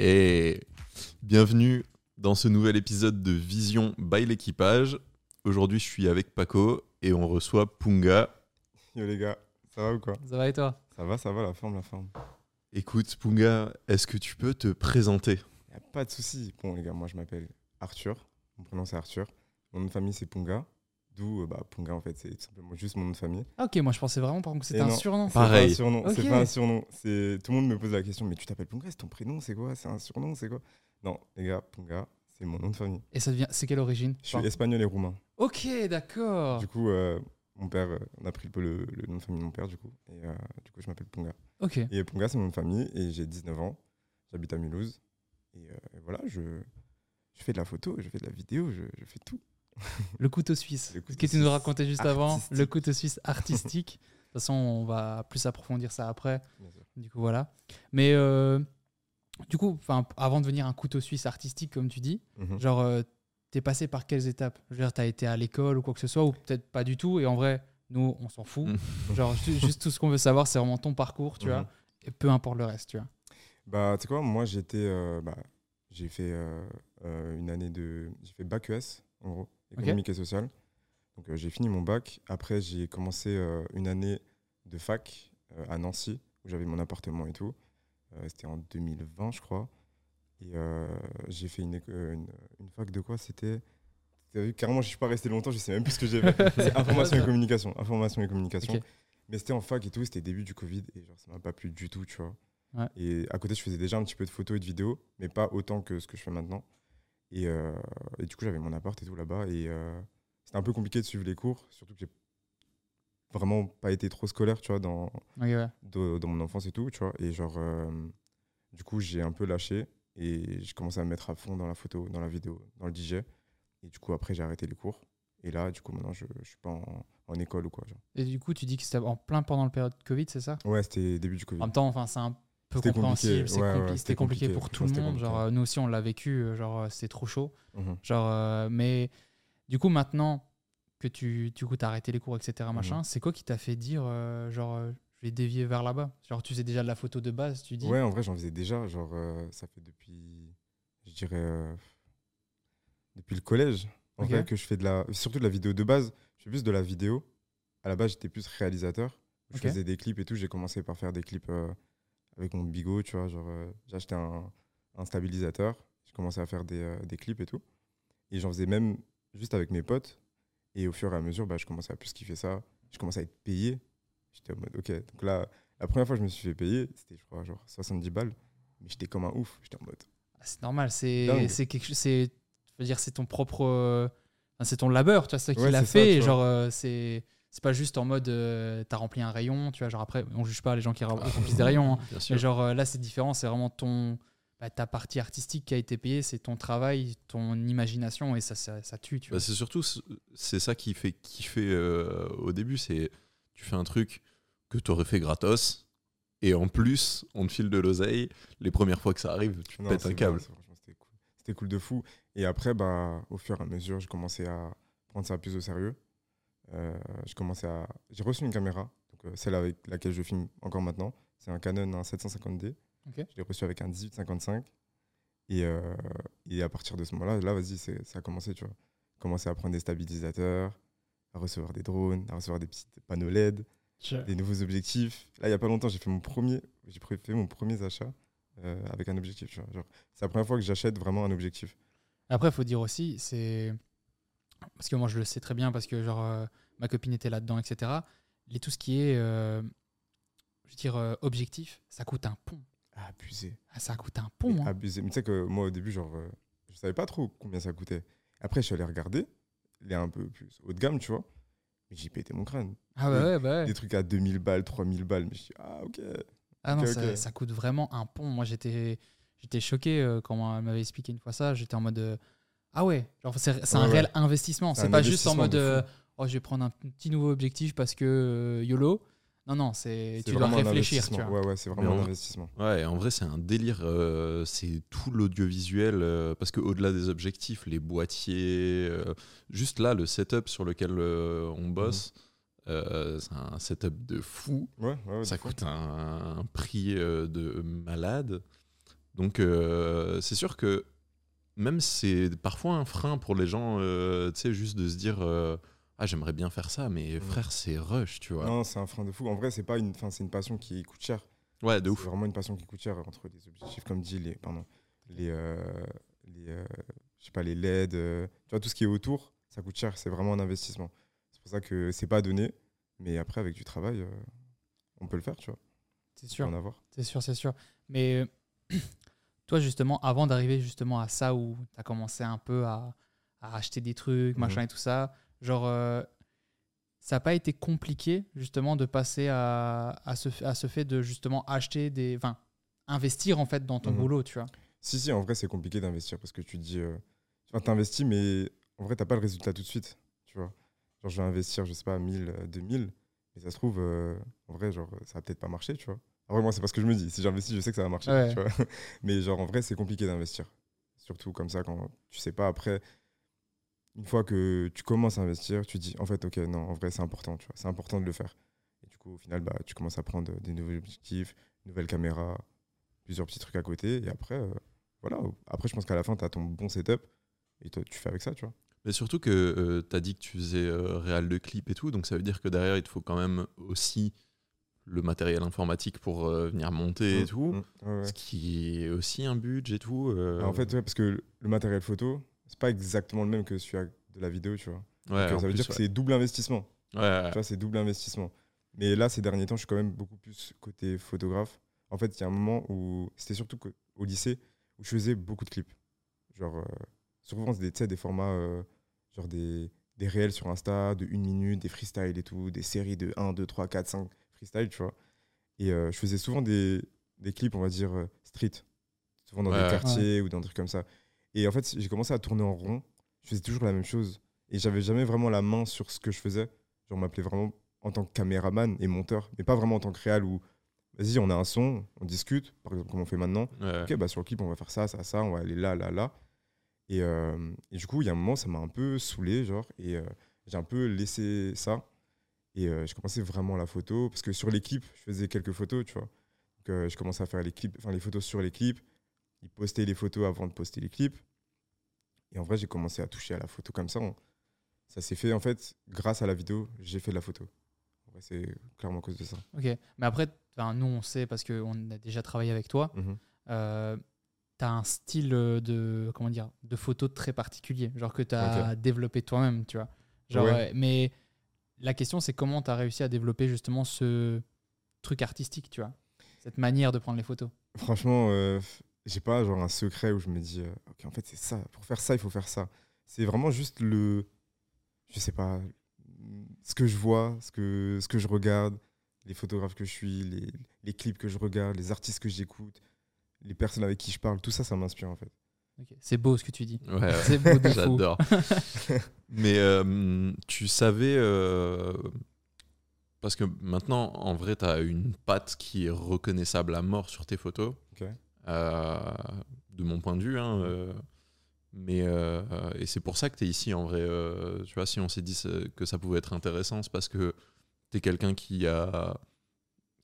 Et bienvenue dans ce nouvel épisode de Vision by l'équipage. Aujourd'hui, je suis avec Paco et on reçoit Punga. Yo les gars, ça va ou quoi? Ça va et toi? Ça va, ça va, la forme, la forme. Écoute, Punga, est-ce que tu peux te présenter? Y a pas de souci. Bon les gars, moi je m'appelle Arthur. Mon prénom c'est Arthur. Mon nom de famille c'est Punga. D'où euh, bah, Punga en fait, c'est tout simplement juste mon nom de famille. Ah, Ok, moi je pensais vraiment par contre que c'était un surnom. C'est Pareil. pas un surnom. Ok. C'est pas un surnom. C'est tout le monde me pose la question, mais tu t'appelles Punga, c'est ton prénom, c'est quoi? C'est un surnom, c'est quoi? Non, les gars, Punga, c'est mon nom de famille. Et ça devient. C'est quelle origine? Je suis Enfin, espagnol et roumain. Ok, d'accord. Du coup, euh, mon père, euh, on a pris le, le- le nom de famille de mon père du coup, et euh, du coup je m'appelle Punga. Ok. Et Punga, c'est mon nom de famille et j'ai 19 ans. J'habite à Mulhouse. Et, euh, et voilà, je, je fais de la photo, je fais de la vidéo, je, je fais tout. Le couteau suisse. Le couteau Ce que tu nous racontais juste avant, le couteau suisse artistique. de toute façon, on va plus approfondir ça après. Du coup, voilà. Mais euh, du coup, avant de devenir un couteau suisse artistique, comme tu dis, Mhm. genre, euh, t'es passé par quelles étapes? Je veux dire, t'as été à l'école ou quoi que ce soit, ou peut-être pas du tout. Et en vrai, nous, on s'en fout. Mm. genre, ju- juste tout ce qu'on veut savoir, c'est vraiment ton parcours, tu vois. Et peu importe le reste, tu vois. Bah, tu sais quoi, moi j'étais. euh, bah, j'ai fait euh, euh, une année de. J'ai fait bac ES, en gros, économique et social. Donc euh, j'ai fini mon bac. Après, j'ai commencé une année de fac à Nancy, où j'avais mon appartement et tout. C'était en 2020, je crois. Et euh, j'ai fait une, euh, une, une fac de quoi C'était. vu, Carrément, je suis pas resté longtemps, je sais même plus ce que j'ai fait. C'est information et communication. Information et communication. Mais c'était en fac et tout, c'était début du Covid et genre ça m'a pas plu du tout, tu vois. Ouais. Et à côté, je faisais déjà un petit peu de photos et de vidéos, mais pas autant que ce que je fais maintenant. Et, euh, et du coup, j'avais mon appart et tout là-bas et euh, c'était un peu compliqué de suivre les cours, surtout que j'ai vraiment pas été trop scolaire, tu vois, dans, Ok, ouais. de- dans mon enfance et tout, tu vois. Et genre, euh, du coup, j'ai un peu lâché et j'ai commencé à me mettre à fond dans la photo, dans la vidéo, dans le DJ. Et du coup, après, j'ai arrêté les cours. Et là, du coup, maintenant, je, je suis pas en, en école ou quoi. Genre. Et du coup, tu dis que c'était en plein pendant le période Covid, c'est ça? Ouais, c'était début du Covid. En même temps, enfin, c'est un peu C'était compréhensible. compliqué. c'est Ouais, compli- ouais, c'était compliqué, compliqué. pour tout le monde. Genre, nous aussi, on l'a vécu. euh, Genre, euh, c'était trop chaud. Mhm. Genre, euh, mais du coup, maintenant que tu, du coup, as arrêté les cours, Mhm. etc., machin, c'est quoi qui t'a fait dire, euh, genre, je vais dévier vers là-bas Genre, tu sais déjà de la photo de base, tu dis Ouais, en vrai, j'en faisais déjà. Genre, euh, ça fait depuis, je dirais, euh, depuis le collège, en Ok. vrai, que je fais de la, surtout de la vidéo de base. Je fais plus de la vidéo. À la base, j'étais plus réalisateur. Je faisais des clips et tout. J'ai commencé par faire des clips euh, avec mon bigot, tu vois. Genre, j'ai acheté un, un stabilisateur. J'ai commencé à faire des, des clips et tout. Et j'en faisais même juste avec mes potes. Et au fur et à mesure, bah, je commençais à plus kiffer ça. Je commençais à être payé. J'étais en mode, ok. Donc là, la première fois que je me suis fait payer, c'était, je crois, genre 70 balles. Mais j'étais comme un ouf. J'étais en mode. Ah, C'est normal, c'est c'est quelque chose, c'est, je veux dire, c'est ton propre, euh, enfin, c'est ton labeur, tu vois, c'est toi qui Ouais, l'a c'est ça, fait. vois. genre, euh, c'est c'est pas juste en mode, euh, t'as rempli un rayon, tu vois, genre après, on juge pas les gens qui rem- remplissent des rayons. hein. Mais genre euh, là, c'est différent. C'est vraiment ton, bah, ta partie artistique qui a été payée. C'est ton travail, ton imagination et ça, ça, ça tue. Tu Bah, vois. c'est surtout ce- c'est ça qui fait kiffer euh, au début, c'est tu fais un truc que tu aurais fait gratos et en plus on te file de l'oseille. Les premières fois que ça arrive, tu Non, pètes un câble. c'était cool. De fou. Et après, bah, au fur et à mesure, j'ai commencé à prendre ça plus au sérieux. Euh, j'ai commencé à. J'ai reçu une caméra, donc, euh, celle avec laquelle je filme encore maintenant. C'est un Canon un 750D. Ok. Je l'ai reçu avec un 1855. Et, euh, et à partir de ce moment-là, là, vas-y, c'est- ça a commencé, tu vois. Commencer à prendre des stabilisateurs, à recevoir des drones, à recevoir des petits panneaux LED, des nouveaux objectifs. Là, il n'y a pas longtemps, j'ai fait mon premier, j'ai fait mon premier achat euh, avec un objectif. tu vois. Genre, c'est la première fois que j'achète vraiment un objectif. Après, il faut dire aussi, c'est parce que moi je le sais très bien parce que genre euh, ma copine était là-dedans, etc. Et tout ce qui est, euh, je veux dire, objectif, ça coûte un pont. Abusé. Ah, ça coûte un pont. hein. Abusé. Mais tu sais que moi, au début, genre, je savais pas trop combien ça coûtait. Après, je suis allé regarder. Il est un peu plus haut de gamme, tu vois. Mais j'ai pété mon crâne. Ah ouais, ouais, bah ouais. Des trucs à 2000 balles, 3000 balles. Mais je dis, ah, ok. Ah non, ça, ça coûte vraiment un pont. Moi, j'étais, j'étais choqué euh, quand elle m'avait expliqué une fois ça. J'étais en mode, euh, ah ouais, c'est, c'est Ouais, un ouais. réel investissement. C'est pas juste en mode, euh, oh, je vais prendre un petit nouveau objectif parce que euh, YOLO. Non, non, c'est tu dois réfléchir, tu vois. Ouais, ouais, c'est vraiment un investissement. Ouais, en vrai, c'est un délire. euh, c'est tout l'audiovisuel. euh, parce qu'au-delà des objectifs, les boîtiers, euh, juste là, le setup sur lequel euh, on bosse, euh, c'est un setup de fou. Ouais, ouais, ouais, ça de fou. coûte un, un prix euh, de malade. Donc, euh, c'est sûr que même c'est parfois un frein pour les gens, euh, tu sais, juste de se dire euh, Ah, j'aimerais bien faire ça, mais Mhm. frère, c'est rush, tu vois. Non, c'est un frein de fou. En vrai, c'est pas une, enfin, c'est une passion qui coûte cher. Ouais, de C'est ouf. vraiment une passion qui coûte cher entre les objectifs, comme dit, les, pardon, les, euh, les, euh, je sais pas, les LED, euh, tu vois, tout ce qui est autour, ça coûte cher. C'est vraiment un investissement. C'est pour ça que c'est pas donné, mais après, avec du travail, euh, on peut le faire, tu vois. C'est On peut sûr. en avoir. C'est sûr, c'est sûr. Mais toi, justement, avant d'arriver justement à ça où tu as commencé un peu à, à acheter des trucs, Mhm. machin et tout ça, genre, euh, ça n'a pas été compliqué justement de passer à, à, ce, à ce fait de justement acheter des. Enfin, investir en fait dans ton Mhm. boulot, tu vois. Si, si, en vrai, c'est compliqué d'investir parce que tu dis, euh, enfin, t'investis, mais en vrai, t'as pas le résultat tout de suite, tu vois. Genre, je vais investir, je sais pas, 1000, euh, 2000, mais ça se trouve, euh, en vrai, genre, ça va peut-être pas marcher, tu vois. En vrai, moi, c'est pas ce que je me dis. Si j'investis, je sais que ça va marcher, Ouais. tu vois. Mais genre, en vrai, c'est compliqué d'investir. Surtout comme ça, quand tu sais pas après. Une fois que tu commences à investir, tu te dis, en fait, ok, non, en vrai, c'est important, tu vois. C'est important de le faire. Et du coup, au final, bah, tu commences à prendre des nouveaux objectifs, une nouvelle caméra, plusieurs petits trucs à côté. Et après, euh, voilà. Après, je pense qu'à la fin, tu as ton bon setup et toi, tu fais avec ça, tu vois. Mais surtout que tu as dit que tu faisais euh, réal de clip et tout, donc ça veut dire que derrière, il te faut quand même aussi le matériel informatique pour euh, venir monter et Mm, tout. mm, ouais. Ce qui est aussi un budget et tout. euh, En fait, ouais, parce que le matériel photo, c'est pas exactement le même que celui de la vidéo, tu vois. ouais, Donc, en ça veut plus, dire que c'est double investissement. Ouais, ouais. Tu vois, c'est double investissement. Mais là, ces derniers temps, je suis quand même beaucoup plus côté photographe. En fait, il y a un moment où c'était surtout au lycée où je faisais beaucoup de clips. Genre, euh, souvent, c'est des, formats, euh, genre des, des réels sur Insta de 1 minute, des freestyles et tout, des séries de 1, 2, 3, 4, 5 freestyles, tu vois. Et euh, je faisais souvent des, des clips, on va dire, euh, street. Souvent dans Ouais, des ouais. quartiers ou dans des trucs comme ça. Et en fait, j'ai commencé à tourner en rond. Je faisais toujours la même chose. Et j'avais jamais vraiment la main sur ce que je faisais. Genre, on m'appelait vraiment en tant que caméraman et monteur, mais pas vraiment en tant que réal où, vas-y, on a un son, on discute, par exemple, comme on fait maintenant. Ouais. Ok, bah sur le clip, on va faire ça, ça, ça, on va aller là, là, là. Et, euh, et du coup, il y a un moment, ça m'a un peu saoulé, genre, et euh, j'ai un peu laissé ça. Et euh, j'ai commencé vraiment la photo, parce que sur les clips, je faisais quelques photos, tu vois. Donc, euh, je commençais à faire les clips, enfin les photos sur les clips. Ils postaient les photos avant de poster les clips. Et en vrai, j'ai commencé à toucher à la photo comme ça. On- Ça s'est fait, en fait, grâce à la vidéo, j'ai fait de la photo. C'est clairement à cause de ça. Ok. Mais après, nous, on sait parce qu'on a déjà travaillé avec toi. Mhm. euh, tu as un style de comment dire de photo très particulier, genre que tu as développé toi-même, tu vois. Genre, Ouais. euh, mais la question c'est comment tu as réussi à développer justement ce truc artistique, tu vois. Cette manière de prendre les photos. Franchement, euh, j'ai pas genre un secret où je me dis, euh, ok, en fait, c'est ça. Pour faire ça, il faut faire ça. C'est vraiment juste le, je sais pas, ce que je vois, ce que, ce que je regarde, les photographes que je suis, les, les clips que je regarde, les artistes que j'écoute, les personnes avec qui je parle, tout ça, ça m'inspire en fait. C'est beau ce que tu dis. Ouais, ouais. C'est beau de. J'adore. Mais euh, tu savais. euh, parce que maintenant, en vrai, tu as une patte qui est reconnaissable à mort sur tes photos. Ok. Euh, de mon point de vue. hein, euh, mais, euh, et c'est pour ça que tu es ici, en vrai. euh, tu vois, si on s'est dit euh, que ça pouvait être intéressant, c'est parce que tu es quelqu'un qui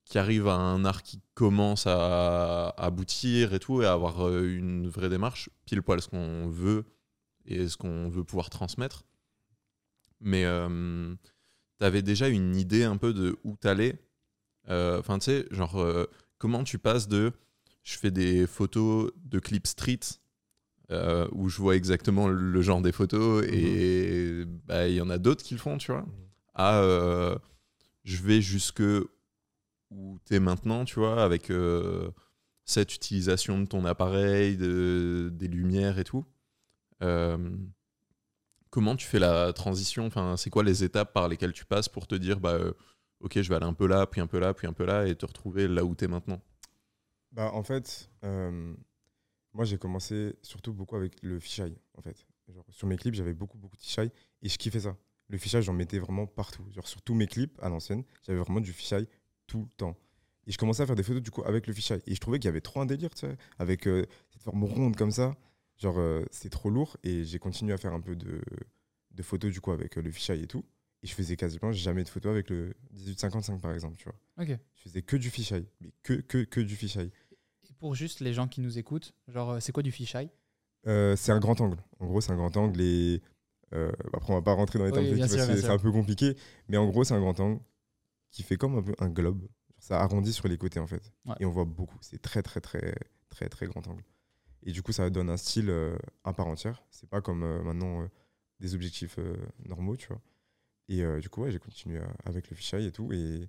qui arrive à un art qui commence à aboutir et tout, et à avoir euh, une vraie démarche, pile poil ce qu'on veut et ce qu'on veut pouvoir transmettre. Mais tu avais déjà une idée un peu de où t'allais. Euh, Enfin, tu sais, genre, euh, comment tu passes de je fais des photos de clips street euh, où je vois exactement le genre des photos et bah, il y en a d'autres qui le font, tu vois, à euh, je vais jusque où tu es maintenant, tu vois, avec euh, cette utilisation de ton appareil, de, des lumières et tout. Comment tu fais la transition? Enfin, C'est quoi les étapes par lesquelles tu passes pour te dire, bah, ok, je vais aller un peu là, puis un peu là, puis un peu là, et te retrouver là où tu es maintenant? Bah, en fait, euh, moi j'ai commencé surtout beaucoup avec le fisheye. En fait. Genre, sur mes clips, j'avais beaucoup, beaucoup de fisheye et je kiffais ça. Le fisheye, j'en mettais vraiment partout. Genre, sur tous mes clips à l'ancienne, j'avais vraiment du fisheye tout le temps. Et je commençais à faire des photos du coup avec le fisheye. Et je trouvais qu'il y avait trop un délire, tu sais, avec euh, cette forme ronde comme ça. Genre, euh, c'est trop lourd. Et j'ai continué à faire un peu de, de photos du coup avec euh, le fisheye et tout. Et je faisais quasiment jamais de photos avec le 1855 par exemple, tu vois. Ok. Je faisais que du fisheye. Mais que, que, que du fisheye. Pour juste les gens qui nous écoutent, genre, euh, c'est quoi du fisheye? Euh, c'est un grand angle. En gros, c'est un grand angle et euh, après on va pas rentrer dans les Oui, termes techniques parce que c'est un peu compliqué, mais en gros c'est un grand angle qui fait comme un peu un globe. Ça arrondit sur les côtés en fait Ouais. et on voit beaucoup. C'est très très très très très grand angle. Et du coup ça donne un style euh, à part entière. C'est pas comme maintenant des objectifs normaux, tu vois. Et du coup ouais, j'ai continué avec le fisheye et tout et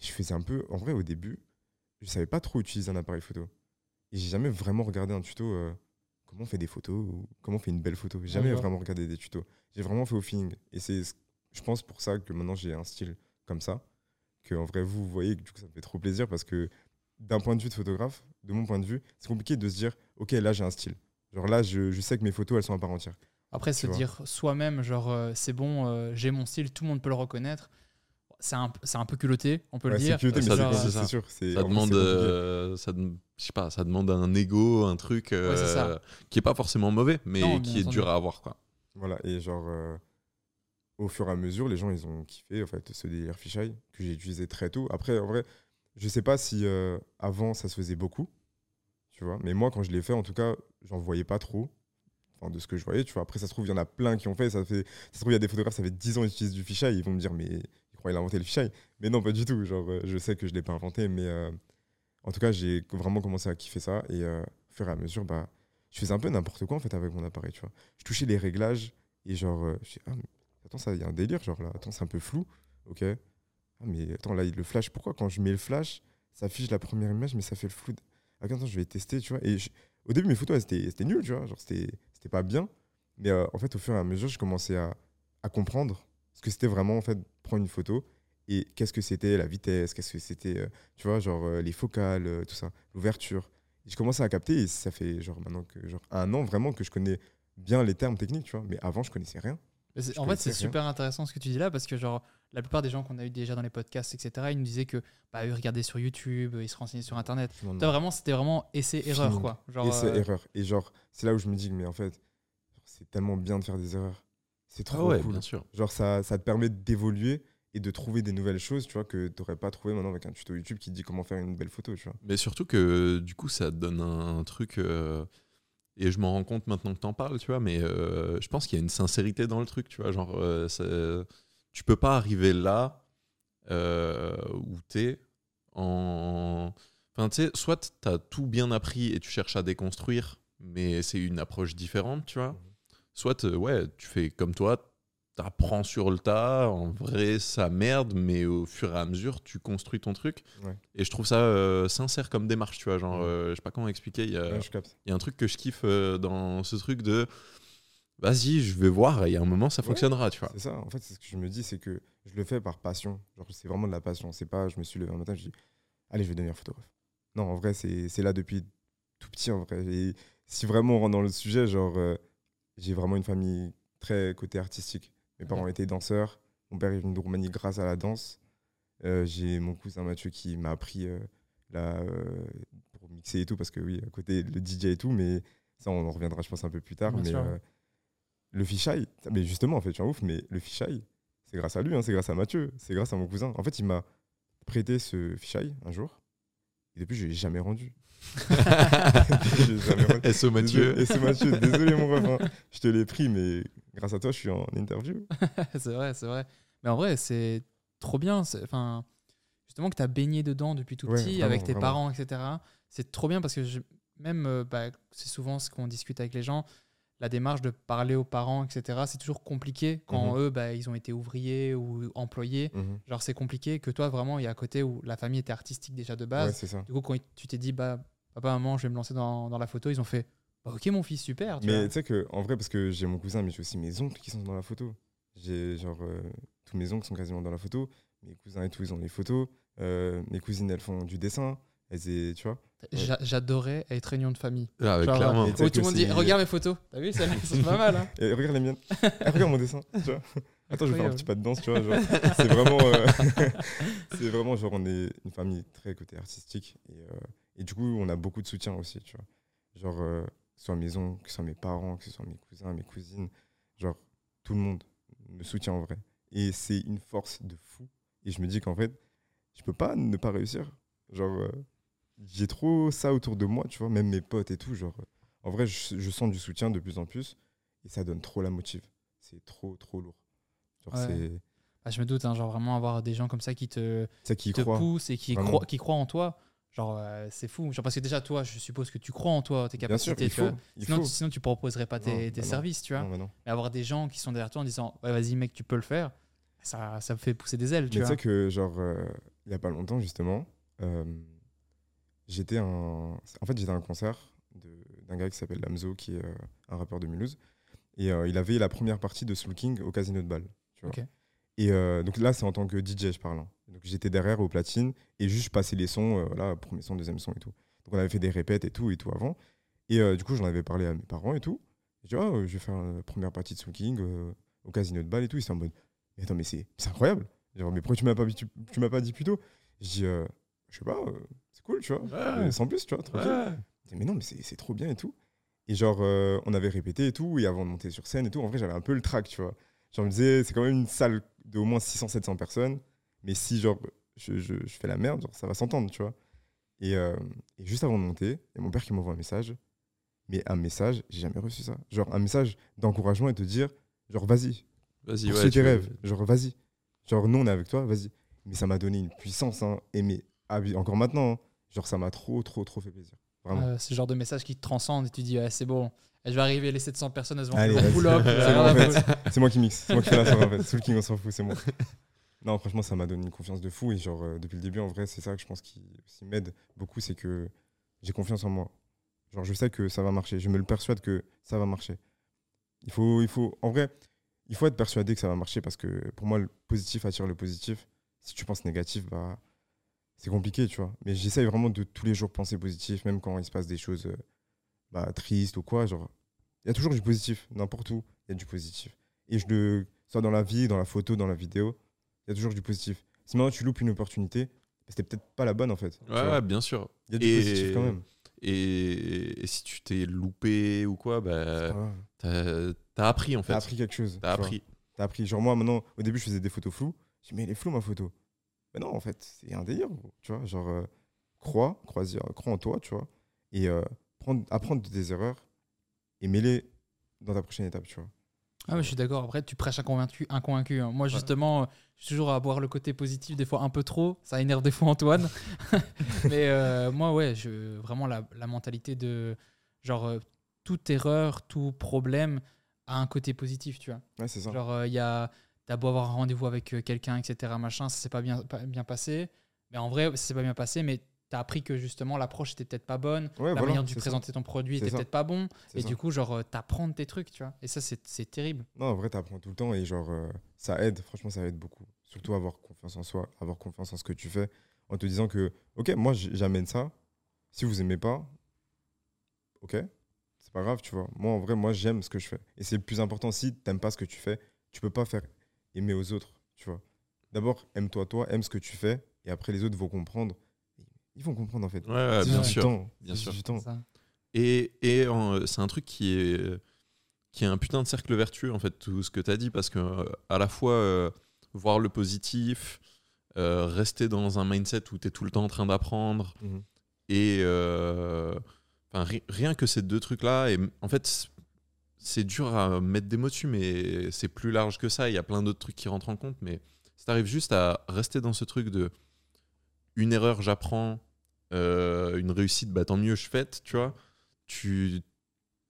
je faisais un peu. En vrai au début je savais pas trop utiliser un appareil photo et j'ai jamais vraiment regardé un tuto. euh, comment on fait des photos ou comment on fait une belle photo. J'ai jamais vraiment regardé des tutos. J'ai vraiment fait au feeling. Et c'est, ce- je pense, pour ça que maintenant j'ai un style comme ça. Que en vrai, vous, voyez, que du coup, ça me fait trop plaisir parce que d'un point de vue de photographe, de mon point de vue, c'est compliqué de se dire, ok, là j'ai un style. Genre là, je, je sais que mes photos, elles sont à part entière. Après, se dire soi-même, genre, euh, c'est bon, euh, j'ai mon style, tout le monde peut le reconnaître. C'est un, c'est un peu culotté, on peut Ouais, le c'est dire. culotté, mais Ça c'est, dépend, genre, c'est c'est ça. sûr. C'est, Ça demande, euh, ça, je sais pas, ça demande un ego, un truc euh, Ouais, c'est ça. qui est pas forcément mauvais, mais Non, qui est dur à avoir. Quoi. Voilà, et genre, euh, au fur et à mesure, les gens, ils ont kiffé, en fait, ce délire fisheye que j'ai utilisé très tôt. Après, en vrai, je sais pas si euh, avant, ça se faisait beaucoup, tu vois, mais moi, quand je l'ai fait, en tout cas, j'en voyais pas trop, enfin, de ce que je voyais, tu vois. Après, ça se trouve, il y en a plein qui ont fait, ça fait, ça se trouve, il y a des photographes, ça fait 10 ans qu'ils utilisent du fisheye, ils vont me dire, mais croient qu'il a inventé le fisheye. Mais non, pas du tout, genre, euh, je sais que je l'ai pas inventé, mais euh, en tout cas, j'ai vraiment commencé à kiffer ça, et euh, au fur et à mesure, bah, je faisais un peu n'importe quoi, en fait, avec mon appareil, tu vois. Je touchais les réglages, et genre, je dis, ah, attends, ça, il y a un délire, genre là, attends, c'est un peu flou, ok. Ah, mais attends, là, le flash, pourquoi quand je mets le flash, ça affiche la première image, mais ça fait le flou de- Ah, attends, je vais tester, tu vois. Et au début, mes photos, c'était nul, tu vois, genre, c'était pas bien. Mais en fait, au fur et à mesure, je commençais à comprendre ce que c'était vraiment, en fait, prendre une photo et qu'est-ce que c'était la vitesse, qu'est-ce que c'était, euh, tu vois, genre euh, les focales, euh, tout ça, l'ouverture. Je commençais à capter et ça fait genre maintenant que, genre, un an vraiment que je connais bien les termes techniques, tu vois. Mais avant, je connaissais rien. Je en fait, c'est super intéressant ce que tu dis là parce que, genre, la plupart des gens qu'on a eu déjà dans les podcasts, etc., ils nous disaient que, bah, eux regardaient sur YouTube, ils se renseignaient sur Internet. Non, non. Toi, vraiment, c'était vraiment essai-erreur, Feeling. quoi. Genre, euh, erreur. Et genre, c'est là où je me dis, mais en fait, c'est tellement bien de faire des erreurs. C'est Ah trop ouais, cool. bien sûr. Genre, ça, ça te permet d'évoluer et de trouver des nouvelles choses, tu vois, que tu n'aurais pas trouvé maintenant avec un tuto YouTube qui te dit comment faire une belle photo, tu vois. Mais surtout que du coup, ça te donne un, truc. euh, et je m'en rends compte maintenant que t'en parles, tu vois, mais euh, je pense qu'il y a une sincérité dans le truc, tu vois. Genre, euh, tu peux pas arriver là où t'es en. Enfin, tu sais, soit t'as tout bien appris et tu cherches à déconstruire, mais c'est une approche différente, tu vois. Mhm. Soit, euh, ouais, tu fais comme toi, t'apprends sur le tas, en vrai, ça merde, mais au fur et à mesure, tu construis ton truc. Ouais. Et je trouve ça euh, sincère comme démarche, tu vois. Genre, euh, je sais pas comment expliquer. Il y, a- Ouais, y a un truc que je kiffe euh, dans ce truc de vas-y, je vais voir, et a un moment, ça fonctionnera, tu vois. C'est ça, en fait, c'est ce que je me dis, c'est que je le fais par passion. Genre, c'est vraiment de la passion. C'est pas, je me suis levé un matin, je dis, allez, je vais devenir photographe. Non, en vrai, c'est c'est là depuis tout petit, en vrai. Et si vraiment on rentre dans le sujet, genre, j'ai vraiment une famille très côté artistique. Mes parents étaient danseurs. Mon père est venu de Roumanie grâce à la danse. Euh, j'ai mon cousin Mathieu qui m'a appris euh, la, euh, pour mixer et tout, parce que oui, à côté le DJ et tout, mais ça, on en reviendra, je pense, un peu plus tard. Bien mais le fisheye, mais justement, en fait, tu es un ouf, mais le fisheye, c'est grâce à lui, hein, c'est grâce à Mathieu, c'est grâce à mon cousin. En fait, il m'a prêté ce fisheye un jour, et depuis, je. Je l'ai jamais rendu. SO Mathieu. SO Mathieu, désolé mon ref, je te l'ai pris, mais grâce à toi, je suis en interview. c'est vrai, c'est vrai. Mais en vrai, c'est trop bien. Enfin, justement que tu as baigné dedans depuis tout Ouais, petit, vraiment, avec tes vraiment. parents, etc. C'est trop bien parce que je- même, euh, bah, c'est souvent ce qu'on discute avec les gens, la démarche de parler aux parents, etc. C'est toujours compliqué quand Mhm. eux, bah, ils ont été ouvriers ou employés. Mhm. Genre, c'est compliqué que toi, vraiment, il y a à côté où la famille était artistique déjà de base. ça. du coup, quand tu t'es dit, bah, papa, maman, je vais me lancer dans, dans la photo, ils ont fait, bah, ok, mon fils, super. Tu Mais tu sais que, en vrai, parce que j'ai mon cousin, mais j'ai aussi mes oncles qui sont dans la photo. J'ai genre, euh, tous mes oncles sont quasiment dans la photo. Mes cousins et tout, ils ont les photos. Euh, mes cousines, elles font du dessin. Tu vois. J'a- J'adorais être réunion de famille. Ah, ouais, Genre, clairement. Sais Où tout que le monde dit regarde mes photos. T'as vu, c'est pas mal. Hein Et regarde les miennes. Eh, regarde mon dessin. Tu vois Attends, je vais faire un petit pas de danse, tu vois. genre, c'est vraiment. euh, c'est vraiment, genre, on est une famille très côté artistique. Et, euh, et du coup, on a beaucoup de soutien aussi, tu vois. Genre, euh, que ce soit mes oncles, que ce soit mes parents, que ce soit mes cousins, mes cousines. Genre, tout le monde me soutient en vrai. Et c'est une force de fou. Et je me dis qu'en fait, je peux pas ne pas réussir. Genre, euh, j'ai trop ça autour de moi, tu vois, même mes potes et tout. Genre, euh, en vrai, je, je sens du soutien de plus en plus. Et ça donne trop la motive. C'est trop, trop lourd. Genre, Ouais. c'est Ah, je me doute, hein, genre vraiment avoir des gens comme ça qui te, ça qui te poussent et qui croient, qui croient en toi. Genre, euh, c'est fou. Genre, parce que déjà, toi, je suppose que tu crois en toi, tes capacités. sûr, tu Sinon, tu, sinon, tu proposerais pas tes, Non, tes bah non. services, tu vois. Non, bah non. Mais avoir des gens qui sont derrière toi en disant Ouais, vas-y, mec, tu peux le faire, ça, ça me fait pousser des ailes, tu Mais tu vois. sais que, genre, euh, il y a pas longtemps, justement, euh, j'étais un... en fait, j'étais à un concert d'un gars qui s'appelle Lamzo, qui est euh, un rappeur de Mulhouse. Et euh, il avait la première partie de Soul King au Casino de Bâle. Tu vois. Et euh, donc là, c'est en tant que DJ, je parle. hein. Donc j'étais derrière au platine et juste je passais les sons, voilà, premier son, deuxième son et tout. Donc on avait fait des répètes et tout et tout avant. Et du coup, j'en avais parlé à mes parents et tout. J'ai dit, euh, je vais faire la première partie de Soul King au Casino de Bâle et tout. Ils étaient en mode, mais attends, mais c'est incroyable. Genre, mais pourquoi tu m'as pas, tu, tu m'as pas dit plus tôt? Je dis, je sais pas, cool, tu vois. Ouais. Sans plus, tu vois, tranquille. Ouais. Mais non, mais c'est trop bien et tout. Et genre, euh, on avait répété et tout, et avant de monter sur scène et tout, en vrai, j'avais un peu le trac, tu vois. Genre, je me disais, c'est quand même une salle d'au moins 600-700 personnes, mais si, genre, je, je- je fais la merde, genre, ça va s'entendre, tu vois. Et, euh, et juste avant de monter, il y a mon père qui m'envoie un message, mais un message, j'ai jamais reçu ça. Genre, un message d'encouragement et de dire, genre, vas-y, Vas-y, ouais. tes rêves, genre, vas-y. Genre, nous, on est avec toi, vas-y. Mais ça m'a donné une puissance, hein, et mais, ah oui, encore maintenant, hein, genre, ça m'a trop, trop, trop fait plaisir. Euh, c'est le genre de message qui te transcende et tu dis c'est bon, je vais arriver, les 700 personnes, elles vont faire vas-y. pull up. C'est bon, en fait. moi qui mixe, c'est moi qui fais la soirée en fait. Soul King, on s'en fout, c'est moi. Non, franchement, ça m'a donné une confiance de fou. Et genre, euh, depuis le début, en vrai, c'est ça que je pense qui m'aide beaucoup, c'est que j'ai confiance en moi. Genre, je sais que ça va marcher. Je me le persuade que ça va marcher. Il faut, il faut, en vrai, il faut être persuadé que ça va marcher parce que pour moi, le positif attire le positif. Si tu penses négatif, bah, c'est compliqué, tu vois. Mais j'essaye vraiment de tous les jours penser positif, même quand il se passe des choses euh, bah, tristes ou quoi. Genre, il y a toujours du positif, n'importe où, il y a du positif. Et je le, soit dans la vie, dans la photo, dans la vidéo, il y a toujours du positif. Si maintenant tu loupes une opportunité, c'était peut-être pas la bonne en fait. Ouais, bien sûr. Il y a du Et- positif quand même. Et, et si tu t'es loupé ou quoi, bah, t'as appris en fait. T'as appris quelque chose. T'as appris. T'as appris. Genre moi maintenant, au début je faisais des photos floues. Je dis mais elle est floue ma photo. Mais non en fait c'est un délire. Tu vois genre euh, crois, crois, crois en toi, tu vois. Et euh, prendre, apprendre de tes erreurs et mêler dans ta prochaine étape, tu vois. Ah, mais je suis d'accord. Après, tu prêches un convaincu. Un convaincu hein. Moi, justement, euh, je suis toujours à voir le côté positif, des fois un peu trop. Ça énerve des fois Antoine. mais euh, moi, ouais, je, vraiment la, la mentalité de genre euh, toute erreur, tout problème a un côté positif, tu vois. Ouais c'est ça. Genre, il y a. T'as beau avoir un rendez-vous avec euh, quelqu'un, etc., machin, ça s'est pas bien, pas bien passé. Mais en vrai, ça s'est pas bien passé, mais t'as appris que justement l'approche était peut-être pas bonne, Ouais, la voilà, manière de ça. présenter ton produit était peut-être pas bon, et ça. du coup, genre, euh, t'apprends tes trucs, tu vois. Et ça, c'est terrible. Non, en vrai, t'apprends tout le temps et genre, euh, ça aide. Franchement, ça aide beaucoup. Surtout avoir confiance en soi, avoir confiance en ce que tu fais, en te disant que, ok, moi, j'amène ça. Si vous aimez pas, ok, c'est pas grave, tu vois. Moi, en vrai, moi, j'aime ce que je fais. Et c'est le plus important. Si t'aimes pas ce que tu fais, tu peux pas faire aimer aux autres, tu vois. D'abord, aime-toi, toi, aime ce que tu fais, et après, les autres vont comprendre. Ils vont comprendre, en fait. Ouais, ouais, C'est bien sûr. temps. bien sûr. du temps. Ça. Et, et c'est un truc qui est, qui est un putain de cercle vertueux, en fait, tout ce que tu as dit, parce que euh, à la fois, euh, voir le positif, euh, rester dans un mindset où tu es tout le temps en train d'apprendre, Mhm. et euh, enfin, rien que ces deux trucs-là, et m- en fait, c'est dur à mettre des mots dessus, mais c'est plus large que ça. Il y a plein d'autres trucs qui rentrent en compte, mais si tu arrives juste à rester dans ce truc de une erreur, j'apprends, euh, une réussite, bah, tant mieux, je fête, tu vois. Tu,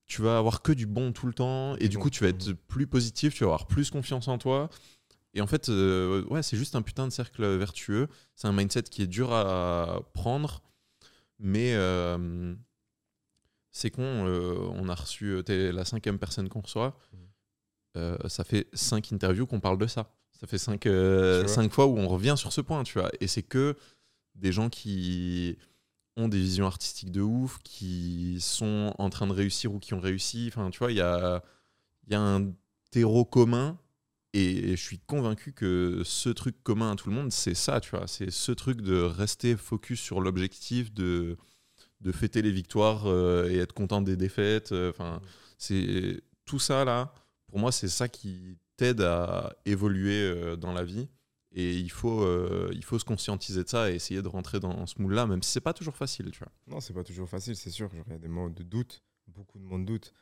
tu vas avoir que du bon tout le temps, et Du bon. coup, tu vas être plus positif, tu vas avoir plus confiance en toi. Et en fait, euh, ouais, c'est juste un putain de cercle vertueux. C'est un mindset qui est dur à prendre, mais euh, c'est con. euh, on a reçu, euh, t'es la cinquième personne qu'on reçoit. Mhm. Euh, ça fait cinq interviews qu'on parle de ça. Ça fait cinq, euh, cinq fois où on revient sur ce point, tu vois. Et c'est que des gens qui ont des visions artistiques de ouf, qui sont en train de réussir ou qui ont réussi. Enfin, tu vois, il y a, il y a un terreau commun Et je suis convaincu que ce truc commun à tout le monde, c'est ça, tu vois. C'est ce truc de rester focus sur l'objectif, de, de fêter les victoires euh, et être content des défaites. euh, Enfin, c'est tout ça là. Pour moi, c'est ça qui t'aide à évoluer euh, dans la vie. Et il faut, il faut se conscientiser de ça et essayer de rentrer dans ce moule-là, même si c'est pas toujours facile, tu vois. Non, c'est pas toujours facile, c'est sûr. Il y a des moments de doute, beaucoup de moments de doute.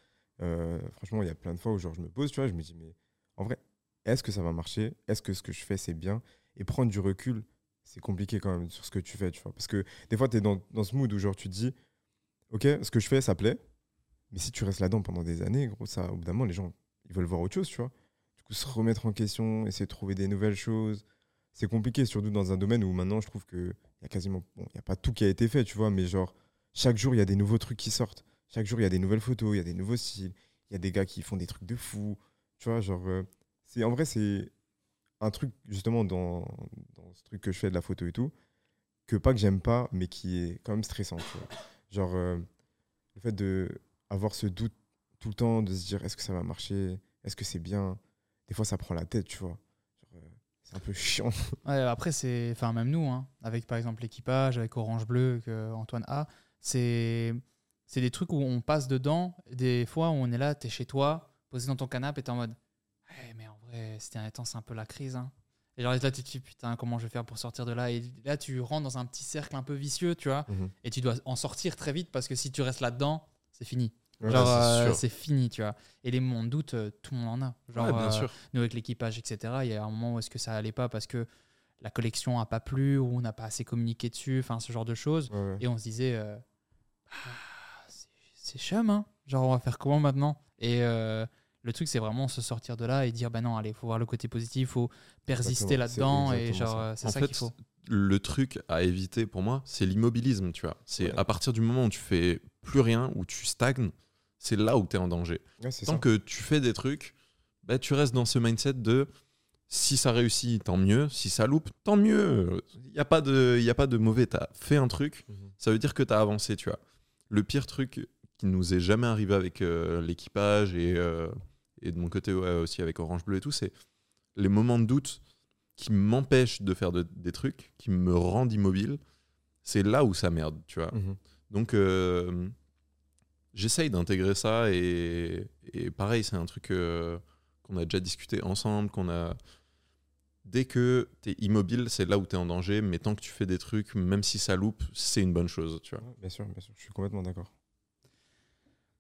Franchement, il y a plein de fois où genre, je me pose, tu vois, je me dis, mais en vrai, est-ce que ça va marcher? Est-ce que ce que je fais, c'est bien? Et prendre du recul, c'est compliqué quand même sur ce que tu fais, tu vois. Parce que des fois, tu es dans, dans ce mood où genre, tu te dis, ok, ce que je fais, ça plaît. Mais si tu restes là-dedans pendant des années, gros, ça, au bout d'un moment, les gens, ils veulent voir autre chose, tu vois. Du coup, se remettre en question, essayer de trouver des nouvelles choses, c'est compliqué, surtout dans un domaine où maintenant, je trouve qu'il y a quasiment, bon, il n'y a pas tout qui a été fait, tu vois, mais genre, chaque jour, il y a des nouveaux trucs qui sortent. Chaque jour, il y a des nouvelles photos, il y a des nouveaux styles, il y a des gars qui font des trucs de fou. Tu vois, genre, euh, en vrai, c'est un truc, justement, dans, ce truc que je fais de la photo et tout, que pas que j'aime pas, mais qui est quand même stressant. Genre, euh, le fait de avoir ce doute tout le temps, de se dire, est-ce que ça va marcher? Est-ce que c'est bien? Des fois, ça prend la tête, tu vois. Euh, c'est un peu chiant. Après, c'est. Enfin, même nous, hein, avec par exemple l'équipage, avec Orange Bleu, que Antoine a, c'est. C'est des trucs où on passe dedans. Des fois où on est là, t'es chez toi, posé dans ton canapé, t'es en mode. Ouais, mais ces derniers temps, c'est un peu la crise. Hein. Et genre là, tu te dis, putain, comment je vais faire pour sortir de là? Et là, tu rentres dans un petit cercle un peu vicieux, tu vois. Et tu dois en sortir très vite parce que si tu restes là-dedans, c'est fini. Ouais, Genre, c'est euh, c'est fini, tu vois. Et les moments de doute, euh, tout le monde en a. Genre, Ouais, bien euh, sûr. nous, avec l'équipage, etc., il y a un moment où est-ce que ça allait pas parce que la collection a pas plu ou on n'a pas assez communiqué dessus, enfin, ce genre de choses. Ouais. Et on se disait, Ah, c'est- chum, hein. Genre, on va faire comment maintenant? Et le truc, c'est vraiment se sortir de là et dire, bah non, allez, faut voir le côté positif, faut persister là-dedans. Et genre, euh, c'est En ça fait, qu'il faut. le truc à éviter pour moi, c'est l'immobilisme, tu vois. C'est Ouais. à partir du moment où tu fais plus rien, où tu stagnes, c'est là où tu es en danger. Ouais, Tant ça. que tu fais des trucs, bah, tu restes dans ce mindset de si ça réussit, tant mieux. Si ça loupe, tant mieux. Il n'y a, pas de- y a pas de mauvais. Tu as fait un truc, Mhm. ça veut dire que tu as avancé, tu vois. Le pire truc qui nous est jamais arrivé avec euh, l'équipage et, euh, et de mon côté ouais, aussi avec Orange Bleu et tout, c'est les moments de doute qui m'empêchent de faire de- des trucs, qui me rendent immobile. C'est là où ça merde, tu vois. Mhm. Donc, euh, j'essaye d'intégrer ça et, et pareil, c'est un truc euh, qu'on a déjà discuté ensemble, qu'on a. Dès que tu es immobile, c'est là où tu es en danger, mais tant que tu fais des trucs, même si ça loupe, c'est une bonne chose, tu vois. Bien sûr, bien sûr, je suis complètement d'accord.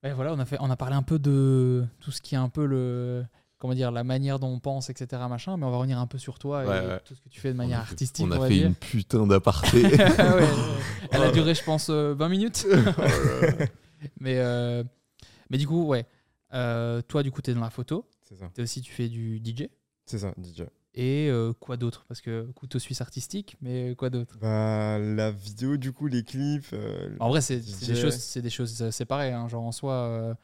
Ouais, voilà, on a, fait, on a parlé un peu de tout ce qui est un peu le. Comment dire, la manière dont on pense, etc. Machin, mais on va revenir un peu sur toi et Ouais, ouais. tout ce que tu fais de manière On a fait- artistique. On a fait dire. une putain d'aparté. Ouais. Elle a Oh. duré, je pense, euh, 20 minutes. mais, euh, mais du coup, ouais. Euh, toi, du coup, tu es dans la photo. C'est ça. Toi aussi, tu fais du DJ. C'est ça, DJ. Et euh, quoi d'autre? Parce que couteau suisse artistique, mais quoi d'autre? Bah, la vidéo, du coup, les clips. euh, En vrai, c'est des choses, c'est des choses euh, séparées. hein. Genre en soi, euh,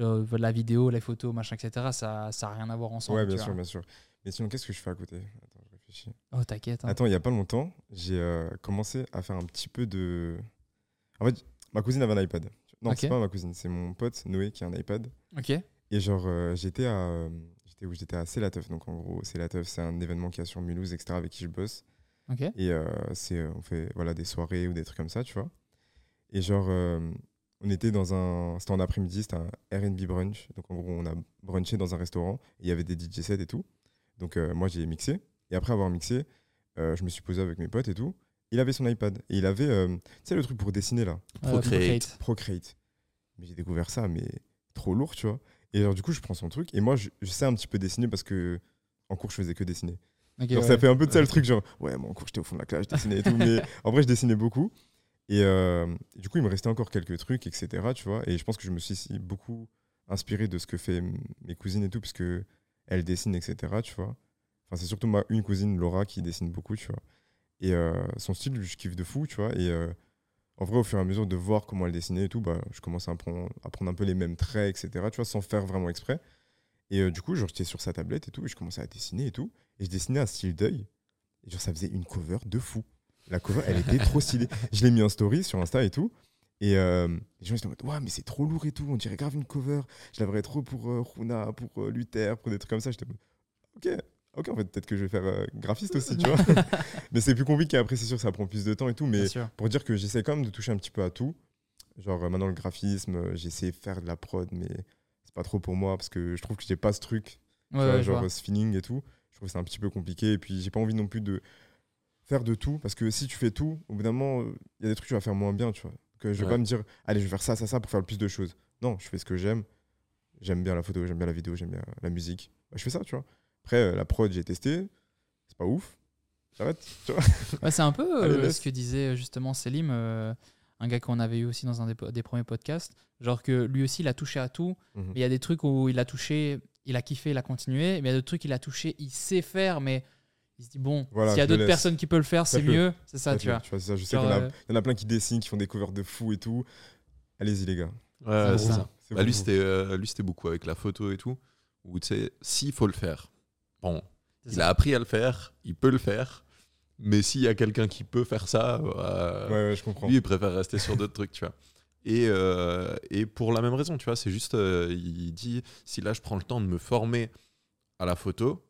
euh, la vidéo, les photos, machin, etc. Ça, ça a rien à voir ensemble. ouais, bien vois. sûr, bien sûr. Mais sinon, qu'est-ce que je fais à côté? Attends, je réfléchis. Oh, t'inquiète. hein. Attends, il y a pas longtemps, j'ai euh, commencé à faire un petit peu de. En fait, ma cousine avait un iPad. Non, c'est pas ma cousine, c'est mon pote Noé qui a un iPad. Ok. Et genre, euh, j'étais à. J'étais où J'étais à Célateuf. Donc, en gros, Célateuf, c'est un événement qui a sur Mulhouse, etc., avec qui je bosse. Et euh, c'est, euh, on fait voilà, des soirées ou des trucs comme ça, tu vois. Et genre, euh, on était dans un. C'était en après-midi, c'était un RB brunch. Donc en gros, on a brunché dans un restaurant. et Il y avait des DJ sets et tout. Donc euh, moi, j'ai mixé. Et après avoir mixé, euh, je me suis posé avec mes potes et tout. Il avait son iPad. Et il avait, euh, tu sais, le truc pour dessiner là, Procreate. Procreate. Mais j'ai découvert ça, mais trop lourd, tu vois. Et alors, du coup, je prends son truc. Et moi, je, je sais un petit peu dessiner parce que en cours, je faisais que dessiner. Ok, Genre, ouais. ça fait un peu de ça le truc, genre, ouais, moi, en cours, j'étais au fond de la classe, je dessinais et tout, mais en vrai, je dessinais beaucoup. Et euh, du coup, il me restait encore quelques trucs, etc., tu vois. Et je pense que je me suis beaucoup inspiré de ce que fait mes cousines et tout, parce que elles dessinent, etc., tu vois. Enfin, c'est surtout ma une cousine, Laura, qui dessine beaucoup, tu vois. Et euh, son style, je kiffe de fou, tu vois. Et euh, en vrai, au fur et à mesure de voir comment elle dessinait et tout, bah, je commence à prendre, à prendre un peu les mêmes traits, etc., tu vois, sans faire vraiment exprès. Et euh, du coup, genre, j'étais sur sa tablette et tout, et je commençais à dessiner et tout. Et je dessinais un style d'œil. Et genre, ça faisait une cover de fou. La cover, elle était trop stylée. Je l'ai mis en story sur Insta et tout. Et euh, les gens étaient en mode, ouais, mais c'est trop lourd et tout. On dirait grave une cover. Je la verrais trop pour euh, Runa, pour Luther, pour des trucs comme ça. J'étais ok, ok, en fait, peut-être que je vais faire euh, graphiste aussi, tu vois. mais c'est plus compliqué. Après, c'est sûr, ça prend plus de temps et tout. Mais pour dire que j'essaie quand même de toucher un petit peu à tout. Genre, euh, maintenant, le graphisme, euh, j'ai essayé de faire de la prod, mais c'est pas trop pour moi parce que je trouve que j'ai pas ce truc, tu Ouais, vois, ouais, je genre ce feeling et tout. Je trouve que c'est un petit peu compliqué. Et puis, j'ai pas envie non plus de faire de tout parce que si tu fais tout, au bout d'un moment, il y a des trucs que tu vas faire moins bien, tu vois. Que je vais Ouais. pas me dire, allez, je vais faire ça, ça, ça pour faire le plus de choses. Non, je fais ce que j'aime. J'aime bien la photo, j'aime bien la vidéo, j'aime bien la musique. Bah, je fais ça, tu vois. Après, euh, la prod, j'ai testé. C'est pas ouf. J'arrête. Ouais, c'est un peu Allez, euh, ce que disait justement Selim, euh, un gars qu'on avait eu aussi dans un des, premiers podcasts. Genre que lui aussi, il a touché à tout. Mhm. Mais il y a des trucs où il a touché, il a kiffé, il a continué. Mais il y a d'autres trucs qu'il a touché, il sait faire, mais il se dit bon, Voilà, s'il y a d'autres personnes qui peuvent le faire, c'est mieux. C'est ça, tu vois. Tu vois, c'est ça. Je sais qu'il y, en a- euh, il y en a plein qui dessinent, qui font des covers de fou et tout. Allez-y, les gars. Ouais, ça. Bah, euh, lui, c'était beaucoup avec la photo et tout. Où tu sais, s'il faut le faire, bon, il ça. a appris à le faire, il peut le faire. Mais s'il y a quelqu'un qui peut faire ça, euh, Ouais, ouais, je comprends. lui, il préfère rester sur d'autres trucs, tu vois. Et, euh, et pour la même raison, tu vois, c'est juste, euh, il dit, si là, je prends le temps de me former à la photo,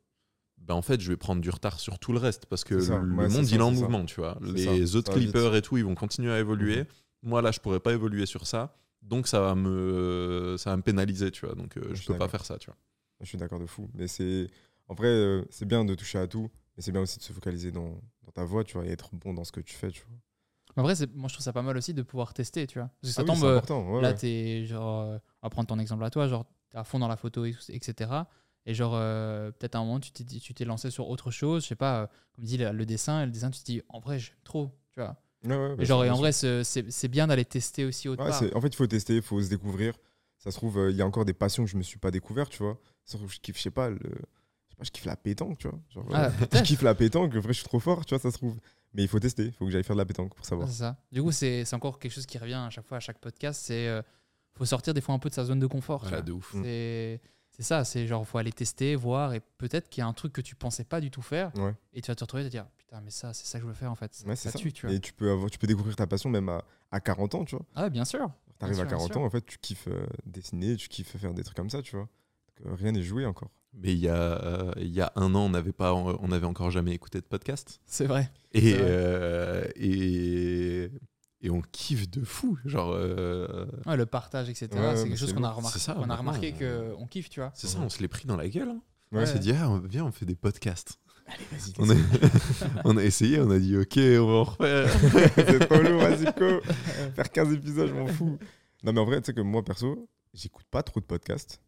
ben en fait, je vais prendre du retard sur tout le reste parce que ça. le Ouais, monde, ça, il est en ça. mouvement, tu vois. Les ça. autres clippers et tout, ils vont continuer à évoluer. Mhm. Moi, là, je pourrais pas évoluer sur ça. Donc, ça va me, ça va me pénaliser, tu vois. Donc, euh, Je je peux pas faire ça, tu vois. Je suis d'accord de fou. Mais c'est. En vrai, euh, c'est bien de toucher à tout. Mais c'est bien aussi de se focaliser dans, dans ta voix, tu vois, et être bon dans ce que tu fais, tu vois. En vrai, moi, je trouve ça pas mal aussi de pouvoir tester, tu vois. Parce que ça Ah oui, tombe. euh, ouais, là, ouais. t'es genre. euh, on va prendre ton exemple à toi, genre, t'es à fond dans la photo, et- etc. Et genre, euh, peut-être à un moment, tu t'es dit- tu t'es lancé sur autre chose, je sais pas, comme dit le, le dessin, et le dessin, tu te dis, en vrai, j'aime trop, tu vois. Ouais, ouais, Et bah, genre, et en bien vrai, c'est bien d'aller tester aussi autre Ouais, part. en fait, il faut tester, il faut se découvrir. Ça se trouve, il y a encore des passions que je me suis pas découvert, tu vois. Ça se trouve, je kiffe, je sais pas, le... pas, je kiffe la pétanque, tu vois. Genre, Ah, euh, je kiffe la pétanque, en vrai, je suis trop fort, tu vois, ça se trouve. Mais il faut tester, il faut que j'aille faire de la pétanque pour Ah, savoir. c'est ça. Du coup, c'est c'est encore quelque chose qui revient à chaque fois, à chaque podcast. C'est euh, faut sortir des fois un peu de sa zone de confort. de ouf. Mm. C'est c'est ça. C'est genre faut aller tester, voir, et peut-être qu'il y a un truc que tu pensais pas du tout faire, Ouais, et tu vas te retrouver et te dire putain, mais ça, c'est ça que je veux faire en fait. ouais c'est ça ça. tue, tu vois. Et tu peux, avoir, tu peux découvrir ta passion même à, à 40 ans, tu vois. Ah, bien sûr. T'arrives à sûr, bien 40 sûr. ans, en fait, tu kiffes euh, dessiner, tu kiffes faire des trucs comme ça, tu vois. Donc, euh, rien n'est joué encore. Mais il y, a, euh, il y a un an, on n'avait pas, on n'avait encore jamais écouté de podcast. C'est vrai. Et, vrai. euh, et, et on kiffe de fou. Genre, euh, Ouais, le partage, etc. Ouais, c'est quelque chose qu'on a remarqué, C'est ça, qu'on a remarqué euh, qu'on kiffe, tu vois. c'est ça, on se l'est pris dans la gueule. hein. Ouais, On s'est dit, ah, on- viens, on fait des podcasts. Allez, vas-y, On a, on a essayé, on a dit, ok, on va en refaire. c'est trop lourd, vas-y. Faire 15 épisodes, je m'en fous. Non, mais en vrai, tu sais que moi, perso, j'écoute pas trop de podcasts.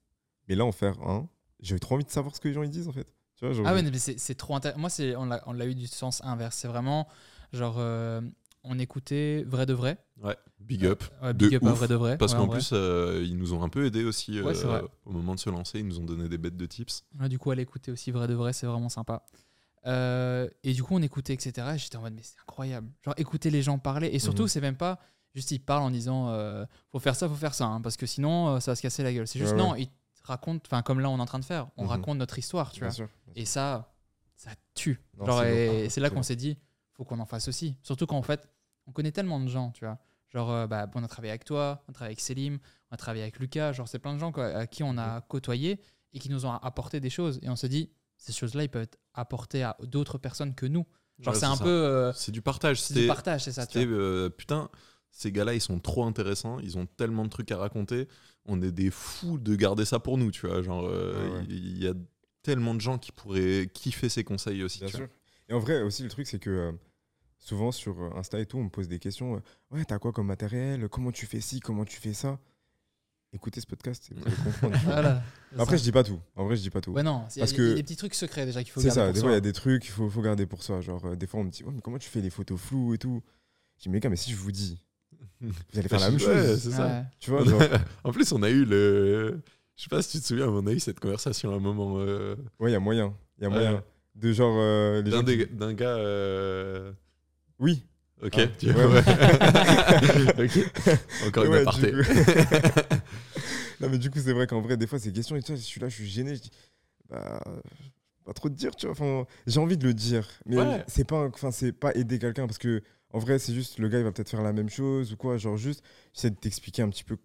Mais là, en faire un, j'ai trop envie de savoir ce que les gens ils disent, en fait. Tu vois, genre, Ah ouais, mais c'est c'est trop intéressant. Moi, c'est- on l'a on l'a eu du sens inverse. C'est vraiment genre euh, on écoutait vrai de vrai. Ouais, big up. Ouais, De big up à ouf. vrai de vrai. Parce ouais, qu'en plus, euh, ils nous ont un peu aidés aussi Ouais, euh, au moment de se lancer. Ils nous ont donné des bêtes de tips. Ouais, du coup, aller écouter aussi vrai de vrai, c'est vraiment sympa. Euh, et du coup, on écoutait, etc. Et j'étais en mode, mais c'est incroyable. Genre, écouter les gens parler. Et surtout, Mhm. c'est même pas juste ils parlent en disant, euh, faut faire ça, faut faire ça, hein, parce que sinon, euh, ça va se casser la gueule. C'est juste, Ouais, non, ils te racontent, enfin, comme là, on est en train de faire, on Mhm. raconte notre histoire, tu bien vois. sûr. Et ça, ça tue. Non, Genre, et c'est là qu'on s'est dit, faut qu'on en fasse aussi. Surtout qu'en fait, on connaît tellement de gens, tu vois. Genre, euh, bah, on a travaillé avec toi, on a travaillé avec Selim, on a travaillé avec Lucas. Genre, c'est plein de gens quoi, à qui on a Mhm. côtoyé et qui nous ont apporté des choses. Et on se dit, ces choses-là, ils peuvent être apportées à d'autres personnes que nous. Genre, Ouais, c'est un ça. peu. euh, C'est du partage. c'est du partage, c'est ça. tu vois. euh, putain, ces gars-là, ils sont trop intéressants. Ils ont tellement de trucs à raconter. On est des fous de garder ça pour nous, tu vois. Genre, euh, ouais. il y a tellement de gens qui pourraient kiffer ces conseils aussi. Bien tu vois. sûr. Et en vrai, aussi, le truc, c'est que euh, souvent sur euh, Insta et tout, on me pose des questions. euh, ouais, t'as quoi comme matériel? Comment tu fais ci? Comment tu fais ça? Écoutez ce podcast et vous allez comprendre. Voilà. c'est Après, ça. je dis pas tout. En vrai, je dis pas tout. Ouais, non, il y, a- Parce y a que- des petits trucs secrets déjà qu'il faut c'est garder ça. pour Des fois, il y a des trucs qu'il faut, faut garder pour soi. Genre, euh, des fois, on me dit, ouais, mais comment tu fais les photos floues et tout? Je dis, mais gars, mais si je vous dis, vous allez faire la même Ouais, chose. c'est ça. Ouais. Tu vois, genre, en plus, on a eu le. Je sais pas si tu te souviens, mais on a eu cette conversation à un moment. euh, ouais, il y a moyen. Il y a Ouais. moyen. De genre, euh, les D'un gens. qui- des- d'un gars. euh, Oui. Ok, Ah, tu ouais. ouais. Ok. Encore une Ouais, aparté. coup. non, mais du coup, c'est vrai qu'en vrai, des fois, ces questions, et tu vois, je suis là, je suis gêné. Je dis, bah, pas trop te dire, tu vois. Enfin, j'ai envie de le dire, mais Ouais. c'est pas, enfin, c'est pas aider quelqu'un parce que, en vrai, c'est juste le gars, il va peut-être faire la même chose ou quoi. Genre, juste, j'essaie de t'expliquer un petit peu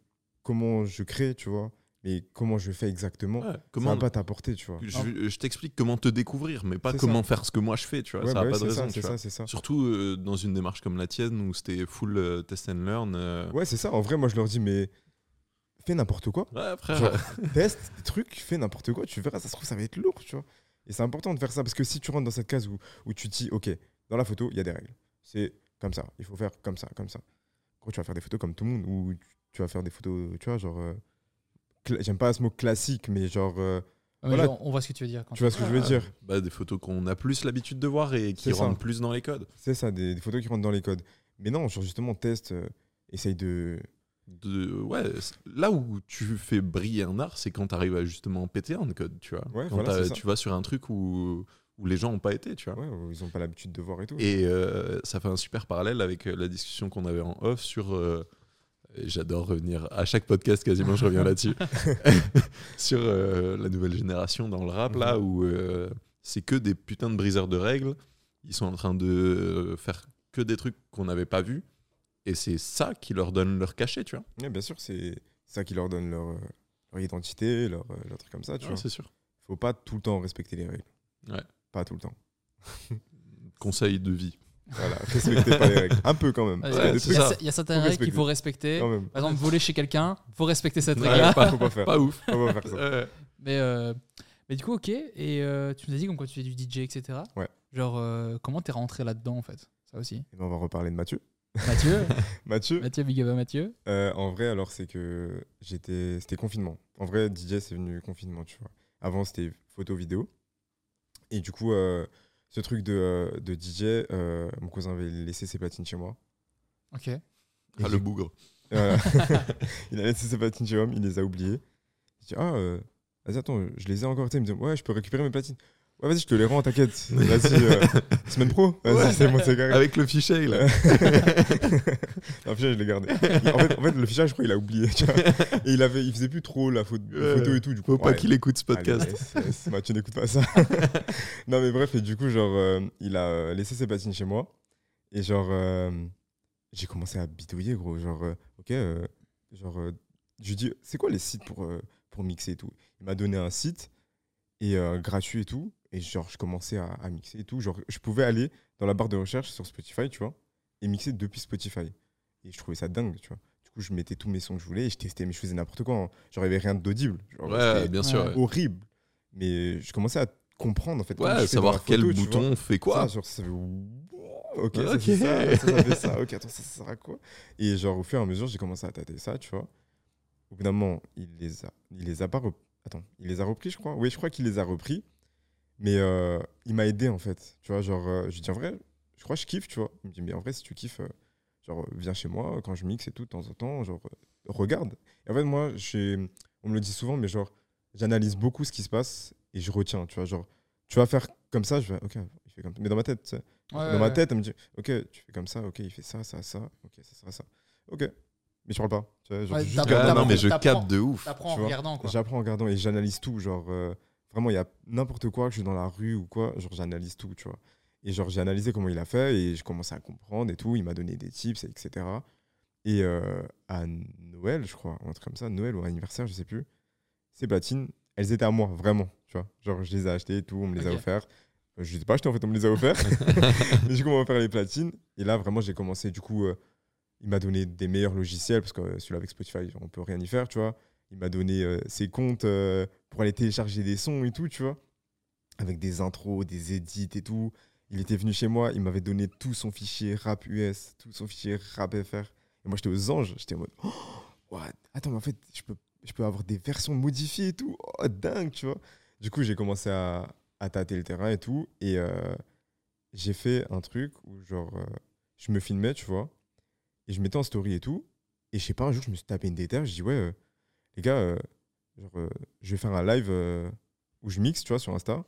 comment je crée, tu vois. mais comment je fais exactement, Ouais, ça comment va pas t'apporter, tu vois. je, je t'explique comment te découvrir, mais pas comment ça. faire ce que moi je fais, tu vois. Ouais, ça bah a ouais, pas de raison, tu vois. ça. Surtout euh, dans une démarche comme la tienne où c'était full euh, test and learn. euh, Ouais, c'est ça. En vrai, moi, je leur dis, mais fais n'importe quoi. Ouais, frère. Genre, teste des trucs, fais n'importe quoi, tu verras, ça se trouve, ça va être lourd, tu vois. Et c'est important de faire ça parce que si tu rentres dans cette case où, où tu te dis, ok, dans la photo, il y a des règles. C'est comme ça, il faut faire comme ça, comme ça. Gros, tu vas faire des photos comme tout le monde ou tu vas faire des photos, tu vois, genre. euh, J'aime pas ce mot classique, mais genre. euh, Ouais, Voilà. genre, on voit ce que tu veux dire. Quand tu vois ce que je veux dire? Bah, des photos qu'on a plus l'habitude de voir et qui ça. rentrent plus dans les codes. C'est ça, des, des photos qui rentrent dans les codes. Mais non, genre justement, teste, euh, essaye de. De, ouais, là où tu fais briller un art, c'est quand tu arrives à justement péter un code, tu vois. Ouais, quand voilà, tu vas sur un truc où, où les gens n'ont pas été, tu vois. Ouais, ils ont pas l'habitude de voir et tout. Et euh, ça fait un super parallèle avec euh, la discussion qu'on avait en off sur. euh, J'adore revenir à chaque podcast quasiment, je reviens là-dessus. sur euh, la nouvelle génération dans le rap, là, Mhm. où c'est que des putains de briseurs de règles. Ils sont en train de faire que des trucs qu'on n'avait pas vus. Et c'est ça qui leur donne leur cachet, tu vois. Ouais, bien sûr, c'est ça qui leur donne leur, leur identité, leur, leur truc comme ça, tu Ouais, vois. c'est sûr. Faut pas tout le temps respecter les règles. Ouais. Pas tout le temps. Conseil de vie. Voilà, respectez pas les règles. Un peu quand même. Ouais, Parce qu'il y a Ouais, des c'est il, y a, y a certaines Faut règles qu'il faut respecter. quand même. Par exemple, voler chez quelqu'un, faut respecter cette Ouais, règle-là. pas- Faut pas faire. Pas ouf. Faut pas faire ça. Ouais. Mais, euh, mais du coup, ok. Et euh, tu nous as dit comme quoi tu fais du DJ, etc. Ouais. Genre, euh, comment t'es rentré là-dedans en fait? Ça aussi. Et ben, on va reparler de Mathieu. Mathieu, Mathieu, Mathieu, big up à Mathieu. euh, en vrai, alors, c'est que j'étais. C'était confinement. En vrai, DJ, c'est venu confinement, tu vois. Avant, c'était photo, vidéo. Et du coup, euh, ce truc de, euh, de DJ, euh, mon cousin avait laissé ses platines chez moi. Ok. Et Ah, le bougre. Euh, il a laissé ses platines chez homme, il les a oubliées. Je dis, ah, euh, vas-y, attends, je les ai encore. Il me dit, ouais, je peux récupérer mes platines. Ouais, vas-y, je te les rends, t'inquiète. Vas-y, euh, semaine pro. Vas-y, Ouais. c'est bon, c'est carré. Avec le fichier, là. non, fichier, je l'ai gardé. En fait, en fait, le fichier, je crois, il a oublié. tu vois. Et il, avait, il faisait plus trop la photo, Ouais. photo et tout. Du coup, Faut pas ouais. qu'il écoute ce Allez, podcast. laisse, laisse. Bah, tu n'écoutes pas ça. non, mais bref, et du coup, genre, euh, il a euh, laissé ses platines chez moi. Et genre, euh, j'ai commencé à bidouiller, gros. Genre, ok, genre, je lui dis, c'est quoi les sites pour, pour mixer et tout? Il m'a donné un site et gratuit et tout. Et genre, je commençais à, à mixer et tout. Genre, je pouvais aller dans la barre de recherche sur Spotify, tu vois, et mixer depuis Spotify. Et je trouvais ça dingue, tu vois. Du coup, je mettais tous mes sons que je voulais et je testais, mais je faisais n'importe quoi. hein. Genre, il n'y avait rien d'audible. Ouais, c'était bien sûr. Ouais. ouais. horrible. Mais je commençais à comprendre, en fait. Ouais, savoir quel photo, bouton fait quoi. Ça, genre, ça fait... Ok, ça, Ok. c'est ça, ça, ça fait ça. Ok, attends, ça, ça sert à quoi Et genre, au fur et à mesure, j'ai commencé à tâter ça, tu vois. Au bout d'un moment, il les a, il les a pas rep- Attends, il les a repris, je crois. Oui, je crois qu'il les a repris. Mais euh, il m'a aidé, en fait. Tu vois, genre, euh, je lui dis, en vrai, je crois que je kiffe, tu vois. Il me dit, mais en vrai, si tu kiffes, euh, genre, viens chez moi quand je mixe et tout, de temps en temps, genre, euh, regarde. Et en fait, moi, j'ai- on me le dit souvent, mais genre, j'analyse beaucoup ce qui se passe et je retiens, tu vois. Genre, tu vas faire comme ça, je vais, ok, il fait comme ça. Mais dans ma tête, tu sais, Ouais, dans ma tête, elle me dit, ok, tu fais comme ça, ok, il fait ça, ça, ça, ok, ça sera ça. Ok. Mais je parle pas. Tu vois, genre, Ouais, juste garde- non, mais je capte de ouf. T'apprends Tu en regardant quoi. J'apprends en regardant et j'analyse tout. Genre, euh, vraiment, il y a n'importe quoi, que je suis dans la rue ou quoi, genre, j'analyse tout, tu vois. Et genre, j'ai analysé comment il a fait et je commençais à comprendre et tout. Il m'a donné des tips, etc. Et euh, à Noël, je crois, un truc comme ça, Noël ou anniversaire, je sais plus, ces platines, elles étaient à moi, vraiment, tu vois. Genre, je les ai achetées et tout, on me les a offertes. Euh, Je les ai pas achetées, en fait, on me les a offertes. Mais du coup, on m'a offert les platines. Et là, vraiment, j'ai commencé, du coup, euh, il m'a donné des meilleurs logiciels, parce que celui-là avec Spotify, on peut rien y faire, tu vois. Il m'a donné euh, ses comptes euh, pour aller télécharger des sons et tout, tu vois. Avec des intros, des edits et tout. Il était venu chez moi, il m'avait donné tout son fichier rap US, tout son fichier rap FR. Et moi, j'étais aux anges. J'étais en mode, oh, what? Attends, mais en fait, je peux, je peux avoir des versions modifiées et tout? Oh, dingue, tu vois. Du coup, j'ai commencé à, à tâter le terrain et tout. Et euh, j'ai fait un truc où, genre, je me filmais, tu vois. Et je mettais en story et tout. Et je sais pas, un jour, je me suis tapé une déterre. Je dis, ouais, les gars, euh, genre, euh, je vais faire un live euh, où je mixe, tu vois, sur Insta.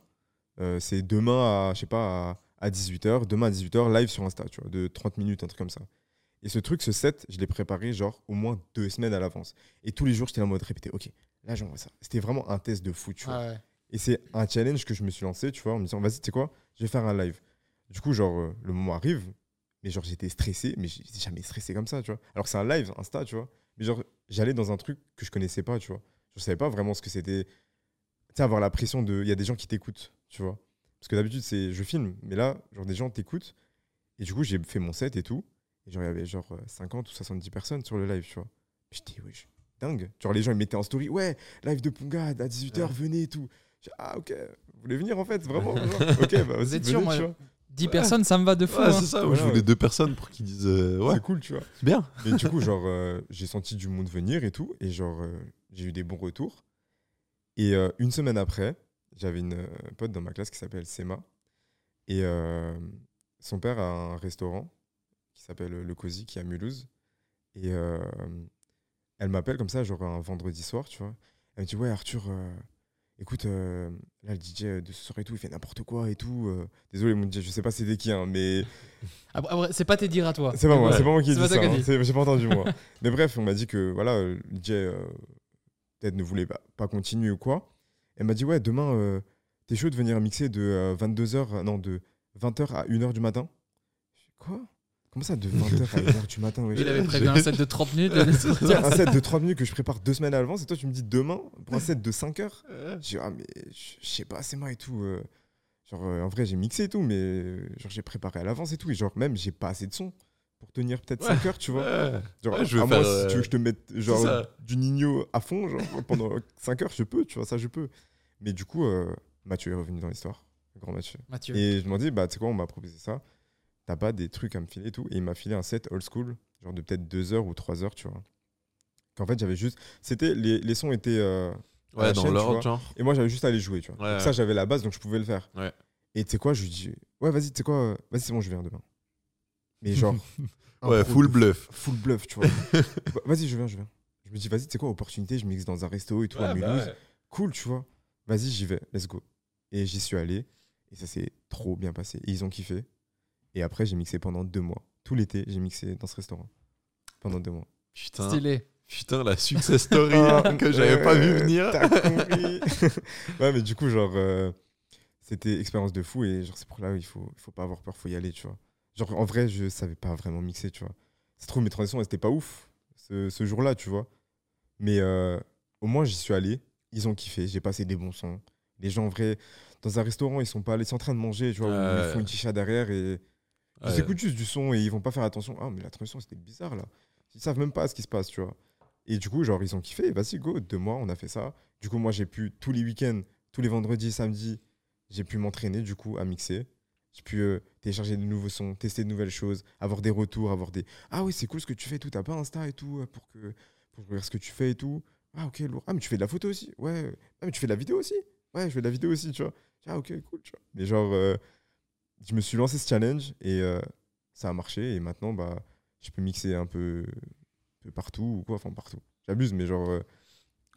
C'est demain à, je sais pas, à, 18h. Demain à 18h, live sur Insta, tu vois, de 30 minutes, un truc comme ça. Et ce truc, ce set, je l'ai préparé genre au moins deux semaines à l'avance. Et tous les jours, j'étais en mode répéter, ok, là j'envoie ça. C'était vraiment un test de fou, tu vois. Ah ouais. Et c'est un challenge que je me suis lancé, tu vois, en me disant, vas-y, tu sais quoi, je vais faire un live. Du coup, genre, euh, le moment arrive, mais genre, j'étais stressé, mais j'étais jamais stressé comme ça, tu vois. Alors c'est un live, Insta, tu vois. Mais genre, j'allais dans un truc que je connaissais pas, tu vois. Je savais pas vraiment ce que c'était. Tu sais, avoir la pression de. Il y a des gens qui t'écoutent, tu vois. Parce que d'habitude, c'est je filme, mais là, genre, des gens t'écoutent. Et du coup, j'ai fait mon set et tout. Et genre, il y avait genre 50 ou 70 personnes sur le live, tu vois. Je dis, oui, dingue. Genre, les gens, ils mettaient en story, ouais, live de Pungad à 18h, venez et tout. ah, ok, vous voulez venir en fait, vraiment Ok, bah, Vous êtes sûr, moi, 10 personnes, ça me va de fou. Ouais, hein. c'est ça. je voulais deux personnes pour qu'ils disent euh, ouais, C'est cool, tu vois. c'est bien. Et du coup, genre, euh, j'ai senti du monde venir et tout. Et genre, euh, j'ai eu des bons retours. Et euh, une semaine après, j'avais une euh, pote dans ma classe qui s'appelle Sema. Et euh, son père a un restaurant qui s'appelle Le Cozy, qui est à Mulhouse. Et euh, elle m'appelle comme ça, genre un vendredi soir, tu vois. Elle me dit Ouais, Arthur, euh, écoute, euh, là, le DJ de ce soir et tout, il fait n'importe quoi et tout. euh. Désolé, mon DJ, je sais pas c'était qui, hein, mais c'est pas tes dire à toi. c'est pas moi, Ouais. c'est pas moi qui ai C'est dit ça. hein. J'ai pas entendu moi. Mais bref, on m'a dit que voilà, euh, le DJ euh, peut-être ne voulait pas, pas continuer ou quoi. Elle m'a dit ouais, demain t'es chaud de venir mixer de 22h non de 20h à 1h du matin. Je quoi? Comment ça de 20h à 1h du matin wesh Il avait prévu un set de 30 minutes. Tiens, un set de 30 minutes que je prépare deux semaines à l'avance et toi tu me dis demain pour un set de 5 heures J'ai dit, ah, mais je sais pas, c'est moi et tout. euh. Genre, euh, en vrai, j'ai mixé et tout, mais euh, genre, j'ai préparé à l'avance et tout. Et genre, même, j'ai pas assez de son pour tenir peut-être 5 heures, tu vois. Ouais. Genre, Ouais, je veux à moi, si tu veux euh, que je te mette genre, du Nino à fond, genre, pendant 5 heures, je peux, tu vois, ça, je peux. Mais du coup, euh, Mathieu est revenu dans l'histoire, le grand Mathieu. Mathieu. Et je m'en dis, bah, tu sais quoi, on m'a proposé ça. T'as pas des trucs à me filer et tout. Et il m'a filé un set old school, genre de peut-être 2 heures ou 3 heures, tu vois. Qu'en fait, j'avais juste. C'était. Les, les sons étaient. euh, à la Ouais, dans chaîne, tu l'ordre, vois. genre. et moi, j'avais juste à aller jouer, tu vois. Ouais, Donc ouais. ça, j'avais la base, donc je pouvais le faire. Ouais. Et tu sais quoi, je lui dis, ouais, vas-y, tu sais quoi, euh, vas-y, c'est bon, je viens demain. Mais genre. Ouais, full bluff. Full bluff, tu vois. Bah, vas-y, je viens, je viens. Je me dis, vas-y, tu sais quoi, opportunité, je mixe dans un resto et tout à Ouais, bah Mulhouse. ouais. Cool, tu vois. Vas-y, j'y vais, let's go. Et j'y suis allé, et ça s'est trop bien passé. Et ils ont kiffé. Et après, j'ai mixé pendant deux mois. Tout l'été, j'ai mixé dans ce restaurant. Pendant deux mois. Putain, Stylé. putain, la success story Ah, que j'avais pas vu venir. T'as compris. ouais, mais du coup, genre, euh, c'était expérience de fou et genre, c'est pour là où il faut, il faut pas avoir peur, faut y aller, tu vois. Genre, en vrai, je savais pas vraiment mixer, tu vois. C'est trop, mes transitions, elles étaient pas ouf ce, ce jour-là, tu vois. Mais euh, au moins, j'y suis allé. Ils ont kiffé, j'ai passé des bons sons. Les gens, en vrai, dans un restaurant, ils sont pas allés, ils sont en train de manger, tu vois, ils font une chicha derrière et ils écoutent juste du son et ils vont pas faire attention. Ah, mais la transition, c'était bizarre là. Ils savent même pas ce qui se passe, tu vois. Et du coup, genre, ils ont kiffé. Vas-y, go, deux mois, on a fait ça. Du coup, moi, j'ai pu, tous les week-ends, tous les vendredis, samedis, j'ai pu m'entraîner, du coup, à mixer. J'ai pu euh, télécharger de nouveaux sons, tester de nouvelles choses, avoir des retours, avoir des Ah oui, c'est cool ce que tu fais et tout. T'as pas Insta et tout euh, pour que pour voir ce que tu fais et tout. Ah, ok, lourd. Ah, mais tu fais de la photo aussi? Ouais. Ah, mais tu fais de la vidéo aussi? Ouais, je fais de la vidéo aussi, tu vois. Ah, ok, cool, tu vois. Mais genre, euh, je me suis lancé ce challenge et euh, ça a marché. Et maintenant, bah, je peux mixer un peu, partout ou quoi. Enfin, partout. J'abuse, mais genre. euh,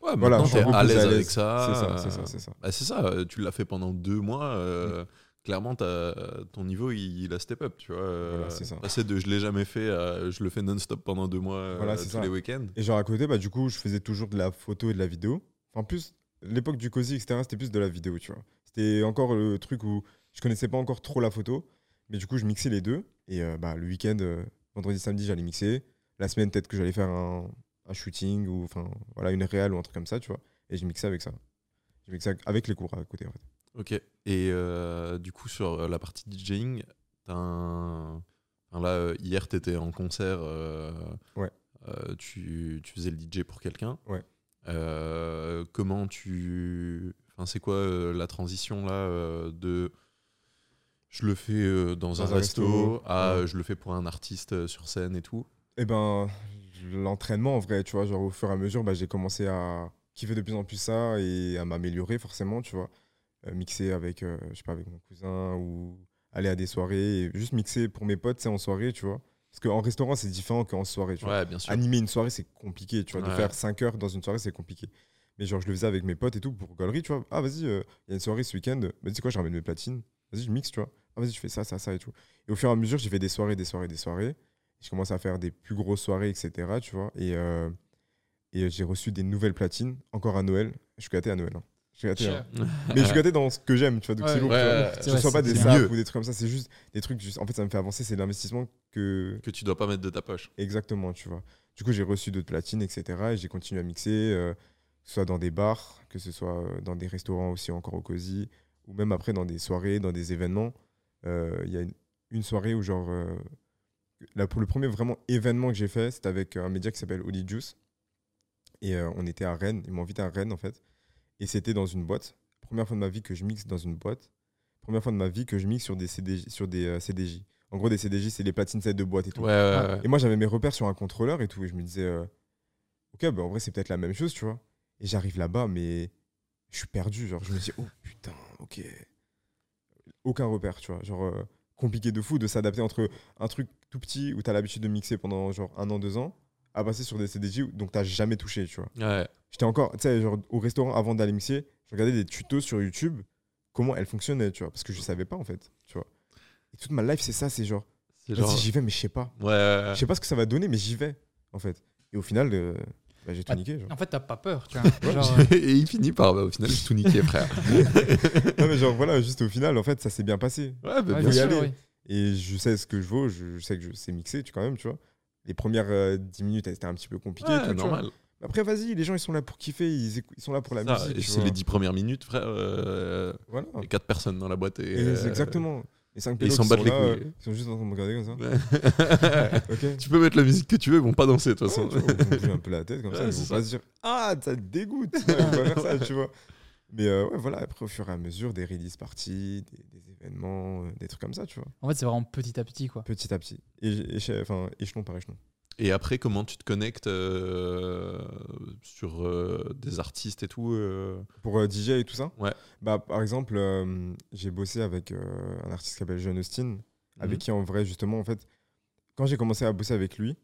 Ouais, Voilà, maintenant t'es à l'aise avec ça. c'est ça, c'est ça, c'est ça. bah, ça, euh, tu l'as fait pendant deux mois. euh, Clairement, ton niveau, il, il a step up, tu vois. Voilà, c'est ça. Passer de je l'ai jamais fait à je le fais non-stop pendant deux mois Voilà, tous ça. les week-ends. Et genre à côté, bah, du coup, je faisais toujours de la photo et de la vidéo. En plus, l'époque du COSI, etc., c'était plus de la vidéo, tu vois. C'était encore le truc où je connaissais pas encore trop la photo. Mais du coup, je mixais les deux. Et euh, bah, le week-end, euh, vendredi, samedi, j'allais mixer. La semaine, peut-être que j'allais faire un, un shooting ou enfin voilà, une réal ou un truc comme ça, tu vois. Et je mixais avec ça. Je mixais avec les cours à côté, en fait. Ok. Et euh, du coup, sur euh, la partie DJing, t'as un. enfin, là, hier, t'étais en concert. Ouais. tu, tu faisais le DJ pour quelqu'un. Ouais. Euh, comment tu. Enfin, c'est quoi euh, la transition là euh, de. Je le fais euh, dans, un, un resto, resto, à ouais. euh, je le fais pour un artiste euh, sur scène et tout. Eh ben, l'entraînement, en vrai, tu vois, genre au fur et à mesure, bah, j'ai commencé à kiffer de plus en plus ça et à m'améliorer forcément, tu vois. Euh, mixer avec, euh, je sais pas, avec mon cousin ou aller à des soirées et juste mixer pour mes potes, c'est en soirée, tu vois. Parce qu'en restaurant, c'est différent qu'en soirée, tu vois. Ouais, bien sûr. Animer une soirée, c'est compliqué, tu vois. De faire 5 heures dans une soirée, c'est compliqué. Mais genre, je le faisais avec mes potes et tout pour galerie, tu vois. Ah, vas-y, euh, il y a une soirée ce week-end. Bah, sais quoi, je ramène mes platines. Vas-y, je mixe, tu vois. Ah, vas-y, je fais ça, ça, ça et tout. Et au fur et à mesure, j'ai fait des soirées, des soirées, des soirées. Je commence à faire des plus grosses soirées, etc. Tu vois. Et, euh, et j'ai reçu des nouvelles platines, encore à Noël. Je suis gâté à Noël. hein. Je suis gâté. hein. Mais je suis gâté dans ce que j'aime, tu vois. Donc Ouais, c'est lourd. ouais, tu vois. ouais, c'est je vrai, reçois pas des sapes ou des trucs comme ça. C'est juste des trucs. juste- En fait, ça me fait avancer. C'est l'investissement que, Que tu dois pas mettre de ta poche. Exactement, tu vois. Du coup, j'ai reçu d'autres platines, etc. Et j'ai continué à mixer. euh, que ce soit dans des bars, que ce soit euh, dans des restaurants aussi encore au COSI, ou même après dans des soirées, dans des événements. Euh, Il y a une, une soirée où, genre, euh, là, pour le premier vraiment événement que j'ai fait, c'était avec un média qui s'appelle Holy Juice. Et euh, on était à Rennes, ils m'ont invité à Rennes en fait. Et c'était dans une boîte. Première fois de ma vie que je mixe dans une boîte. Première fois de ma vie que je mixe sur des, CDJ, sur des euh, CDJ. En gros, des CDJ, c'est les platines sets de boîte et tout. Ouais, ouais, ouais. Et moi, j'avais mes repères sur un contrôleur et tout. Et je me disais, euh, ok, bah, en vrai, c'est peut-être la même chose, tu vois. Et j'arrive là-bas, mais je suis perdu. Genre, je me dis, oh putain, ok. Aucun repère, tu vois. Genre, euh, compliqué de fou de s'adapter entre un truc tout petit où tu as l'habitude de mixer pendant genre un an, deux ans, à passer sur des CDJ donc t'as jamais touché, tu vois. Ouais. J'étais encore, tu sais, genre au restaurant avant d'aller mixer, je regardais des tutos sur YouTube, comment elle fonctionnait, tu vois, parce que je savais pas en fait, tu vois. Et toute ma life, c'est ça, c'est genre, genre. j'y vais, mais je sais pas. Ouais, ouais, Je sais pas ce que ça va donner, mais j'y vais, en fait. Et au final, euh, bah, j'ai tout Ah, niqué. Genre. En fait, t'as pas peur, tu vois. Genre, euh. Et il finit par, bah, au final, j'ai tout niqué, frère. non, mais genre, voilà, juste au final, en fait, ça s'est bien passé. Ouais, bah, ouais, bien sûr. sûr, aller. oui. Et je sais ce que je vaux, je, sais que je sais mixer, tu quand même, tu vois. Les premières euh, 10 minutes, elles étaient un petit peu compliquées. Ouais, tout, normal. Après, vas-y, les gens, ils sont là pour kiffer, ils, sont là pour la Ça, musique. et c'est les 10 premières minutes, frère. euh, Voilà. Il y a 4 personnes dans la boîte. Et, Et euh, exactement. Les 5 ils pélos s'en battent sont les là, euh, couilles. ils sont juste en train de me regarder comme ça. Tu peux mettre la musique que tu veux, ils vont pas danser de toute façon. ils vont un peu la tête comme ça, ils vont ça. pas se dire Ah, ça te dégoûte, Ouais, ils vont pas faire ça, tu vois. Mais euh, ouais, voilà, après, au fur et à mesure, des release parties, des, des événements, euh, des trucs comme ça, tu vois, En fait, c'est vraiment petit à petit, quoi. petit à petit. Et, échelon par échelon. Et après, comment tu te connectes euh, sur euh, des artistes et tout euh, Pour DJ et tout ça? Ouais. Bah, par exemple, j'ai bossé avec un artiste qui s'appelle Jeune Austin, avec Mhm. qui, en vrai, justement, en fait, quand j'ai commencé à bosser avec lui,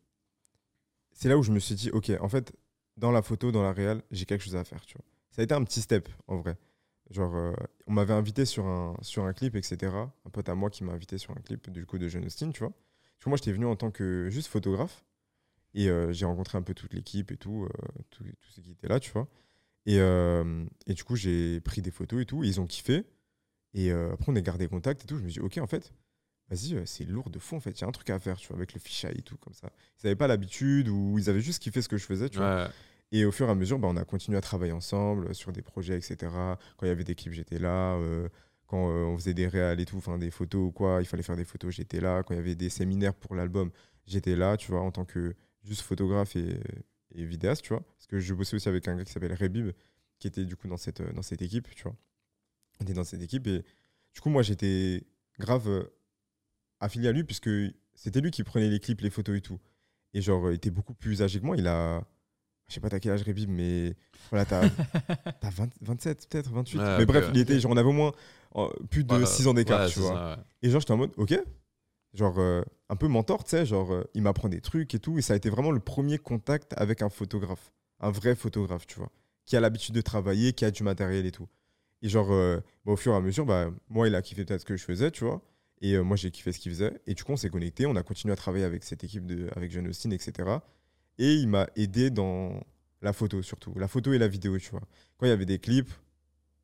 c'est là où je me suis dit, ok, en fait, dans la photo, dans la réal, j'ai quelque chose à faire, tu vois. Ça a été un petit step, en vrai. Genre, on m'avait invité sur un, sur un clip, etc. Un pote à moi qui m'a invité sur un clip, du coup, de Jeune Austin, tu vois. Moi, j'étais venu en tant que juste photographe. Et euh, j'ai rencontré un peu toute l'équipe et tout, euh, tout, tout ce qui était là, tu vois. Et, euh, et du coup, j'ai pris des photos et tout. et ils ont kiffé. Et après, on a gardé contact et tout. Je me dis, ok, en fait, vas-y, c'est lourd de fond, en fait. Il y a un truc à faire, tu vois, avec le fichier et tout, comme ça. Ils n'avaient pas l'habitude ou ils avaient juste kiffé ce que je faisais, tu vois. Et au fur et à mesure, bah, on a continué à travailler ensemble sur des projets, etc. Quand il y avait des clips, j'étais là. euh, quand euh, on faisait des réals et tout, enfin des photos ou quoi, il fallait faire des photos, j'étais là. Quand il y avait des séminaires pour l'album, j'étais là, tu vois, en tant que juste photographe et, et vidéaste, tu vois. Parce que je bossais aussi avec un gars qui s'appelle Rebib, qui était du coup dans cette, dans cette équipe, tu vois. On était dans cette équipe et du coup, moi, j'étais grave euh, affilié à lui puisque c'était lui qui prenait les clips, les photos et tout. Et genre, il était beaucoup plus âgé que moi. Il a, je sais pas t'as quel âge Rebib, mais voilà, t'as t'as 20 27 peut-être, 28. Ouais, mais bref, ouais. il était, genre, on avait au moins plus de Ouais, 6 ans d'écart, ouais, tu vois. ça, ouais. Et genre, j'étais en mode, ok, genre euh, un peu mentor, tu sais, genre euh, il m'apprend des trucs et tout. Et ça a été vraiment le premier contact avec un photographe, un vrai photographe, tu vois, qui a l'habitude de travailler, qui a du matériel et tout. Et genre, euh, bah, au fur et à mesure, bah, moi, il a kiffé peut-être ce que je faisais, tu vois. Et moi, j'ai kiffé ce qu'il faisait. Et du coup, on s'est connecté, on a continué à travailler avec cette équipe, de, avec John Austin, etc. Et il m'a aidé dans la photo, surtout. La photo et la vidéo, tu vois. Quand il y avait des clips,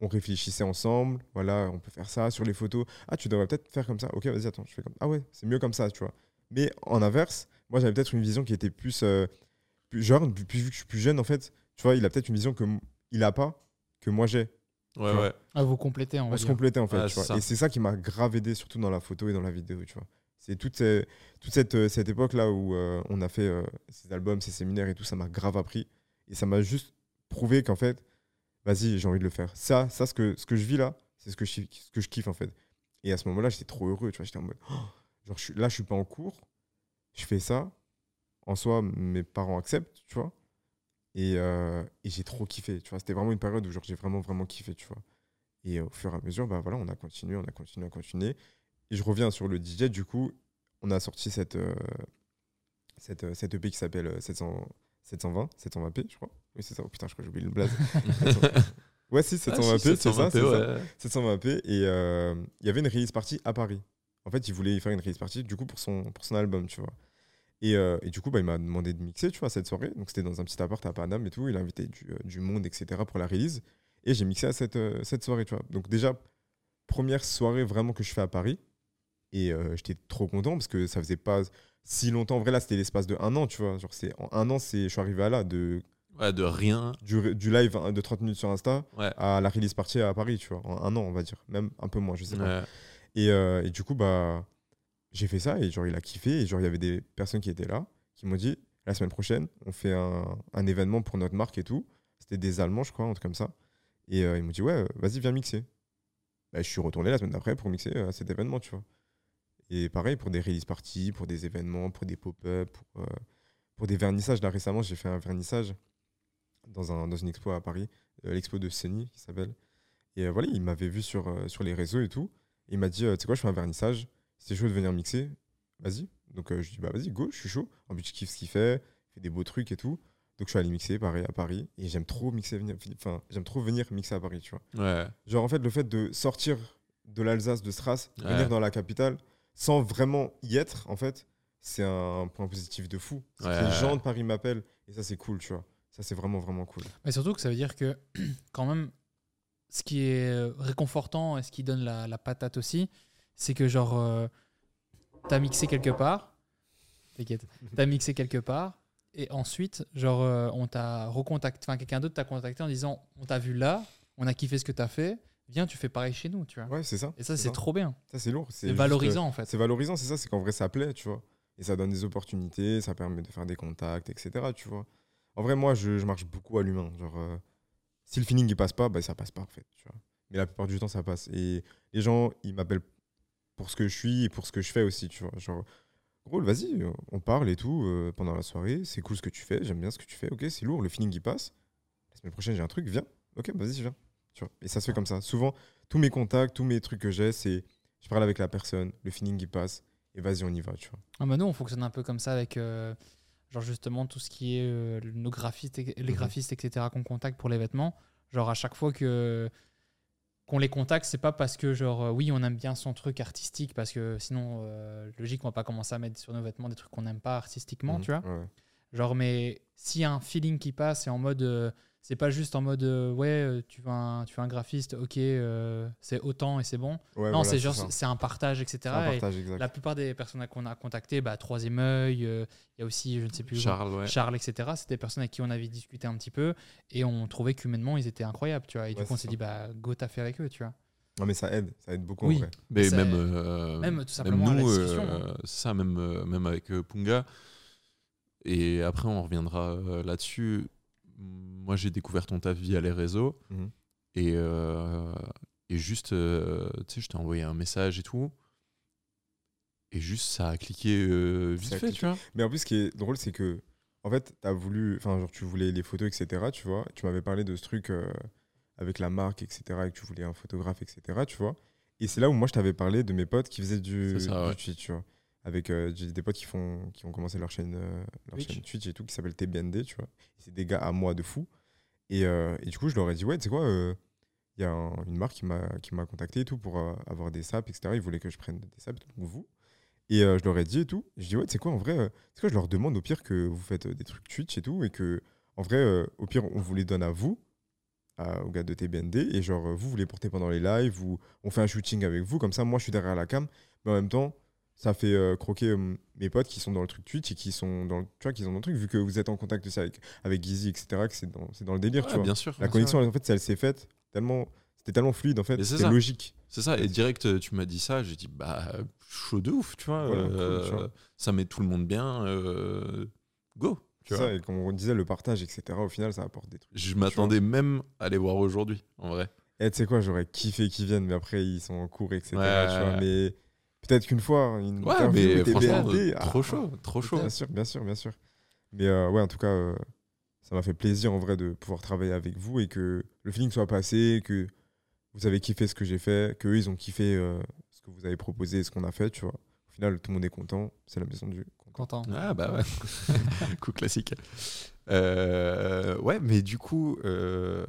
on réfléchissait ensemble. Voilà, on peut faire ça sur les photos. Ah, tu devrais peut-être faire comme ça. Ok, vas-y, attends, je fais comme Ah ouais, c'est mieux comme ça, tu vois. Mais en inverse, moi, j'avais peut-être une vision qui était plus, euh, plus puis vu que je suis plus jeune, en fait, tu vois, il a peut-être une vision que il a pas, que moi j'ai. Ouais, ouais. Ah, vous complétez, on va On se dire. complétait en fait. Ouais, tu c'est vois. ça. Et c'est ça qui m'a grave aidé, surtout dans la photo et dans la vidéo. Tu vois. C'est toute, ces- toute cette, euh, cette époque-là où euh, on a fait euh, ces albums, ces séminaires et tout, ça m'a grave appris. Et ça m'a juste prouvé qu'en fait, vas-y, j'ai envie de le faire. Ça, ça ce, que, ce que je vis là, c'est ce, que je ce que je kiffe en fait. Et à ce moment-là, j'étais trop heureux. Tu vois. J'étais en mode, oh, genre, je suis, là, je suis pas en cours, je fais ça. En soi, mes parents acceptent, tu vois. Et, euh, et j'ai trop kiffé. Tu vois. C'était vraiment une période où j'ai vraiment, vraiment kiffé, tu vois. Et au fur et à mesure, bah voilà, on a continué, on a continué, on a continué. Et je reviens sur le DJ, du coup, on a sorti cette, euh, cette, euh, cette EP qui s'appelle euh, 700, 720, 720p, je crois. Oui, c'est ça. Oh, putain, je crois que j'ai oublié le blaze. ouais, si, 720p, c'est ça, 720p, c'est ça. ouais. 720p. Et euh, il y avait une release party à Paris. En fait, il voulait faire une release party, du coup, pour son, pour son album, tu vois. Et, euh, et du coup, bah, il m'a demandé de mixer, tu vois, cette soirée. Donc, c'était dans un petit appart à Paname et tout. Il a invité du, euh, du monde, etc. pour la release. Et j'ai mixé à cette, euh, cette soirée, tu vois. Donc, déjà, première soirée vraiment que je fais à Paris. Et euh, j'étais trop content parce que ça faisait pas si longtemps. En vrai, là, c'était l'espace de un an, tu vois. Genre, c'est, en un an, c'est, je suis arrivé à là. De Ouais, de rien. Du, du live hein, de 30 minutes sur Insta Ouais. à la release party à Paris, tu vois, en un an, on va dire. Même un peu moins, je sais pas. Ouais. Et, euh, et du coup, bah, j'ai fait ça et genre, il a kiffé. Et genre, il y avait des personnes qui étaient là qui m'ont dit la semaine prochaine, on fait un, un événement pour notre marque et tout. C'était des Allemands, je crois, un truc comme ça. Et euh, ils m'ont dit ouais, euh, vas-y, viens mixer. Bah, je suis retourné la semaine d'après pour mixer euh, à cet événement, tu vois. Et pareil pour des release parties, pour des événements, pour des pop-up, pour, euh, pour des vernissages. Là, récemment, j'ai fait un vernissage dans, un, dans une expo à Paris, euh, l'expo de Sony qui s'appelle. Et euh, voilà, il m'avait vu sur, sur les réseaux et tout. Et il m'a dit, tu sais quoi, je fais un vernissage. T'es chaud de venir mixer, vas-y. Donc je dis, bah vas-y, go, je suis chaud. En plus, je kiffe ce qu'il fait, il fait des beaux trucs et tout. Donc je suis allé mixer, pareil, à Paris. Et j'aime trop mixer, venir, enfin, j'aime trop venir mixer à Paris, tu vois. Ouais. Genre, en fait, le fait de sortir de l'Alsace, de Stras, Ouais. venir dans la capitale, sans vraiment y être, en fait, c'est un point positif de fou. C'est que Ouais. Les gens de Paris m'appellent, et ça, c'est cool, tu vois. Ça, c'est vraiment, vraiment cool. Mais surtout que ça veut dire que, quand même, ce qui est réconfortant et ce qui donne la, la patate aussi, c'est que, genre, euh, t'as mixé quelque part, t'inquiète, t'as mixé quelque part, et ensuite, genre, euh, on t'a recontacté, enfin, quelqu'un d'autre t'a contacté en disant on t'a vu là, on a kiffé ce que t'as fait, viens, tu fais pareil chez nous, tu vois. Ouais, c'est ça. Et ça, c'est trop bien. Ça, c'est lourd. C'est juste, valorisant, en fait. C'est valorisant, c'est ça, c'est qu'en vrai ça plaît, tu vois. Et ça donne des opportunités, ça permet de faire des contacts, etc. Tu vois. En vrai, moi, je, je marche beaucoup à l'humain. Genre, euh, si le feeling il passe pas, bah, ça passe pas en fait. Tu vois. Mais la plupart du temps, ça passe. Et les gens, ils m'appellent pour ce que je suis et pour ce que je fais aussi, tu vois. Genre, gros, vas-y, on parle et tout euh, pendant la soirée. C'est cool ce que tu fais, j'aime bien ce que tu fais. Ok, c'est lourd, le feeling il passe. La semaine prochaine, j'ai un truc, viens. Ok, vas-y, viens. Tu vois. Et ça se fait comme ça. Souvent, tous mes contacts, tous mes trucs que j'ai, c'est je parle avec la personne, le feeling il passe, et vas-y, on y va, tu vois. Ah bah nous, on fonctionne un peu comme ça avec, euh, genre justement, tout ce qui est euh, nos graphistes, et- les Mhm. graphistes, etc., qu'on contacte pour les vêtements. Genre, à chaque fois que qu'on les contacte, c'est pas parce que, genre, euh, oui, on aime bien son truc artistique, parce que sinon, euh, logique, on va pas commencer à mettre sur nos vêtements des trucs qu'on n'aime pas artistiquement, Mhm. tu vois. Ouais. Genre, mais s'il y a un feeling qui passe, c'est en mode. C'est pas juste en mode euh, ouais, euh, tu veux un, tu veux un graphiste, ok, euh, c'est autant et c'est bon. Ouais, non, voilà, c'est genre, c'est un partage, etc. Un partage, la plupart des personnes qu'on a contactées, bah, Troisième œil, euh, il y a aussi, je ne sais plus, Charles, ouais. Charles, etc. C'était des personnes avec qui on avait discuté un petit peu et on trouvait qu'humainement, ils étaient incroyables, tu vois. Et du coup, on s'est dit, bah, go, t'as fait avec eux, tu vois. Non, mais ça aide, ça aide beaucoup Oui. en vrai. Mais même, euh, même tout simplement la nous, euh, hein. c'est ça, même, même avec euh, Punga. Et après, on reviendra euh, là-dessus. Moi, j'ai découvert ton taf via les réseaux. Mhm. Et, euh, et juste, euh, tu sais, je t'ai envoyé un message et tout. Et juste, ça a cliqué euh, vite Ça fait, cliqué. tu vois. Mais en plus, ce qui est drôle, c'est que, en fait, as voulu, enfin, genre, tu voulais les photos, etc., tu vois. Tu m'avais parlé de ce truc avec la marque, etc., et que tu voulais un photographe, etc., tu vois. Et c'est là où moi, je t'avais parlé de mes potes qui faisaient du, ça, du ouais. Twitch, tu vois. Avec euh, des potes qui, font, qui ont commencé leur chaîne, euh, leur Twitch. chaîne Twitch et tout, qui s'appelle TBND, tu vois. C'est des gars à moi de fou. Et, euh, et du coup, je leur ai dit, ouais, tu sais quoi, il y a un- une marque qui m'a qui m'a contacté et tout pour avoir des saps, etc. Ils voulaient que je prenne des saps, donc vous. Et je leur ai dit et tout. Je dis, ouais, tu sais quoi, en vrai, c'est quoi, je leur demande au pire que vous faites des trucs Twitch et tout, et que, en vrai, au pire, on vous les donne à vous, à- aux gars de TBND, et genre, vous, vous les portez pendant les lives, ou on fait un shooting avec vous, comme ça, moi, je suis derrière la cam, mais en même temps, ça fait euh, croquer euh, mes potes qui sont dans le truc Twitch et qui sont dans le, tu vois, qui sont dans le truc, vu que vous êtes en contact aussi avec, avec Gizzy, etc., que c'est dans, dans le délire, tu vois. bien sûr. La bien connexion, sûr. en fait, elle s'est faite tellement. C'était tellement fluide, en fait. C'était logique. C'est ça, et direct, euh, tu m'as dit ça, j'ai dit, bah, chaud de ouf, tu vois. Voilà, cool, tu vois. ça met tout le monde bien. go, tu vois. ça, et comme on disait, le partage, etc., au final, ça apporte des trucs. Je m'attendais même à les voir aujourd'hui, en vrai. Et tu sais quoi, j'aurais kiffé qu'ils viennent, mais après, ils sont en cours, etc. Ouais, tu vois, mais peut-être qu'une fois, une Ouais, interview mais franchement, BND, euh, ah, trop chaud, trop chaud. Bien sûr, bien sûr, bien sûr. Mais euh, ouais, en tout cas, euh, ça m'a fait plaisir en vrai de pouvoir travailler avec vous et que le feeling soit passé, que vous avez kiffé ce que j'ai fait, qu'eux, ils ont kiffé euh, ce que vous avez proposé et ce qu'on a fait, tu vois. Au final, tout le monde est content. C'est la maison du content. Content. Ah bah ouais, coup classique. Euh, ouais, mais du coup, euh,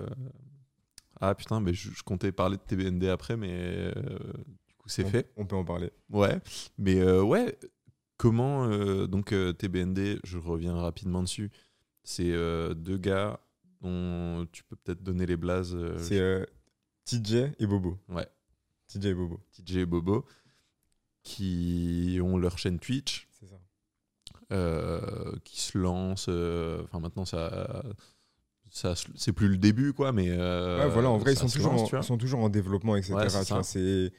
ah putain, mais je, je comptais parler de TBND après, mais euh, coup c'est On- fait. On peut en parler. Ouais, mais euh, ouais, comment euh, donc euh, TBND, je reviens rapidement dessus. C'est deux gars dont tu peux peut-être donner les blazes. C'est TJ et Bobo. Ouais. TJ et Bobo. TJ et Bobo, qui ont leur chaîne Twitch. C'est ça. qui se lance. euh, Enfin, maintenant, ça, ça, c'est plus le début, quoi, mais. euh, Ouais, voilà, en vrai, ils sont, toujours lance, en, ils sont toujours en développement, etc. Ouais, c'est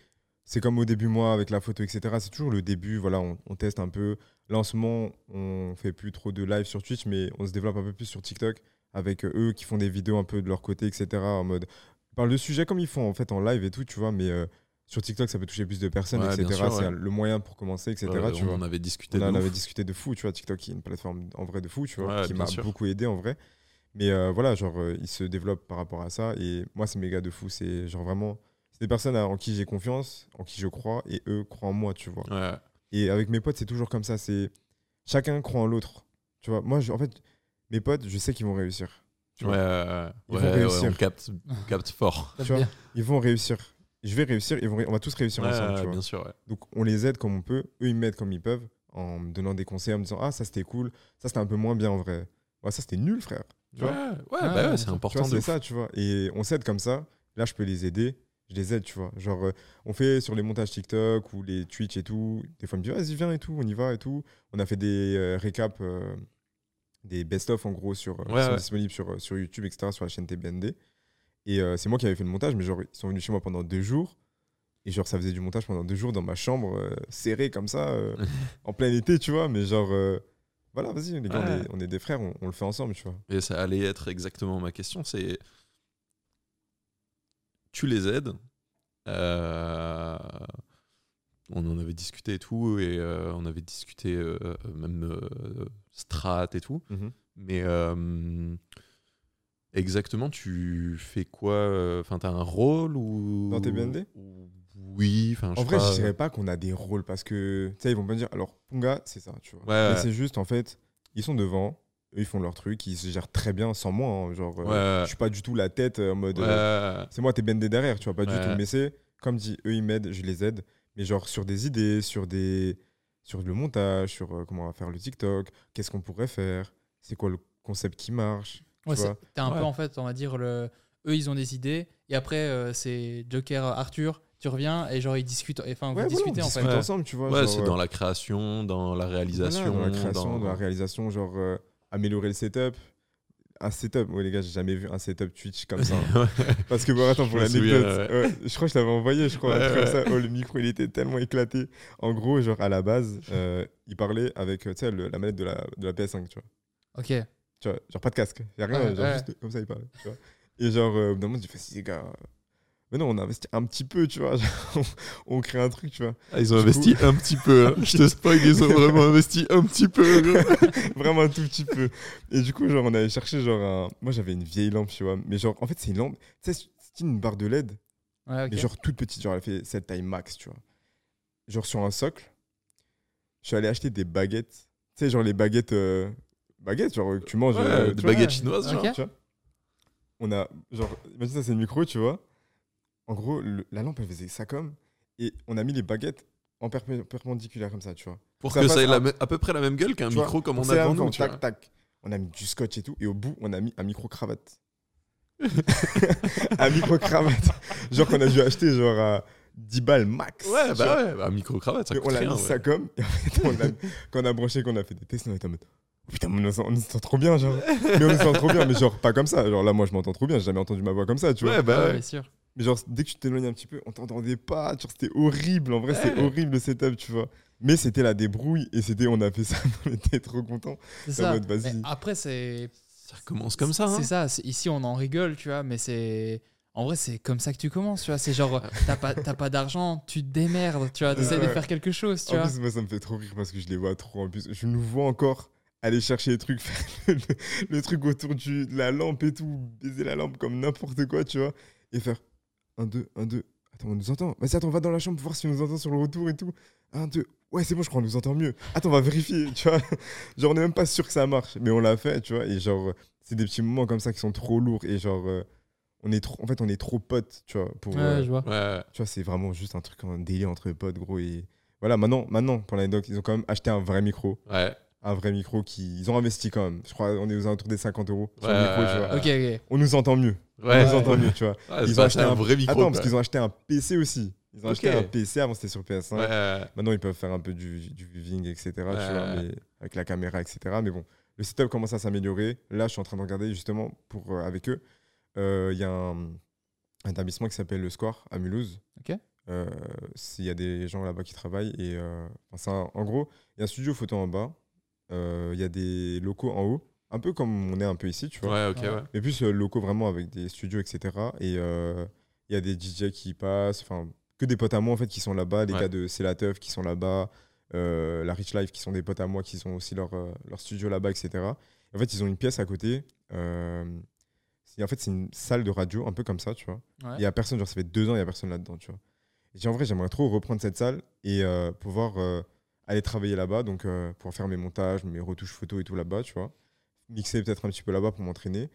c'est, comme au début, moi, avec la photo, etc. C'est toujours le début. Voilà, on, on teste un peu. Là, en ce moment, on fait plus trop de live sur Twitch, mais on se développe un peu plus sur TikTok avec euh, eux qui font des vidéos un peu de leur côté, etc. En mode. Ils parlent de sujets comme ils font en fait en live et tout, tu vois, mais euh, sur TikTok, ça peut toucher plus de personnes, Ouais, etc. c'est ouais. le moyen pour commencer, etc. Tu on vois. en avait discuté. On de en ouf. avait discuté de fou, tu vois. TikTok est une plateforme en vrai de fou, tu vois, qui m'a beaucoup aidé en vrai. Mais euh, voilà, genre, euh, ils se développent par rapport à ça. Et moi, c'est méga de fou. C'est genre vraiment. C'est des personnes en qui j'ai confiance, en qui je crois, et eux croient en moi, tu vois. Ouais. Et avec mes potes, c'est toujours comme ça. C'est chacun croit en l'autre. Tu vois, moi, je- en fait, mes potes, je sais qu'ils vont réussir. Tu Ouais, vois. ouais, Ils ouais, vont ouais, réussir. on capte, on capte fort. Tu vois. Ils vont réussir. Je vais réussir. Ils vont ré- On va tous réussir Ouais, ensemble. ouais, tu vois. bien sûr, ouais. Donc on les aide comme on peut, eux ils m'aident comme ils peuvent, en me donnant des conseils, en me disant ah ça c'était cool, ça c'était un peu moins bien en vrai. Ouais, ça c'était nul frère. Tu Ouais, vois Ah, bah c'est important vois, de c'est ça, tu vois. Et on s'aide comme ça, là je peux les aider, je les aide, tu vois. Genre euh, on fait sur les montages TikTok ou les Twitch et tout, des fois ils me disent vas-y viens et tout, on y va et tout. On a fait des euh, récaps, euh, des best-of en gros sur, qui Ouais, sont ouais. disponibles sur, sur YouTube, etc., sur la chaîne TBND. Et c'est moi qui avais fait le montage, mais genre ils sont venus chez moi pendant deux jours. Et genre, ça faisait du montage pendant deux jours dans ma chambre, euh, serré comme ça, en plein été, tu vois. Mais genre, voilà, vas-y, les gars, on, Ouais. est, on est des frères, on, on le fait ensemble, tu vois. Et ça allait être exactement ma question, c'est tu les aides. euh, on en avait discuté et tout, et euh, on avait discuté euh, même strat et tout. Mais euh, exactement, tu fais quoi Enfin, t'as un rôle ou Dans TBND ou- Oui, enfin, je En vrai, pas. je dirais pas qu'on a des rôles parce que, tu sais, ils vont pas dire, alors, Punga, c'est ça, tu vois. Ouais, Mais ouais. c'est juste, en fait, ils sont devant, eux, ils font leur truc, ils se gèrent très bien sans moi. hein, genre, euh, Ouais, je suis pas du tout la tête euh, en mode. Ouais, euh, c'est moi, t'es bendé derrière, tu vois, pas du tout. Mais c'est, comme dit, eux, ils m'aident, je les aide. Mais genre, sur des idées, sur des. Sur le montage, sur euh, comment on va faire le TikTok, qu'est-ce qu'on pourrait faire, c'est quoi le concept qui marche. tu Ouais, vois. c'est- t'es un Ouais. peu en fait, on va dire, le... eux ils ont des idées, et après euh, c'est Joker Arthur, tu reviens et genre ils discutent, enfin vous Ouais, voilà, discutez on en fait. discute Ouais. ensemble, tu vois. ouais, genre, c'est euh, dans la création, dans la réalisation, Voilà, dans la création, dans- dans la réalisation, genre euh, améliorer le setup. Un setup, ouais les gars, j'ai jamais vu un setup Twitch comme ça. Parce que bon, attends, pour l'anecdote, ouais, je crois que je l'avais envoyé, je crois, Ouais, ça. Oh, le micro, il était tellement éclaté. En gros, genre à la base, euh, il parlait avec, euh, tu sais, le- la manette de la, de la PS5, tu vois. Ok. Tu vois, genre pas de casque, y a rien, Ouais, genre ouais. juste comme ça, il parlait, tu vois. Et genre, euh, au bout d'un moment, j'ai fait, si les gars, euh, mais non, on investit un petit peu, tu vois, on, crée un truc, tu vois. Ah, ils ont Du investi un petit peu. hein. Je te spoil, ils ont vraiment investi un petit peu. Vraiment un tout petit peu. Et du coup, genre, on allait chercher, genre, un... moi j'avais une vieille lampe, tu vois. Mais genre, en fait, c'est une lampe, tu sais, c'est une barre de LED, Ouais, ok. mais genre toute petite, genre, elle fait cette taille max, tu vois. Genre, sur un socle, je suis allé acheter des baguettes, tu sais, genre les baguettes, euh, baguettes, genre, que tu manges. Ouais, euh, des tu baguettes chinoises, genre. Ok. tu vois. On a, genre, imagine ça, c'est le micro, tu vois. En gros, le- la lampe, elle faisait ça comme, et on a mis les baguettes en perpé- perpendiculaire comme ça, tu vois. Pour Ça que ça ait à peu près la même gueule qu'un vois, micro comme on a devant nous. tac, tac. On a mis du scotch et tout, et au bout, on a mis un micro-cravate. un micro-cravate. Genre qu'on a dû acheter genre à 10 balles max. Ouais, bah ouais, bah, un micro-cravate, ça Mais coûte on l'a rien. mis ouais. ça comme. Et en fait, on a- quand on a branché, qu'on a fait des tests, on était en mode. Oh putain, on, se- on se sent trop bien, genre. mais on se sent trop bien, mais genre pas comme ça. Genre là, moi, je m'entends trop bien, j'ai jamais entendu ma voix comme ça, tu vois. Ouais, bah Ouais, ouais. bien sûr. Mais genre, dès que tu t'éloignes un petit peu, on t'entendait pas. Genre, c'était horrible. En vrai, c'est horrible le setup, tu vois. Mais c'était la débrouille et c'était, on a fait ça, on était trop contents. C'est ça. mode, après, c'est. Ça commence comme ça. C'est hein. ça. c'est- Ici, on en rigole, tu vois, mais c'est. En vrai, c'est comme ça que tu commences, tu vois. C'est genre, t'as pas, t'as pas d'argent, tu te démerdes, tu vois. T'essaies de Ouais. faire quelque chose, tu En vois. plus, moi, ça me fait trop rire parce que je les vois trop. En plus, je nous vois encore aller chercher les trucs, faire le, le truc autour du, de la lampe et tout, baiser la lampe comme n'importe quoi, tu vois, et faire un, deux, un, deux. Attends, on nous entend. Vas-y, attends, on va dans la chambre pour voir si on nous entend sur le retour et tout. Un, deux. Ouais, c'est bon, je crois qu'on nous entend mieux. Attends, on va vérifier, tu vois. Genre, on est même pas sûr que ça marche, mais on l'a fait, tu vois. Et genre, c'est des petits moments comme ça qui sont trop lourds et genre, euh, on est trop, en fait, on est trop potes, tu vois, pour. Ouais, euh, je vois. Ouais. tu vois, c'est vraiment juste un truc, un délire entre potes, gros. Et voilà, maintenant, maintenant pour l'anecdote, ils ont quand même acheté un vrai micro. Ouais. Un vrai micro qui. Ils ont investi quand même. Je crois on est aux alentours des 50 euros sur le Ouais, micro, ouais, tu vois. ouais. Ok, ok. On nous entend mieux. Ouais. On nous entend mieux, tu vois. Ouais, Ils ont acheté un vrai micro. Attends, quoi. parce qu'ils ont acheté un PC aussi. Ils ont acheté un PC, avant c'était sur PS5. Ouais. Maintenant, ils peuvent faire un peu du, du viewing, etc. tu Ouais. vois, mais avec la caméra, etc. Mais bon, le setup commence à s'améliorer. Là, je suis en train de regarder justement pour, euh, avec eux. Euh, Il y a un, un établissement qui s'appelle Le Square à Mulhouse. Ok. Euh, Il y a des gens là-bas qui travaillent. Et, euh, enfin, c'est un- en gros, il y a un studio photo en bas. Euh, Il y a des locaux en haut. Un peu comme on est un peu ici, tu vois. Ouais, ok, Ouais. ouais. Mais plus euh, locaux vraiment avec des studios, etc. Et euh, il y a des DJ qui passent, enfin, que des potes à moi en fait qui sont là-bas, les Ouais. gars de C'est la Teuf qui sont là-bas, euh, la Rich Life qui sont des potes à moi qui ont aussi leur, leur studio là-bas, etc. En fait, ils ont une pièce à côté. euh, en fait, c'est une salle de radio, un peu comme ça, tu vois. Ouais. Il y a personne, genre ça fait deux ans, il y a personne là-dedans, tu vois. Et j'ai- en vrai, j'aimerais trop reprendre cette salle et euh, pouvoir euh, aller travailler là-bas, donc euh, pouvoir faire mes montages, mes retouches photos et tout là-bas, tu vois. Mixer peut-être un petit peu là-bas pour m'entraîner.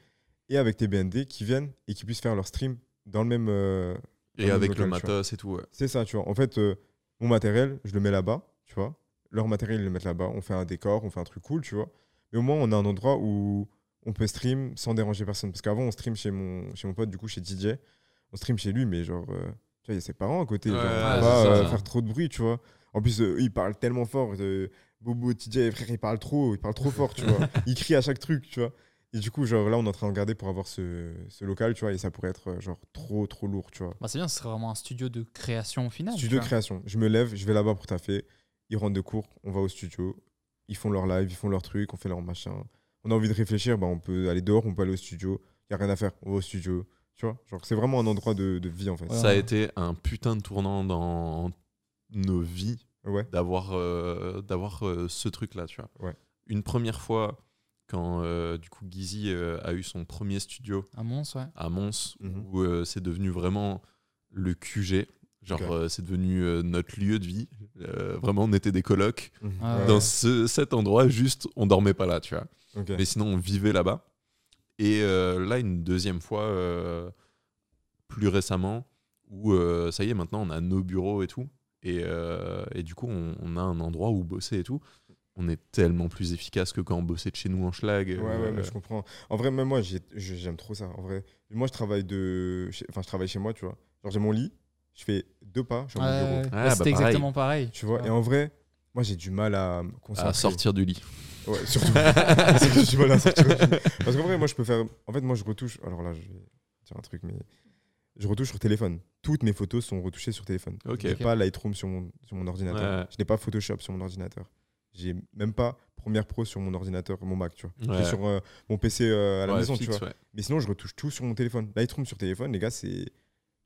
Et avec tes BND qui viennent et qui puissent faire leur stream dans le même. euh, dans Et le avec local, le matos et tout, ouais. C'est ça, tu vois. En fait, euh, mon matériel, je le mets là-bas, tu vois. Leur matériel, ils le mettent là-bas. On fait un décor, on fait un truc cool, tu vois. Mais au moins, on a un endroit où on peut stream sans déranger personne. Parce qu'avant, on stream chez mon, chez mon pote, du coup, chez DJ. On stream chez lui, mais genre, tu vois, il y a ses parents à côté. Ouais, genre, on va ça. euh, faire trop de bruit, tu vois. En plus, euh, ils parlent tellement fort. euh, Bobo, DJ, frère, ils parlent trop, ils parlent trop fort, tu vois. Ils crient à chaque truc, tu vois. Et du coup, genre, là, on est en train de regarder pour avoir ce, ce local, tu vois. Et ça pourrait être, euh, genre, trop, trop lourd, tu vois. Bah, c'est bien, ce serait vraiment un studio de création au final. Studio tu de création. Je me lève, je vais là-bas pour taffer. Ils rentrent de cours, on va au studio. Ils font leur live, ils font leur truc, on fait leur machin. On a envie de réfléchir, bah, on peut aller dehors, on peut aller au studio. Il n'y a rien à faire, on va au studio. Tu vois Genre, c'est vraiment un endroit de, de vie en fait. Ouais. Ça a été un putain de tournant dans nos vies Ouais. d'avoir euh, d'avoir euh, ce truc là tu vois Ouais. une première fois quand euh, du coup euh, a eu son premier studio À Mons, ouais. à Mons Mhm. où euh, c'est devenu vraiment le QG genre euh, c'est devenu euh, notre lieu de vie Euh, vraiment on était des colocs Mhm. Ah ouais. dans ce- cet endroit juste on dormait pas là tu vois mais sinon on vivait là-bas. Et euh, là, une deuxième fois, euh, plus récemment, où euh, ça y est, maintenant on a nos bureaux et tout. Et, euh, et du coup, on, on a un endroit où bosser et tout. On est tellement plus efficace que quand on bossait de chez nous en schlag. Ouais, euh, ouais, mais je comprends. En vrai, même moi, j'aime trop ça. En vrai, moi, je travaille de, chez- enfin, je travaille chez moi, tu vois. Genre, j'ai mon lit, je fais deux pas, je suis bureau. ouais. Ah, Bah, bah, C'était pareil. exactement pareil. Tu vois. Et en vrai, moi, j'ai du mal à concentrer. à sortir du lit. Ouais, surtout. C'est que j'ai du mal à sortir du lit. Parce qu'en vrai, moi, je peux faire. En fait, moi, je retouche. Alors là, je vais dire un truc, mais je retouche sur téléphone. Toutes mes photos sont retouchées sur téléphone. Je n'ai pas Lightroom sur mon, sur mon ordinateur. Ouais. Je n'ai pas Photoshop sur mon ordinateur. J'ai même pas Premiere Pro sur mon ordinateur, mon Mac, tu vois. Ouais. J'ai sur euh, mon PC euh, à la Ouais, maison, tu vois. Mais sinon, je retouche tout sur mon téléphone. Lightroom sur téléphone, les gars, c'est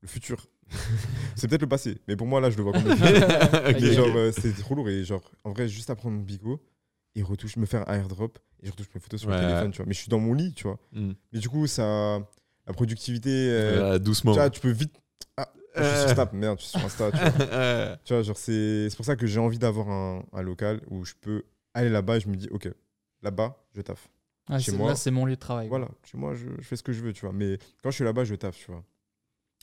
le futur. c'est peut-être le passé, mais pour moi, là, je le vois comme le futur. Ok, Et ok. genre, euh, c'est trop lourd. Et genre, en vrai, juste à prendre mon bigot et retouche, me faire un airdrop et je retouche mes photos sur le téléphone, tu vois. Mais je suis dans mon lit, tu vois. Mm. Mais du coup, ça. La productivité. euh, Euh, doucement. tu vois, tu peux vite. Ah, je suis sur Snap, merde, je suis sur Insta, tu vois. Tu vois, genre, c'est c'est pour ça que j'ai envie d'avoir un, un local où je peux aller là-bas et je me dis, ok, là-bas, je taffe. Chez c'est- moi- Là, c'est mon lieu de travail. Voilà, chez moi, je, je fais ce que je veux, tu vois. Mais quand je suis là-bas, je taffe, tu vois.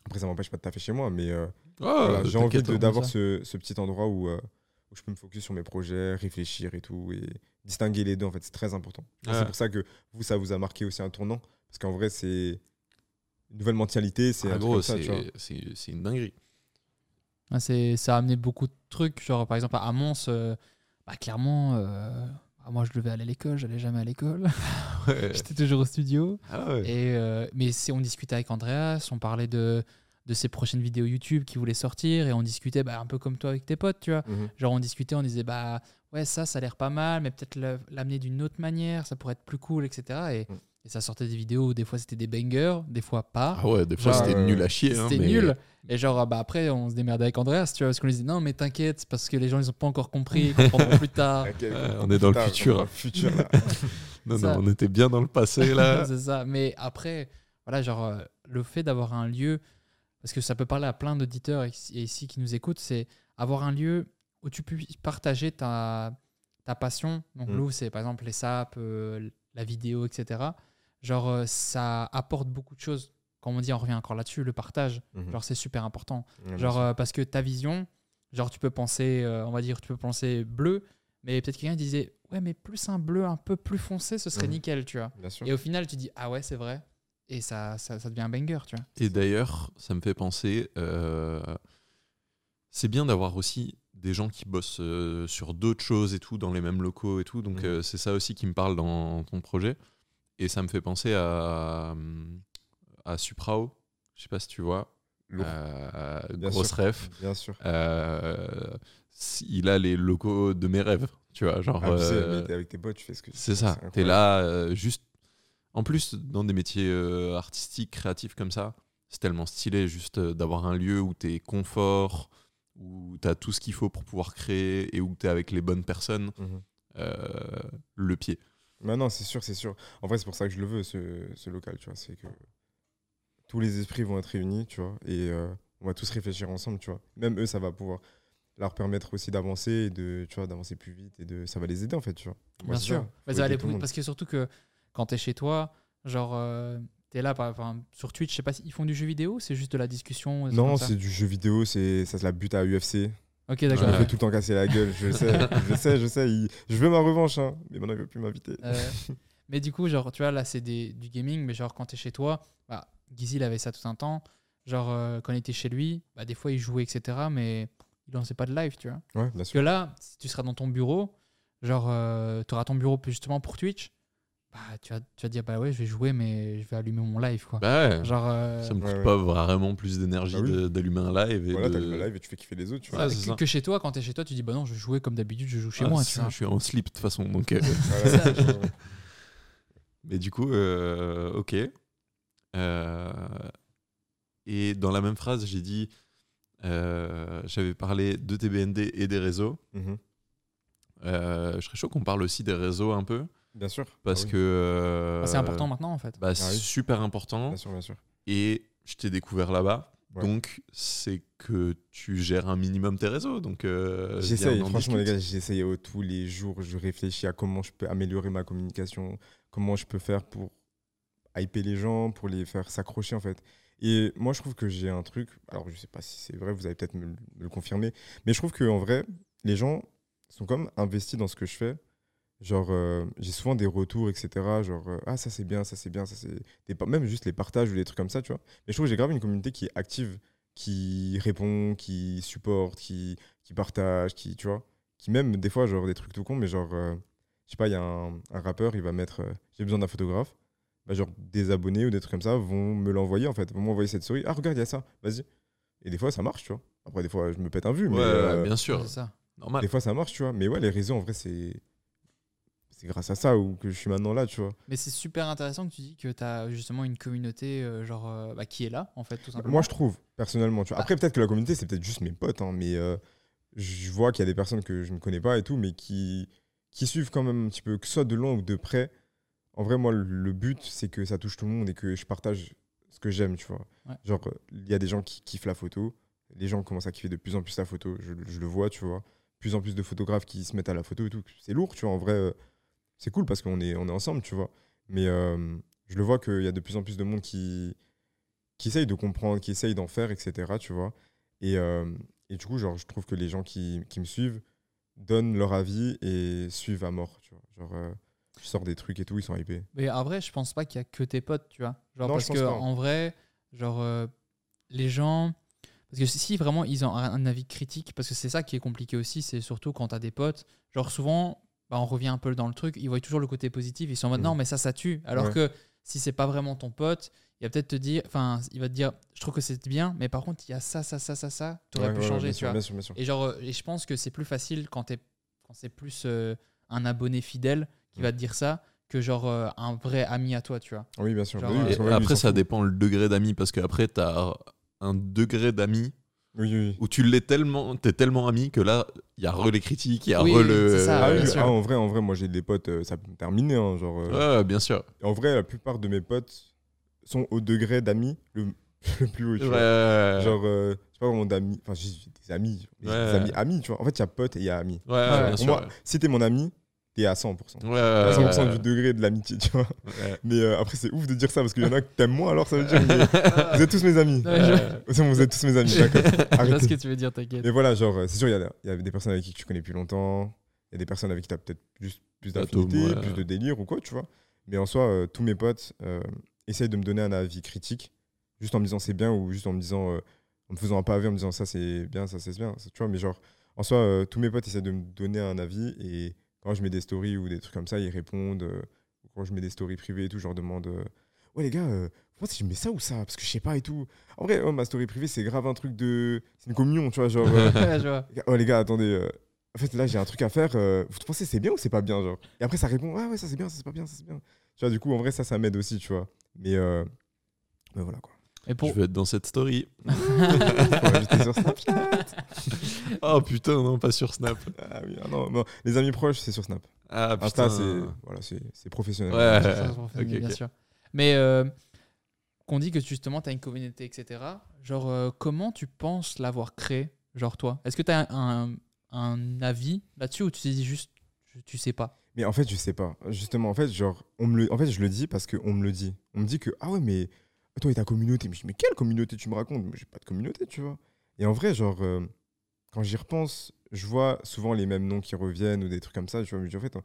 Après, ça m'empêche pas de taffer chez moi, mais euh, Oh, voilà, j'ai envie hein. d'avoir ce, ce petit endroit où, euh, où je peux me focus sur mes projets, réfléchir et tout, et distinguer les deux, en fait, c'est très important. C'est pour ça que vous, ça vous a marqué aussi un tournant, parce qu'en vrai, c'est une nouvelle mentalité, c'est Ah, un c'est c'est- c'est une dinguerie. C'est- ça a amené beaucoup de trucs. Genre, par exemple, à Mons, euh, bah, clairement, euh, bah, moi, je devais aller à l'école, j'allais jamais à l'école. Ouais. J'étais toujours au studio. Ah ouais. Et, euh, mais c'est- on discutait avec Andreas, on parlait de, de ses prochaines vidéos YouTube qui voulaient sortir, et on discutait bah, un peu comme toi avec tes potes, tu vois. Mhm. Genre, on discutait, on disait, bah ouais, ça, ça a l'air pas mal, mais peut-être le- l'amener d'une autre manière, ça pourrait être plus cool, etc. Et, Mm. Et ça sortait des vidéos où des fois c'était des bangers, des fois pas. Ah ouais, des fois c'était euh, nul à chier. hein, C'était mais- nul. Et genre, bah après, on se démerdait avec Andreas, tu vois, parce qu'on lui disait, non, mais t'inquiète, c'est parce que les gens, ils ont pas encore compris, ils comprendront plus tard. On est dans le futur. dans le futur, là. Non, Ça. non, on était bien dans le passé là. c'est ça. Mais après, voilà, genre, euh, le fait d'avoir un lieu, parce que ça peut parler à plein d'auditeurs ici- et ici qui nous écoutent, c'est avoir un lieu où tu peux partager ta, ta passion. Donc, Mm. nous, c'est par exemple les saps, euh, la vidéo, etc. Genre, euh, ça apporte beaucoup de choses. Comme on dit, on revient encore là-dessus, le partage. Mhm. Genre, c'est super important. Genre, euh, parce que ta vision, genre, tu peux penser, euh, on va dire, tu peux penser bleu, mais peut-être quelqu'un disait, ouais, mais plus un bleu un peu plus foncé, ce serait Mhm. nickel, tu vois. Bien sûr. Et au final, tu dis, ah ouais, c'est vrai. Et ça, ça, ça devient un banger, tu vois. Et d'ailleurs, ça me fait penser, euh, c'est bien d'avoir aussi des gens qui bossent euh, sur d'autres choses et tout, dans les mêmes locaux et tout. Donc, Mhm. euh, c'est ça aussi qui me parle dans ton projet. Et ça me fait penser à, à Suprao. Je sais pas si tu vois. Euh, Bien grosse sûr. ref. Bien sûr. Euh, il a les locaux de mes rêves. Tu vois, genre. Ah, tu sais, euh, avec tes potes, tu fais ce que tu c'est ça. T'es là, euh, juste. En plus, dans des métiers artistiques, créatifs comme ça, c'est tellement stylé juste d'avoir un lieu où t'es confort, où t'as tout ce qu'il faut pour pouvoir créer et où t'es avec les bonnes personnes. Mhm. le pied. Mais non, c'est sûr, c'est sûr. En vrai, c'est pour ça que je le veux, ce, ce local, tu vois. C'est que tous les esprits vont être réunis, tu vois, et euh, on va tous réfléchir ensemble, tu vois. Même eux, ça va pouvoir leur permettre aussi d'avancer et de, tu vois, d'avancer plus vite et de, ça va les aider en fait, tu vois. Moi, Bien sûr. ça. Ça va plus- parce que surtout que quand t'es chez toi, genre, euh, t'es là, par, sur Twitch, je sais pas s'ils font du jeu vidéo, c'est juste de la discussion. Non, c'est du jeu vidéo, c'est ça se la bute à UFC. Ok, Je d'accord. me Ouais. fais tout le temps casser la gueule, je sais, je sais, je sais. il- Je veux ma revanche, hein, mais maintenant il veut plus m'inviter. Euh, mais du coup, genre, tu vois, là, c'est des- du gaming, mais genre, quand t'es chez toi, bah, Gizzy, il avait ça tout un temps. Genre, euh, quand il était chez lui, bah, des fois, il jouait, etc., mais il lançait pas de live, tu vois. Ouais, bien Parce sûr. que là, si tu seras dans ton bureau, genre, tu auras ton bureau justement pour Twitch, bah, tu, vas, tu vas dire, bah ouais, je vais jouer, mais je vais allumer mon live, quoi. Bah ouais, genre, euh, ça me coûte ouais, ouais. pas vraiment plus d'énergie Bah oui. d'allumer un live. Et Voilà, de... t'as le live et tu fais kiffer les autres, tu vois. Ouais, que, c'est ça. que chez toi, quand t'es chez toi, tu dis, bah non, je vais jouer comme d'habitude, je joue chez Ah, moi, ça, vois. Je suis en slip de toute façon. Donc, euh, ça. Mais du coup, euh, ok. Euh, et dans la même phrase, j'ai dit, euh, j'avais parlé de TBND et des réseaux. Mhm. Euh, je serais chaud qu'on parle aussi des réseaux un peu, Bien sûr. parce Ah oui. que euh, Bah, c'est important maintenant, en fait. bah, c'est Ah oui. super important. Bien sûr, bien sûr. Et je t'ai découvert là-bas. Ouais. Donc, c'est que tu gères un minimum tes réseaux. Donc, euh, J'essaye, en franchement, les gars, j'essaye euh, tous les jours. Je réfléchis à comment je peux améliorer ma communication, comment je peux faire pour hyper les gens, pour les faire s'accrocher, en fait. Et moi, je trouve que j'ai un truc. Alors, je sais pas si c'est vrai, vous allez peut-être me, le- me le confirmer. Mais je trouve qu'en vrai, les gens sont comme investis dans ce que je fais. Genre, euh, j'ai souvent des retours, etc. Genre, euh, ah, ça c'est bien, ça c'est bien, ça c'est. Même juste les partages ou des trucs comme ça, tu vois. Mais je trouve que j'ai grave une communauté qui est active, qui répond, qui supporte, qui, qui partage, qui, tu vois. Qui même, des fois, genre des trucs tout cons, mais genre, euh, je sais pas, il y a un, un rappeur, il va mettre, euh, j'ai besoin d'un photographe. Bah, genre, des abonnés ou des trucs comme ça vont me l'envoyer, en fait. Vont m'envoyer cette story. Ah, regarde, il y a ça, vas-y. Et des fois, ça marche, tu vois. Après, des fois, je me pète un vu, mais. Ouais, euh, bien sûr. Ça. Normal. des fois, ça marche, tu vois. Mais ouais, les réseaux, en vrai, c'est. C'est grâce à ça ou que je suis maintenant là, tu vois. Mais c'est super intéressant que tu dis que tu as justement une communauté euh, genre euh, bah, qui est là en fait tout simplement. Moi, je trouve, personnellement. Tu vois. Bah. Après, peut-être que la communauté, c'est peut-être juste mes potes, hein, mais euh, je vois qu'il y a des personnes que je ne connais pas et tout, mais qui, qui suivent quand même un petit peu, que ce soit de loin ou de près. En vrai, moi, le- but, c'est que ça touche tout le monde et que je partage ce que j'aime, tu vois. Ouais. Genre, il y a des gens qui kiffent la photo. Les gens commencent à kiffer de plus en plus la photo. Je, je le vois, tu vois. Plus en plus de photographes qui se mettent à la photo et tout. C'est lourd, tu vois. En vrai, c'est cool parce qu'on est, on est ensemble, tu vois. Mais euh, je le vois qu'il y a de plus en plus de monde qui, qui essaye de comprendre, qui essaye d'en faire, etc. Tu vois. Et, euh, et du coup, genre, je trouve que les gens qui, qui me suivent donnent leur avis et suivent à mort. Tu vois. Genre, euh, je sors des trucs et tout, ils sont hypés. Mais en vrai, je pense pas qu'il y a que tes potes, tu vois. Genre Non, parce que pas. en vrai, genre euh, les gens parce que si vraiment ils ont un avis critique parce que c'est ça qui est compliqué aussi, c'est surtout quand tu as des potes, genre souvent bah, on revient un peu dans le truc, ils voient toujours le côté positif, ils sont en mode Mhm. non mais ça ça tue alors Ouais. que si c'est pas vraiment ton pote, il va peut-être te dire enfin, il va te dire je trouve que c'est bien mais par contre il y a ça ça ça ça ça, tu aurais Ouais, pu ouais, changer, tu sûr, vois. bien sûr, bien sûr. Et genre, euh, et je pense que c'est plus facile quand, t'es- quand c'est plus euh, un abonné fidèle qui va te dire ça que genre euh, un vrai ami à toi, tu vois. Oui, bien sûr. Genre, oui, euh, après, ça dépend le degré d'amis, parce qu'après, tu as un degré d'amis Oui, oui, où tu l'es tellement, t'es tellement ami que là, il y a re les critiques, il y a Oui, re le. c'est ça, Ah, bien oui, sûr. ah, en vrai, en vrai, moi j'ai des potes, euh, ça peut me terminer. hein, genre, euh, Ouais, bien sûr. En vrai, la plupart de mes potes sont au degré d'amis le, le plus haut. Tu Ouais, vois. Genre, euh, je sais pas vraiment d'amis. Enfin, j'ai des amis. Ouais. Des amis, amis, tu vois. En fait, il y a potes et il y a amis. ouais, Ouais, bien sûr. moi, si t'es mon ami, t'es à 100%. Ouais, À ouais, 100% ouais, du degré de l'amitié, tu vois. ouais. Mais euh, après, c'est ouf de dire ça parce qu'il y en a que t'aimes moins, alors ça veut dire que vous êtes tous mes amis. Ouais, je- C'est bon, vous êtes tous mes amis, d'accord. Je vois ce Arrêtez. que tu veux dire, t'inquiète. Mais voilà, genre, euh, c'est sûr, il y a, il y a des personnes avec qui tu connais plus longtemps. Il y a des personnes avec qui tu as peut-être juste plus D'atomes, d'affinité, ouais. plus de délire ou quoi, tu vois. Mais en soi, euh, tous mes potes euh, essayent de me donner un avis critique, juste en me disant c'est bien ou juste en me disant, euh, en me faisant un pavé, en me disant ça c'est bien, ça c'est bien. Tu vois, mais genre, en soi, euh, tous mes potes essaient de me donner un avis et quand je mets des stories ou des trucs comme ça, ils répondent. euh, quand je mets des stories privées et tout, je leur demande euh, Ouais, les gars, euh, vous pensez que je mets ça ou ça? Parce que je sais pas et tout. En vrai, oh, ma story privée, c'est grave un truc de. C'est une communion, tu vois. Genre, euh, oh, les gars, attendez. euh, en fait, là, j'ai un truc à faire. euh, vous pensez c'est bien ou c'est pas bien genre? Et après, ça répond Ah ouais, ça c'est bien, ça c'est pas bien, ça c'est bien. Tu vois, du coup, en vrai, ça, ça m'aide aussi, tu vois. Mais, euh, mais voilà quoi. Et pour... Je veux être dans cette story. Sur Snapchat. Oh putain, non, pas sur Snap. Ah oui, ah non, non, les amis proches, c'est sur Snap. Ah Insta, putain. c'est voilà, c'est c'est professionnel. Ouais. Ça, ça, ça, ok, bien sûr. Mais euh, qu'on dit que justement, tu as une communauté, etc. Genre, euh, comment tu penses l'avoir créé Genre, toi? Est-ce que tu as un, un avis là-dessus ou tu te dis juste, tu- tu sais pas? Mais en fait, je sais pas. Justement, en fait, genre, on me le, en fait, je le dis parce qu'on me le dit. On me dit que ah ouais, mais toi et ta communauté. Mais je dis, mais quelle communauté tu me racontes? Mais j'ai pas de communauté, tu vois. Et en vrai, genre, euh, quand j'y repense, je vois souvent les mêmes noms qui reviennent ou des trucs comme ça. Tu vois, mais je dis, en fait,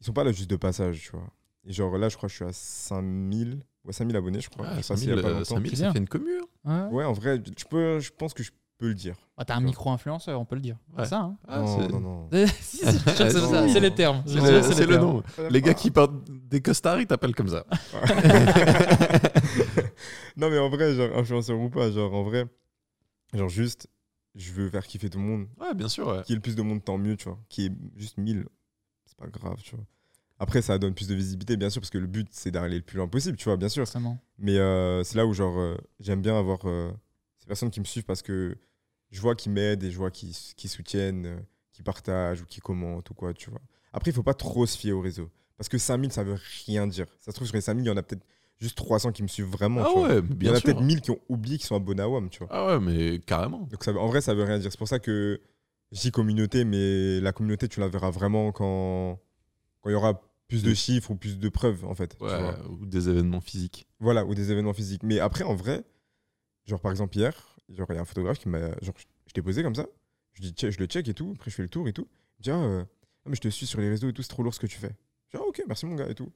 ils sont pas là juste de passage, tu vois. Et genre là, je crois que je suis à 5000, ouais, 5000 abonnés, je crois. Ah, J'ai passé il y a 5000, pas euh, longtemps. 5000, C'est ça fait une commu. hein. Ouais. Ouais, en vrai, je peux, je pense que je peux le dire. Ah, T'as un micro-influenceur, on peut le dire. Ouais. C'est ça, hein Ah, non, c'est- non, non. Si, c'est le, que c'est le termes. nom. Les gars qui portent des costards, ils t'appellent comme ça. non, mais en vrai, genre, influenceur ou pas, genre, en vrai, genre, juste, je veux faire kiffer tout le monde. Ouais, bien sûr. Ouais. Qui est le plus de monde, tant mieux, tu vois. Qui est juste 1000, c'est pas grave, tu vois. Après, ça donne plus de visibilité, bien sûr, parce que le but, c'est d'aller le plus loin possible, tu vois, bien sûr. Mais euh, c'est là où, genre, euh, j'aime bien avoir euh, ces personnes qui me suivent parce que je vois qu'ils m'aident et je vois qu'ils soutiennent, euh, qu'ils partagent ou qu'ils commentent ou quoi, tu vois. Après, il faut pas trop se fier au réseau. Parce que 5000, ça veut rien dire. Ça se trouve, sur les 5000, il y en a peut-être juste 300 qui me suivent vraiment, Ah tu vois. ouais, Il y en bien a peut-être 1000 qui ont oublié qu'ils sont abonnés à WAM, tu vois. Ah ouais, mais carrément. Donc ça, en vrai, ça veut rien dire. C'est pour ça que je dis communauté, mais la communauté, tu la verras vraiment quand quand il y aura plus de chiffres ou plus de preuves, en fait. tu Ouais, vois. ou des événements physiques. Voilà, ou des événements physiques. Mais après, en vrai, genre par exemple hier, genre il y a un photographe qui m'a, genre je t'ai posé comme ça, je dis je le check et tout, après je fais le tour et tout. Il me dit ah, euh, ah, mais je te suis sur les réseaux et tout, c'est trop lourd ce que tu fais. Je dis ah ok, merci mon gars et tout.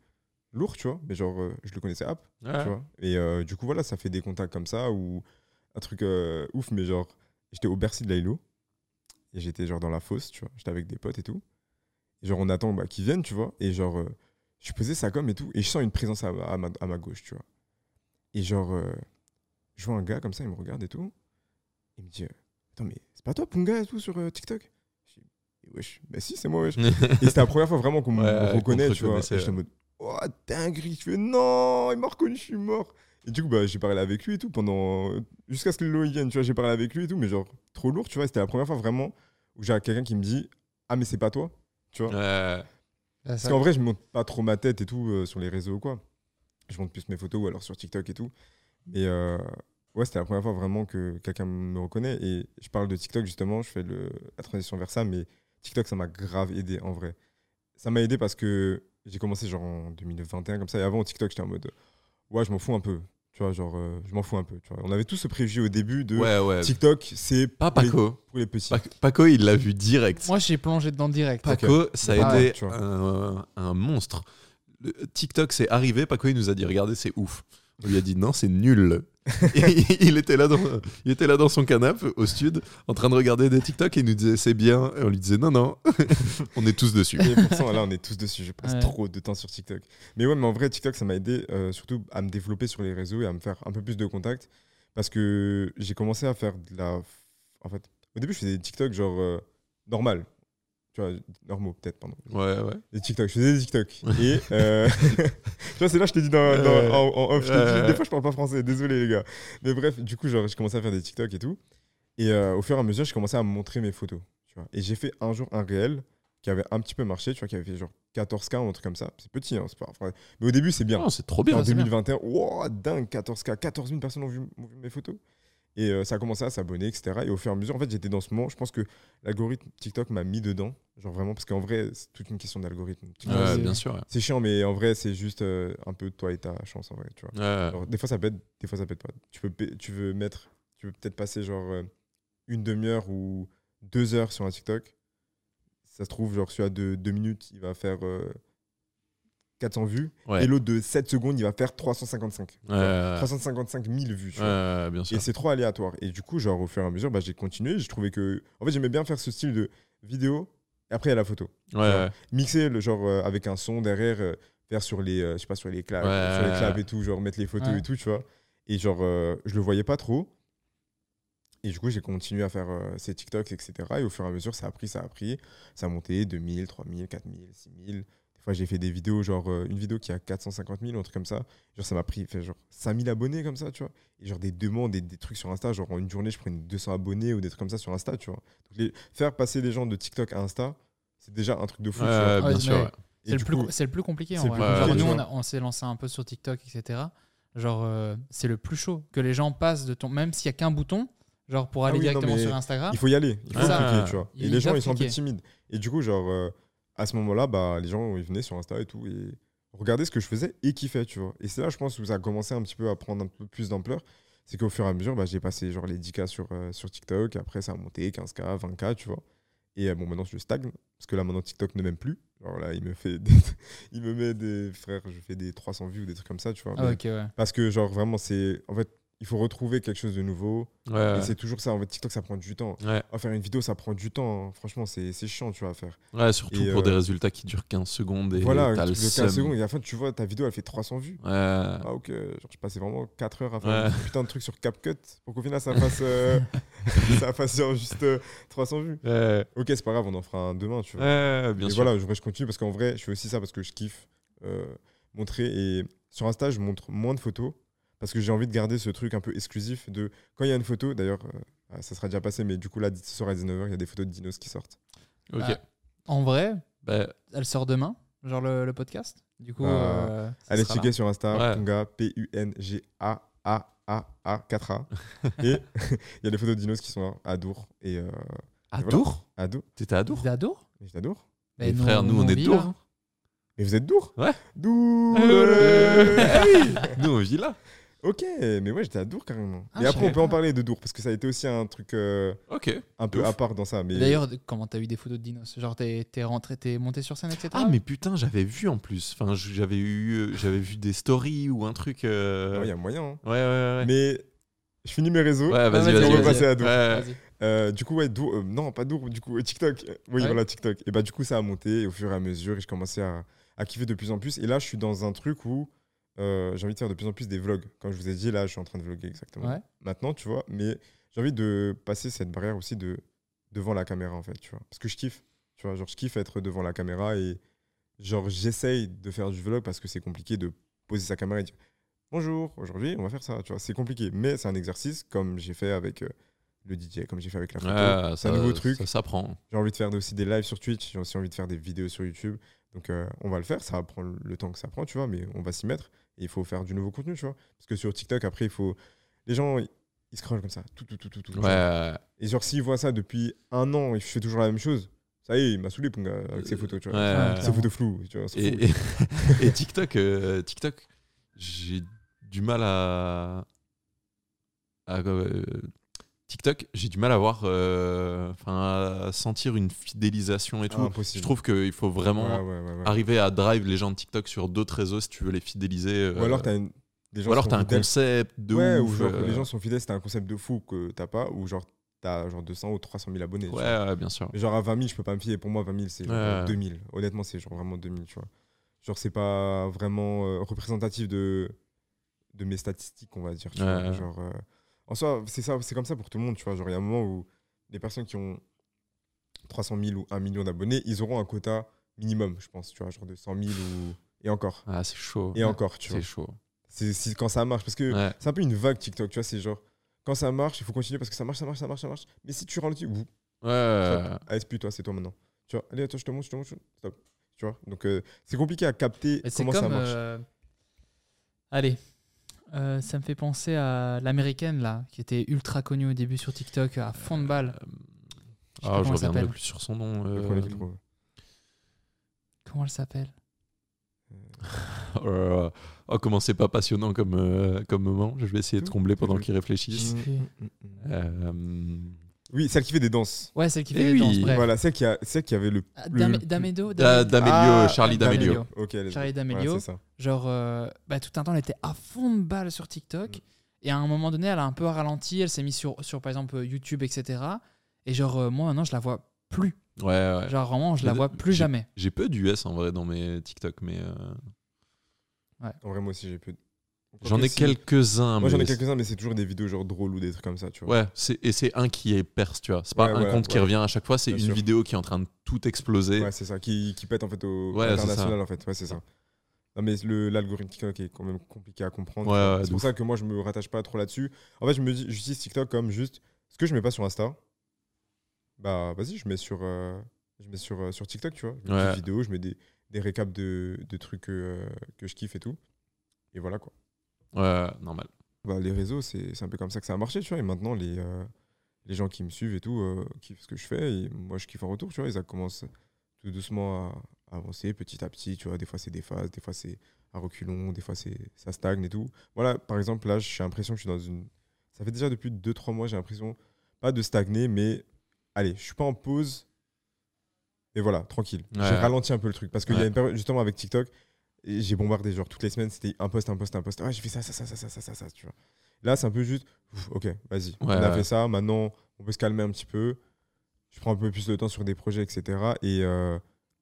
Lourd, tu vois, mais genre euh, je le connaissais app, Ouais. tu vois. Et euh, du coup voilà, ça fait des contacts comme ça ou un truc euh, ouf, mais genre j'étais au Bercy de Lailo et j'étais genre dans la fosse, tu vois, j'étais avec des potes et tout. Et genre on attend bah, qu'ils viennent, tu vois, et genre je posais ça comme et tout, et je sens une présence à, à ma, à ma gauche, tu vois. Et genre, je vois un gars comme ça, il me regarde et tout. Il me dit Attends, mais c'est pas toi, Punga et tout, sur TikTok? Wesh, bah si, c'est moi, wesh. et c'était la première fois vraiment qu'on me Ouais, reconnaît, tu vois. Et j'étais en mode Oh, dinguerie. Je fais Non, il m'a reconnu, je suis mort. Et du coup, bah, j'ai parlé avec lui et tout pendant. Jusqu'à ce que Lolo vienne, tu vois, j'ai parlé avec lui et tout, mais genre, trop lourd, tu vois. C'était la première fois vraiment où j'ai quelqu'un qui me dit Ah, mais c'est pas toi, tu vois. Ouais. Parce qu'en vrai, je monte pas trop ma tête et tout euh, sur les réseaux ou quoi. Je monte plus mes photos ou alors sur TikTok et tout. Mais euh, ouais, c'était la première fois vraiment que quelqu'un me reconnaît. Et je parle de TikTok justement, je fais le, la transition vers ça, mais TikTok, ça m'a grave aidé en vrai. Ça m'a aidé parce que j'ai commencé genre en 2021 comme ça. Et avant, TikTok, j'étais en mode ouais, je m'en fous un peu. Tu vois, genre, euh, je m'en fous un peu. Tu vois. On avait tous ce préjugé au début de Ouais, ouais. TikTok, c'est Pas pour les, Paco. pour les petits. Pac- Paco, il l'a vu direct. Moi, j'ai plongé dedans direct. Paco, ça a Ah, été tu vois. un, un monstre. Le TikTok, c'est arrivé. Paco, il nous a dit Regardez, c'est ouf. On lui a dit Non, c'est nul. Et il, était là dans, il était là dans son canapé au stud, en train de regarder des TikTok et il nous disait C'est bien. Et on lui disait Non, non, on est tous dessus. Et pourtant, là, on est tous dessus. Je passe Ouais. trop de temps sur TikTok. Mais ouais, mais en vrai, TikTok, ça m'a aidé euh, surtout à me développer sur les réseaux et à me faire un peu plus de contacts. Parce que j'ai commencé à faire de la. En fait, au début, je faisais des TikTok genre euh, normal. Tu vois, normaux, peut-être, pardon. Ouais, ouais. Des TikTok, je faisais des TikTok. et. euh, tu vois, c'est là, je t'ai dit dans, dans- Ouais. en, en off, je t'ai dit, Ouais. des fois, je parle pas français, désolé, les gars. Mais bref, du coup, genre, j'ai commencé à faire des TikTok et tout. Et euh, au fur et à mesure, j'ai commencé à montrer mes photos. Tu vois. Et j'ai fait un jour un réel qui avait un petit peu marché, tu vois, qui avait fait genre 14K ou un truc comme ça. C'est petit, hein, c'est pas. enfin, mais au début, c'est bien. Non, c'est trop en bien. bien. 2021, wow, dingue, 14K, 14 000 personnes ont vu, ont vu mes photos. Et euh, ça a commencé à s'abonner, etc. Et au fur et à mesure, en fait, j'étais dans ce moment. Je pense que l'algorithme TikTok m'a mis dedans. Genre vraiment, parce qu'en vrai, c'est toute une question d'algorithme. C'est- bien sûr. ouais. c'est chiant, mais en vrai, c'est juste euh, un peu toi et ta chance, en vrai, tu vois. Alors, des fois, ça pète, des fois, ça pète pas. Tu peux, tu veux mettre, tu veux peut-être passer genre euh, une demi-heure ou deux heures sur un TikTok. Ça se trouve, genre, celui à deux, deux minutes, il va faire euh, 400 vues. Ouais. Et l'autre de 7 secondes, il va faire 355. Ouais, ouais, 355 000 vues. tu ouais, vois. ouais, bien sûr. Et c'est trop aléatoire. Et du coup, genre, au fur et à mesure, bah, j'ai continué. Je trouvais que. En fait, j'aimais bien faire ce style de vidéo. Et après, il y a la photo. Ouais, ouais. Mixer, le genre, euh, avec un son derrière, euh, faire sur les, euh, je sais pas, sur les claves, Ouais. sur les claves et tout, genre, mettre les photos Ouais. et tout, tu vois. Et genre, euh, je le voyais pas trop. Et du coup, j'ai continué à faire euh, ces TikToks, etc. Et au fur et à mesure, ça a pris, ça a pris. Ça a monté 2000, 3000, 4000, 6000. Des fois, j'ai fait des vidéos, genre euh, une vidéo qui a 450 000, un truc comme ça. Genre, ça m'a pris fait, genre 5000 abonnés comme ça, tu vois. Et genre des demandes et des trucs sur Insta. Genre, en une journée, je prenais 200 abonnés ou des trucs comme ça sur Insta, tu vois. Donc, les- faire passer les gens de TikTok à Insta, c'est déjà un truc de fou, vois. bien Ouais, sûr. ouais. C'est le, coup- c'est le plus compliqué en c'est le vrai. plus Genre, nous, on, vois. a- on s'est lancé un peu sur TikTok, etc. Genre, euh, c'est le plus chaud. Que les gens passent de ton. Même s'il n'y a qu'un bouton, genre pour aller Ah oui, non, directement sur Instagram. Il faut y aller, il faut Ouais. cliquer, tu vois. Ils Et les gens, ils sont un peu timides. Et du coup, genre, euh, à ce moment-là, bah, les gens, ils venaient sur Insta et tout, et regardaient ce que je faisais et kiffaient, tu vois. Et c'est là, je pense, où ça a commencé un petit peu à prendre un peu plus d'ampleur. C'est qu'au fur et à mesure, bah, j'ai passé genre les 10K sur, euh, sur TikTok, après ça a monté 15K, 20K, tu vois. Et euh, bon, maintenant, je stagne, parce que là, maintenant, TikTok ne m'aime plus. Alors là, il me fait des- il me met des frères, je fais des 300 vues ou des trucs comme ça, tu vois. Ah, ouais. Parce que, genre, vraiment, c'est. En fait, il faut retrouver quelque chose de nouveau. Ouais, Et c'est toujours ça. En fait, TikTok, ça prend du temps. ouais. À faire une vidéo, ça prend du temps. hein. Franchement, c'est chiant, tu vois, à faire. Ouais, surtout Et, pour euh, des résultats qui durent 15 secondes et voilà, un le truc de seum. 15 secondes. Et à la fin, tu vois, ta vidéo, elle fait 300 vues. Ouais. Ah, ok. Genre, je passais vraiment 4 heures à faire un putain de truc sur CapCut pour qu'au final, ça fasse, euh, ça fasse genre juste euh, 300 vues. Ok, c'est pas grave, on en fera un demain, tu vois. bien Et sûr. voilà, je, je continue parce qu'en vrai, je fais aussi ça parce que je kiffe euh, montrer. Et sur Insta, je montre moins de photos parce que j'ai envie de garder ce truc un peu exclusif de quand il y a une photo, d'ailleurs, euh, ah, ça sera déjà passé, mais du coup, là, ce soir à 19h, il y a des photos de dinos qui sortent. Ok. Ah. En vrai, Bah, elle sort demain, genre le, le podcast. Du coup, Ah. euh, Allez checker sur Insta, Ouais. Punga, P-U-N-G-A-A-A-A 4A. et il y a des photos de dinos qui sont à Dour. Et euh, à voilà. Dour à Dour. T'étais à. Dour T'es à Dour Mais j'étais à Dour. Les frères, nous, on est de Dour. là. hein. Mais vous êtes Dour Ouais. Dour Nous, on vit là. Ok, mais moi j'étais à Dour carrément. Ah, et après, on peut en parler de Dour parce que ça a été aussi un truc euh, un peu ouf. à part dans ça. Mais D'ailleurs, comment t'as eu des photos de dinos? Genre, t'es t'es rentré, t'es monté sur scène, etc. Ah, mais putain, j'avais vu en plus. Enfin, j'avais eu, euh, j'avais vu des stories ou un truc. euh, il y a moyen. hein. Ouais, ouais, ouais. Mais je finis mes réseaux. Ouais, vas-y, vas-y, vas-y. on vas-y. va passer à Dour. Ouais. Vas-y. Euh, du coup, ouais, Dour, euh, non, pas Dour, du coup, TikTok. Oui, Ouais? voilà, TikTok. Et bah, du coup, ça a monté au fur et à mesure et je commençais à, à kiffer de plus en plus. Et là, je suis dans un truc où euh, j'ai envie de faire de plus en plus des vlogs. Comme je vous ai dit, là, je suis en train de vlogger exactement. Ouais. Maintenant, tu vois, mais j'ai envie de passer cette barrière aussi de devant la caméra, en fait, tu vois. Parce que je kiffe, tu vois, genre, je kiffe être devant la caméra et genre, j'essaye de faire du vlog parce que c'est compliqué de poser sa caméra et dire bonjour, aujourd'hui, on va faire ça, tu vois. C'est compliqué, mais c'est un exercice comme j'ai fait avec. euh, le DJ, comme j'ai fait avec la photo. Ouais, c'est un ça- nouveau truc. Ça s'aprend. J'ai envie de faire aussi des lives sur Twitch, j'ai aussi envie de faire des vidéos sur YouTube. Donc euh, on va le faire, ça va prendre le temps que ça prend, tu vois, mais on va s'y mettre. Et il faut faire du nouveau contenu, tu vois. Parce que sur TikTok, après, il faut. Les gens, ils scrollent comme ça, tout, tout, tout, tout. tout. Ouais. Et genre, s'ils voient ça depuis un an et je fais toujours la même chose, ça y est, il m'a saoulé, Punga, avec ses photos, tu vois. Ouais. Ses photos floues, tu vois. Et, fou. et- et TikTok, euh, TikTok, j'ai du mal à. à, euh, TikTok, j'ai du mal à voir, euh, à sentir une fidélisation et tout. Ah. Je trouve qu'il faut vraiment Ouais, ouais, ouais, ouais. arriver à drive les gens de TikTok sur d'autres réseaux si tu veux les fidéliser. euh, Ou alors, t'as une- des gens ou alors sont t'as un concept de ouais, ouf. ou genre, euh, les gens sont fidèles, c'est un concept de fou que t'as pas, ou genre, t'as genre 200 ou 300 000 abonnés. Ouais, bien sûr. Genre à 20 000, je peux pas me fier. Pour moi, 20 000, c'est genre Ouais. 2000. Honnêtement, c'est genre vraiment 2000, tu vois. Genre, c'est pas vraiment euh, représentatif de, de mes statistiques, on va dire. Tu vois. Genre, en soi, c'est ça, c'est comme ça pour tout le monde, tu vois. Genre, il y a un moment où les personnes qui ont 300 000 ou 1 million d'abonnés, ils auront un quota minimum, je pense, tu vois, genre de 100 000 ou... Et encore. Ah, c'est chaud. Et encore, tu vois. C'est chaud. C'est quand ça marche. Parce que Ouais. c'est un peu une vague TikTok, tu vois. C'est genre, quand ça marche, il faut continuer parce que ça marche, ça marche, ça marche, ça marche. Mais si tu ralentis, ouh, Ouais. Stop. Allez, c'est plus toi, c'est toi maintenant. Tu vois, allez, attends, je te montre, je te montre. Stop. Tu vois, donc euh, c'est compliqué à capter comment ça marche. euh, Allez. Euh, ça me fait penser à l'américaine là, qui était ultra connue au début sur TikTok, à fond de balle. Euh, Je Ah, je comment elle reviendrai s'appelle. plus sur son nom. Euh. Comment elle s'appelle? Oh. Oh, comment c'est pas passionnant comme, euh, comme moment. Je vais essayer de combler pendant qu'il réfléchisse. Oui, celle qui fait des danses. Ouais, celle qui Eh fait des oui. danses, bref. Voilà, celle qui, a, celle qui avait le. Ah, le- Dame- D'Amedo Da- D'Amedo D'Amelio, Ah, Charlie D'Amelio. Ok, Charlie D'Amelio. c'est ça. Genre, euh, bah, tout un temps, elle était à fond de balle sur TikTok. Mm. Et à un moment donné, elle a un peu ralenti. Elle s'est mise sur, sur, par exemple, YouTube, etc. Et genre, euh, moi, maintenant, je la vois plus. Ouais, ouais. Genre, vraiment, je la Mais vois plus j'ai- jamais. J'ai peu d'US en vrai dans mes TikTok, mais euh, En vrai, moi aussi, j'ai peu. J'en ai si- quelques-uns. Moi, j'en ai quelques-uns, mais c'est toujours des vidéos genre drôles ou des trucs comme ça, tu vois. Ouais, c'est- et c'est un qui est perce, tu vois. C'est pas Ouais, un ouais, compte qui revient à chaque fois, c'est une sûr. vidéo qui est en train de tout exploser. Ouais, c'est ça, qui, qui pète en fait au international en fait. Ouais, c'est ça. Non, mais le- l'algorithme TikTok est quand même compliqué à comprendre. C'est pour ça que moi, je me rattache pas trop là-dessus. En fait, je me dis, j'utilise TikTok comme juste ce que je mets pas sur Insta. Bah, vas-y, je mets sur, euh, je mets sur, euh, sur TikTok, tu vois. Je mets des vidéos, je mets des, des récaps de, de trucs euh, que je kiffe et tout. Et voilà quoi. Ouais, normal. Bah, les réseaux, c'est un peu comme ça que ça a marché, tu vois. Et maintenant, les, euh, les gens qui me suivent et tout euh, kiffent ce que je fais. Et moi, je kiffe en retour, tu vois. Et ça commence tout doucement à, à avancer petit à petit, tu vois. Des fois, c'est des phases, des fois, c'est à reculons, des fois, ça stagne et tout. Voilà, par exemple, là, j'ai l'impression que je suis dans une. Ça fait déjà depuis 2-3 mois, j'ai l'impression, pas de stagner, mais allez, je suis pas en pause. Et voilà, tranquille. Ouais. J'ai ralenti un peu le truc. Parce qu'il y Ouais. a une période, justement, avec TikTok, j'ai bombardé, genre, toutes les semaines, c'était un post, un post, un post. Ah, j'ai fait ça, ça, ça, ça, ça, ça, ça, ça, tu vois. Là, c'est un peu juste, ouf, ok, vas-y. on Ouais, a ouais. fait ça, maintenant, on peut se calmer un petit peu. Je prends un peu plus de temps sur des projets, etc. Et euh,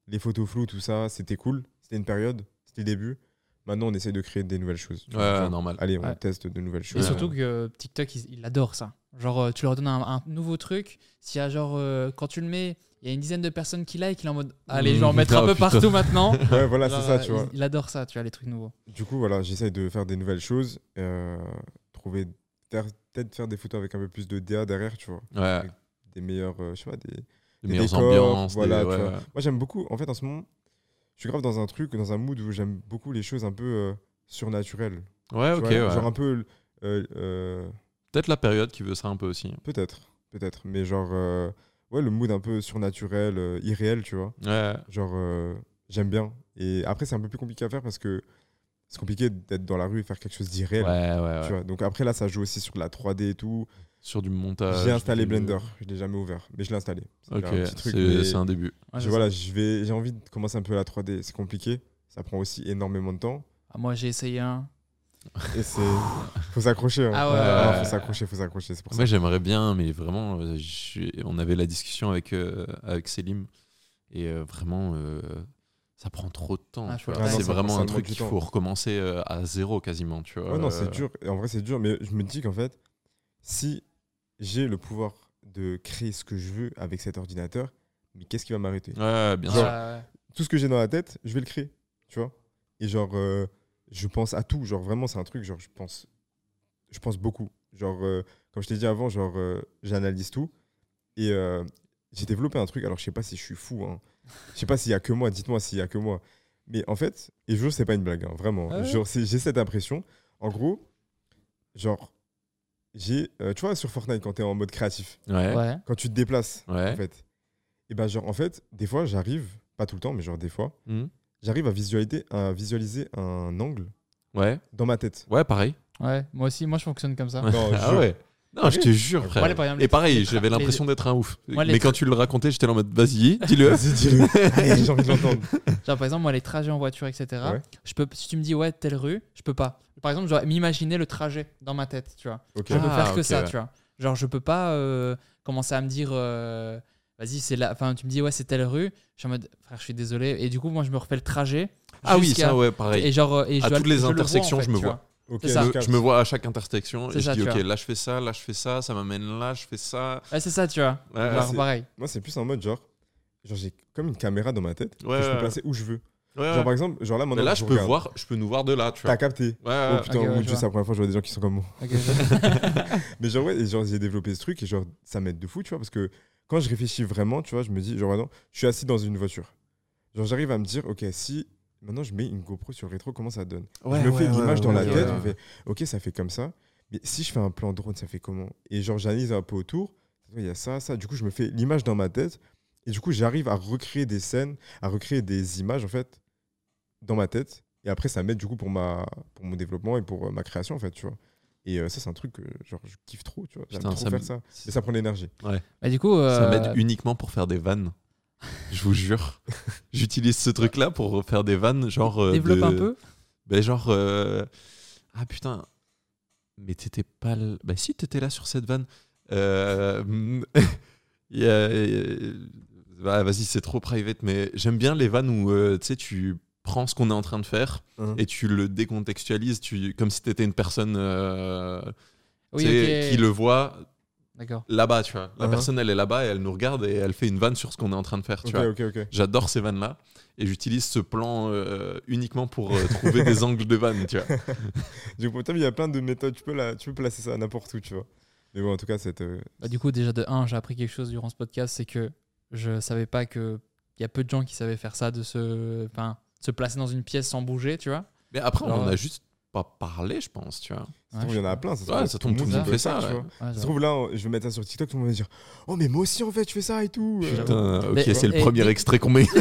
les photos floues, tout ça, c'était cool. C'était une période, c'était le début. Maintenant, on essaie de créer des nouvelles choses. Ouais, vois. Genre, normal. Allez, on Ouais. teste de nouvelles Et choses. surtout que euh, TikTok, il, il adore ça. Genre, euh, tu leur donnes un, un nouveau truc. S'il y a genre, euh, quand tu le mets, il y a une dizaine de personnes qui like, il est en mode, allez, je vais en mettre un ah, peu partout maintenant. Ouais, voilà, c'est ça, tu vois. Il, adore ça, tu vois, les trucs nouveaux. Du coup, voilà, j'essaie de faire des nouvelles choses. euh, trouver, peut-être faire des photos avec un peu plus de DA derrière, tu vois. Ouais, Des meilleurs, euh, je sais pas, des, des meilleures décors, ambiances. voilà, des- tu ouais, vois. ouais. Moi, j'aime beaucoup. En fait, en ce moment, je suis grave dans un truc, dans un mood où j'aime beaucoup les choses un peu euh, surnaturelles. Ouais, ok, vois, ouais. Genre un peu. euh, euh, Peut-être la période qui veut ça un peu aussi. peut-être, peut-être. Mais genre. Ouais, le mood un peu surnaturel, euh, irréel, tu vois. Ouais, Genre, euh, j'aime bien. Et après, c'est un peu plus compliqué à faire parce que c'est compliqué d'être dans la rue et faire quelque chose d'irréel. ouais. ouais. Tu vois. Donc après, là, ça joue aussi sur la 3D et tout. Sur du montage. J'ai installé du- Blender. Je l'ai jamais ouvert, mais je l'ai installé. C'est Ok, un petit truc. c'est mais- un début. Ouais, Je- voilà, ça. je vais, j'ai envie de commencer un peu la 3D. C'est compliqué. Ça prend aussi énormément de temps. Ah, moi, j'ai essayé un. Et c'est. faut s'accrocher. hein. Ah ouais, Ah, ouais, faut s'accrocher, faut s'accrocher. C'est pour Moi, ça. j'aimerais bien, mais vraiment, euh, je- on avait la discussion avec, euh, avec Selim. Et euh, vraiment, euh, ça prend trop de temps. Ah, tu vois. Ah c'est vraiment un truc qu'il temps. faut recommencer euh, à zéro quasiment. Tu vois. Ouais, non, c'est dur. Et en vrai, c'est dur. Mais je me dis qu'en fait, si j'ai le pouvoir de créer ce que je veux avec cet ordinateur, mais qu'est-ce qui va m'arrêter? Ouais, bien Genre, sûr. Tout ce que j'ai dans la tête, je vais le créer. Tu vois? Et genre, euh, je pense à tout. Genre, vraiment, c'est un truc, genre, je pense, je pense beaucoup. Genre, euh, comme je t'ai dit avant, genre, euh, j'analyse tout. Et euh, j'ai développé un truc. Alors, je sais pas si je suis fou. Hein. Je sais pas s'il y a que moi. Dites-moi s'il y a que moi. Mais en fait, et je c'est pas une blague, hein, vraiment. Ah ouais Genre, j'ai cette impression. En gros, genre, j'ai, euh, tu vois, sur Fortnite, quand t'es en mode créatif, Ouais. Ouais. ouais. quand tu te déplaces, Ouais. en fait, et ben, genre, en fait, des fois, j'arrive, pas tout le temps, mais genre, des fois, Hmm. J'arrive à visualiser, à visualiser un angle ouais. dans ma tête. Ouais, pareil. Ouais, moi aussi, moi je fonctionne comme ça. Non, je ah ouais. Non, je te jure, frère. Moi, les- par exemple, Et pareil, j'avais l'impression d'être un ouf. Moi, Mais quand tu le racontais, j'étais en mode vas-y, dis-le. Vas-y, dis-le. Allez, j'ai envie de l'entendre. Genre, par exemple, moi, les trajets en voiture, etc. Ouais. Je peux, si tu me dis, ouais, telle rue, je peux pas. Par exemple, je dois m'imaginer le trajet dans ma tête, tu vois. Ok. Je peux Ah, faire que ok, ça, ouais. tu vois. Genre, je peux pas euh, commencer à me dire, euh, vas-y, c'est là. Enfin, tu me dis, ouais, c'est telle rue. Je suis en mode, frère, je suis désolé. Et du coup, moi, je me refais le trajet. Ah oui, ça, ouais, pareil. Et genre, euh, et je À toutes les je le vois, en intersections, fait, je me vois. Ok, C'est ça. je me vois à chaque intersection et je dis ok vois. là je fais ça là je fais ça ça m'amène là je fais ça Ouais, c'est ça, tu vois. Ouais, genre, c'est- pareil. Moi, c'est plus en mode genre, genre j'ai comme une caméra dans ma tête Ouais, que je peux placer où je veux. ouais, Genre par exemple, genre là maintenant là je peux regarde, voir je peux nous voir de là tu vois T'as capté. ouais, ouais. Oh putain, Ok, ouais, mon dieu, c'est la première fois que je vois des gens qui sont comme moi. Mais genre ouais, genre j'ai développé ce truc et genre ça m'aide de fou, tu vois, parce que quand je réfléchis vraiment, tu vois, je me dis genre maintenant, je suis assis dans une voiture. Genre j'arrive à me dire ok, si maintenant je mets une GoPro sur le rétro, comment ça donne? Ouais, Je me fais ouais, l'image dans la tête, je me fais ok, ça fait comme ça. Mais si je fais un plan drone, ça fait comment? Et genre j'analyse un peu autour, il y a ça, ça. Du coup, je me fais l'image dans ma tête et du coup, j'arrive à recréer des scènes, à recréer des images en fait dans ma tête. Et après, ça m'aide du coup pour ma pour mon développement et pour euh, ma création en fait, tu vois. Et euh, ça, c'est un truc que genre, je kiffe trop, tu vois. J'aime trop ça faire ça. Et ça prend de l'énergie. Bah, du coup, Ça euh, m'aide uniquement pour faire des vannes. Je vous jure. J'utilise ce truc-là pour faire des vannes, genre. euh, développe de- un peu. Ben, genre. euh, Ah putain. Mais t'étais pas. l- Bah, si, t'étais là sur cette vanne. Euh, bah, Vas-y, c'est trop private, mais j'aime bien les vannes où euh, tu sais, tu prends ce qu'on est en train de faire Hein. et tu le décontextualises tu... comme si t'étais une personne euh, Oui, tu qui le voit là-bas, tu vois. La Uh-huh. personne, elle est là-bas et elle nous regarde et elle fait une vanne sur ce qu'on est en train de faire, tu vois. J'adore ces vannes-là et j'utilise ce plan euh, uniquement pour euh, trouver des angles de vannes, tu vois. Du coup, il y a plein de méthodes. Tu peux, la, tu peux placer ça n'importe où, tu vois. Mais bon, en tout cas, cette. euh, Bah, du coup, déjà de 1, j'ai appris quelque chose durant ce podcast, c'est que je savais pas que il y a peu de gens qui savaient faire ça, de se, enfin, se placer dans une pièce sans bouger, tu vois. Mais après, on Alors, en a ouais. juste pas parlé, je pense, tu vois. ça Ouais, il y en a plein. Ça Ouais, ça tombe, tout le monde fait le ça, faire, tu ouais. vois. Ouais, Ça ça se trouve, là, on- je vais mettre ça sur TikTok, tout le monde va dire Oh, mais moi aussi, en fait, je fais ça et tout. Euh, Putain, ok, Mais- c'est le et- premier et- extrait qu'on met.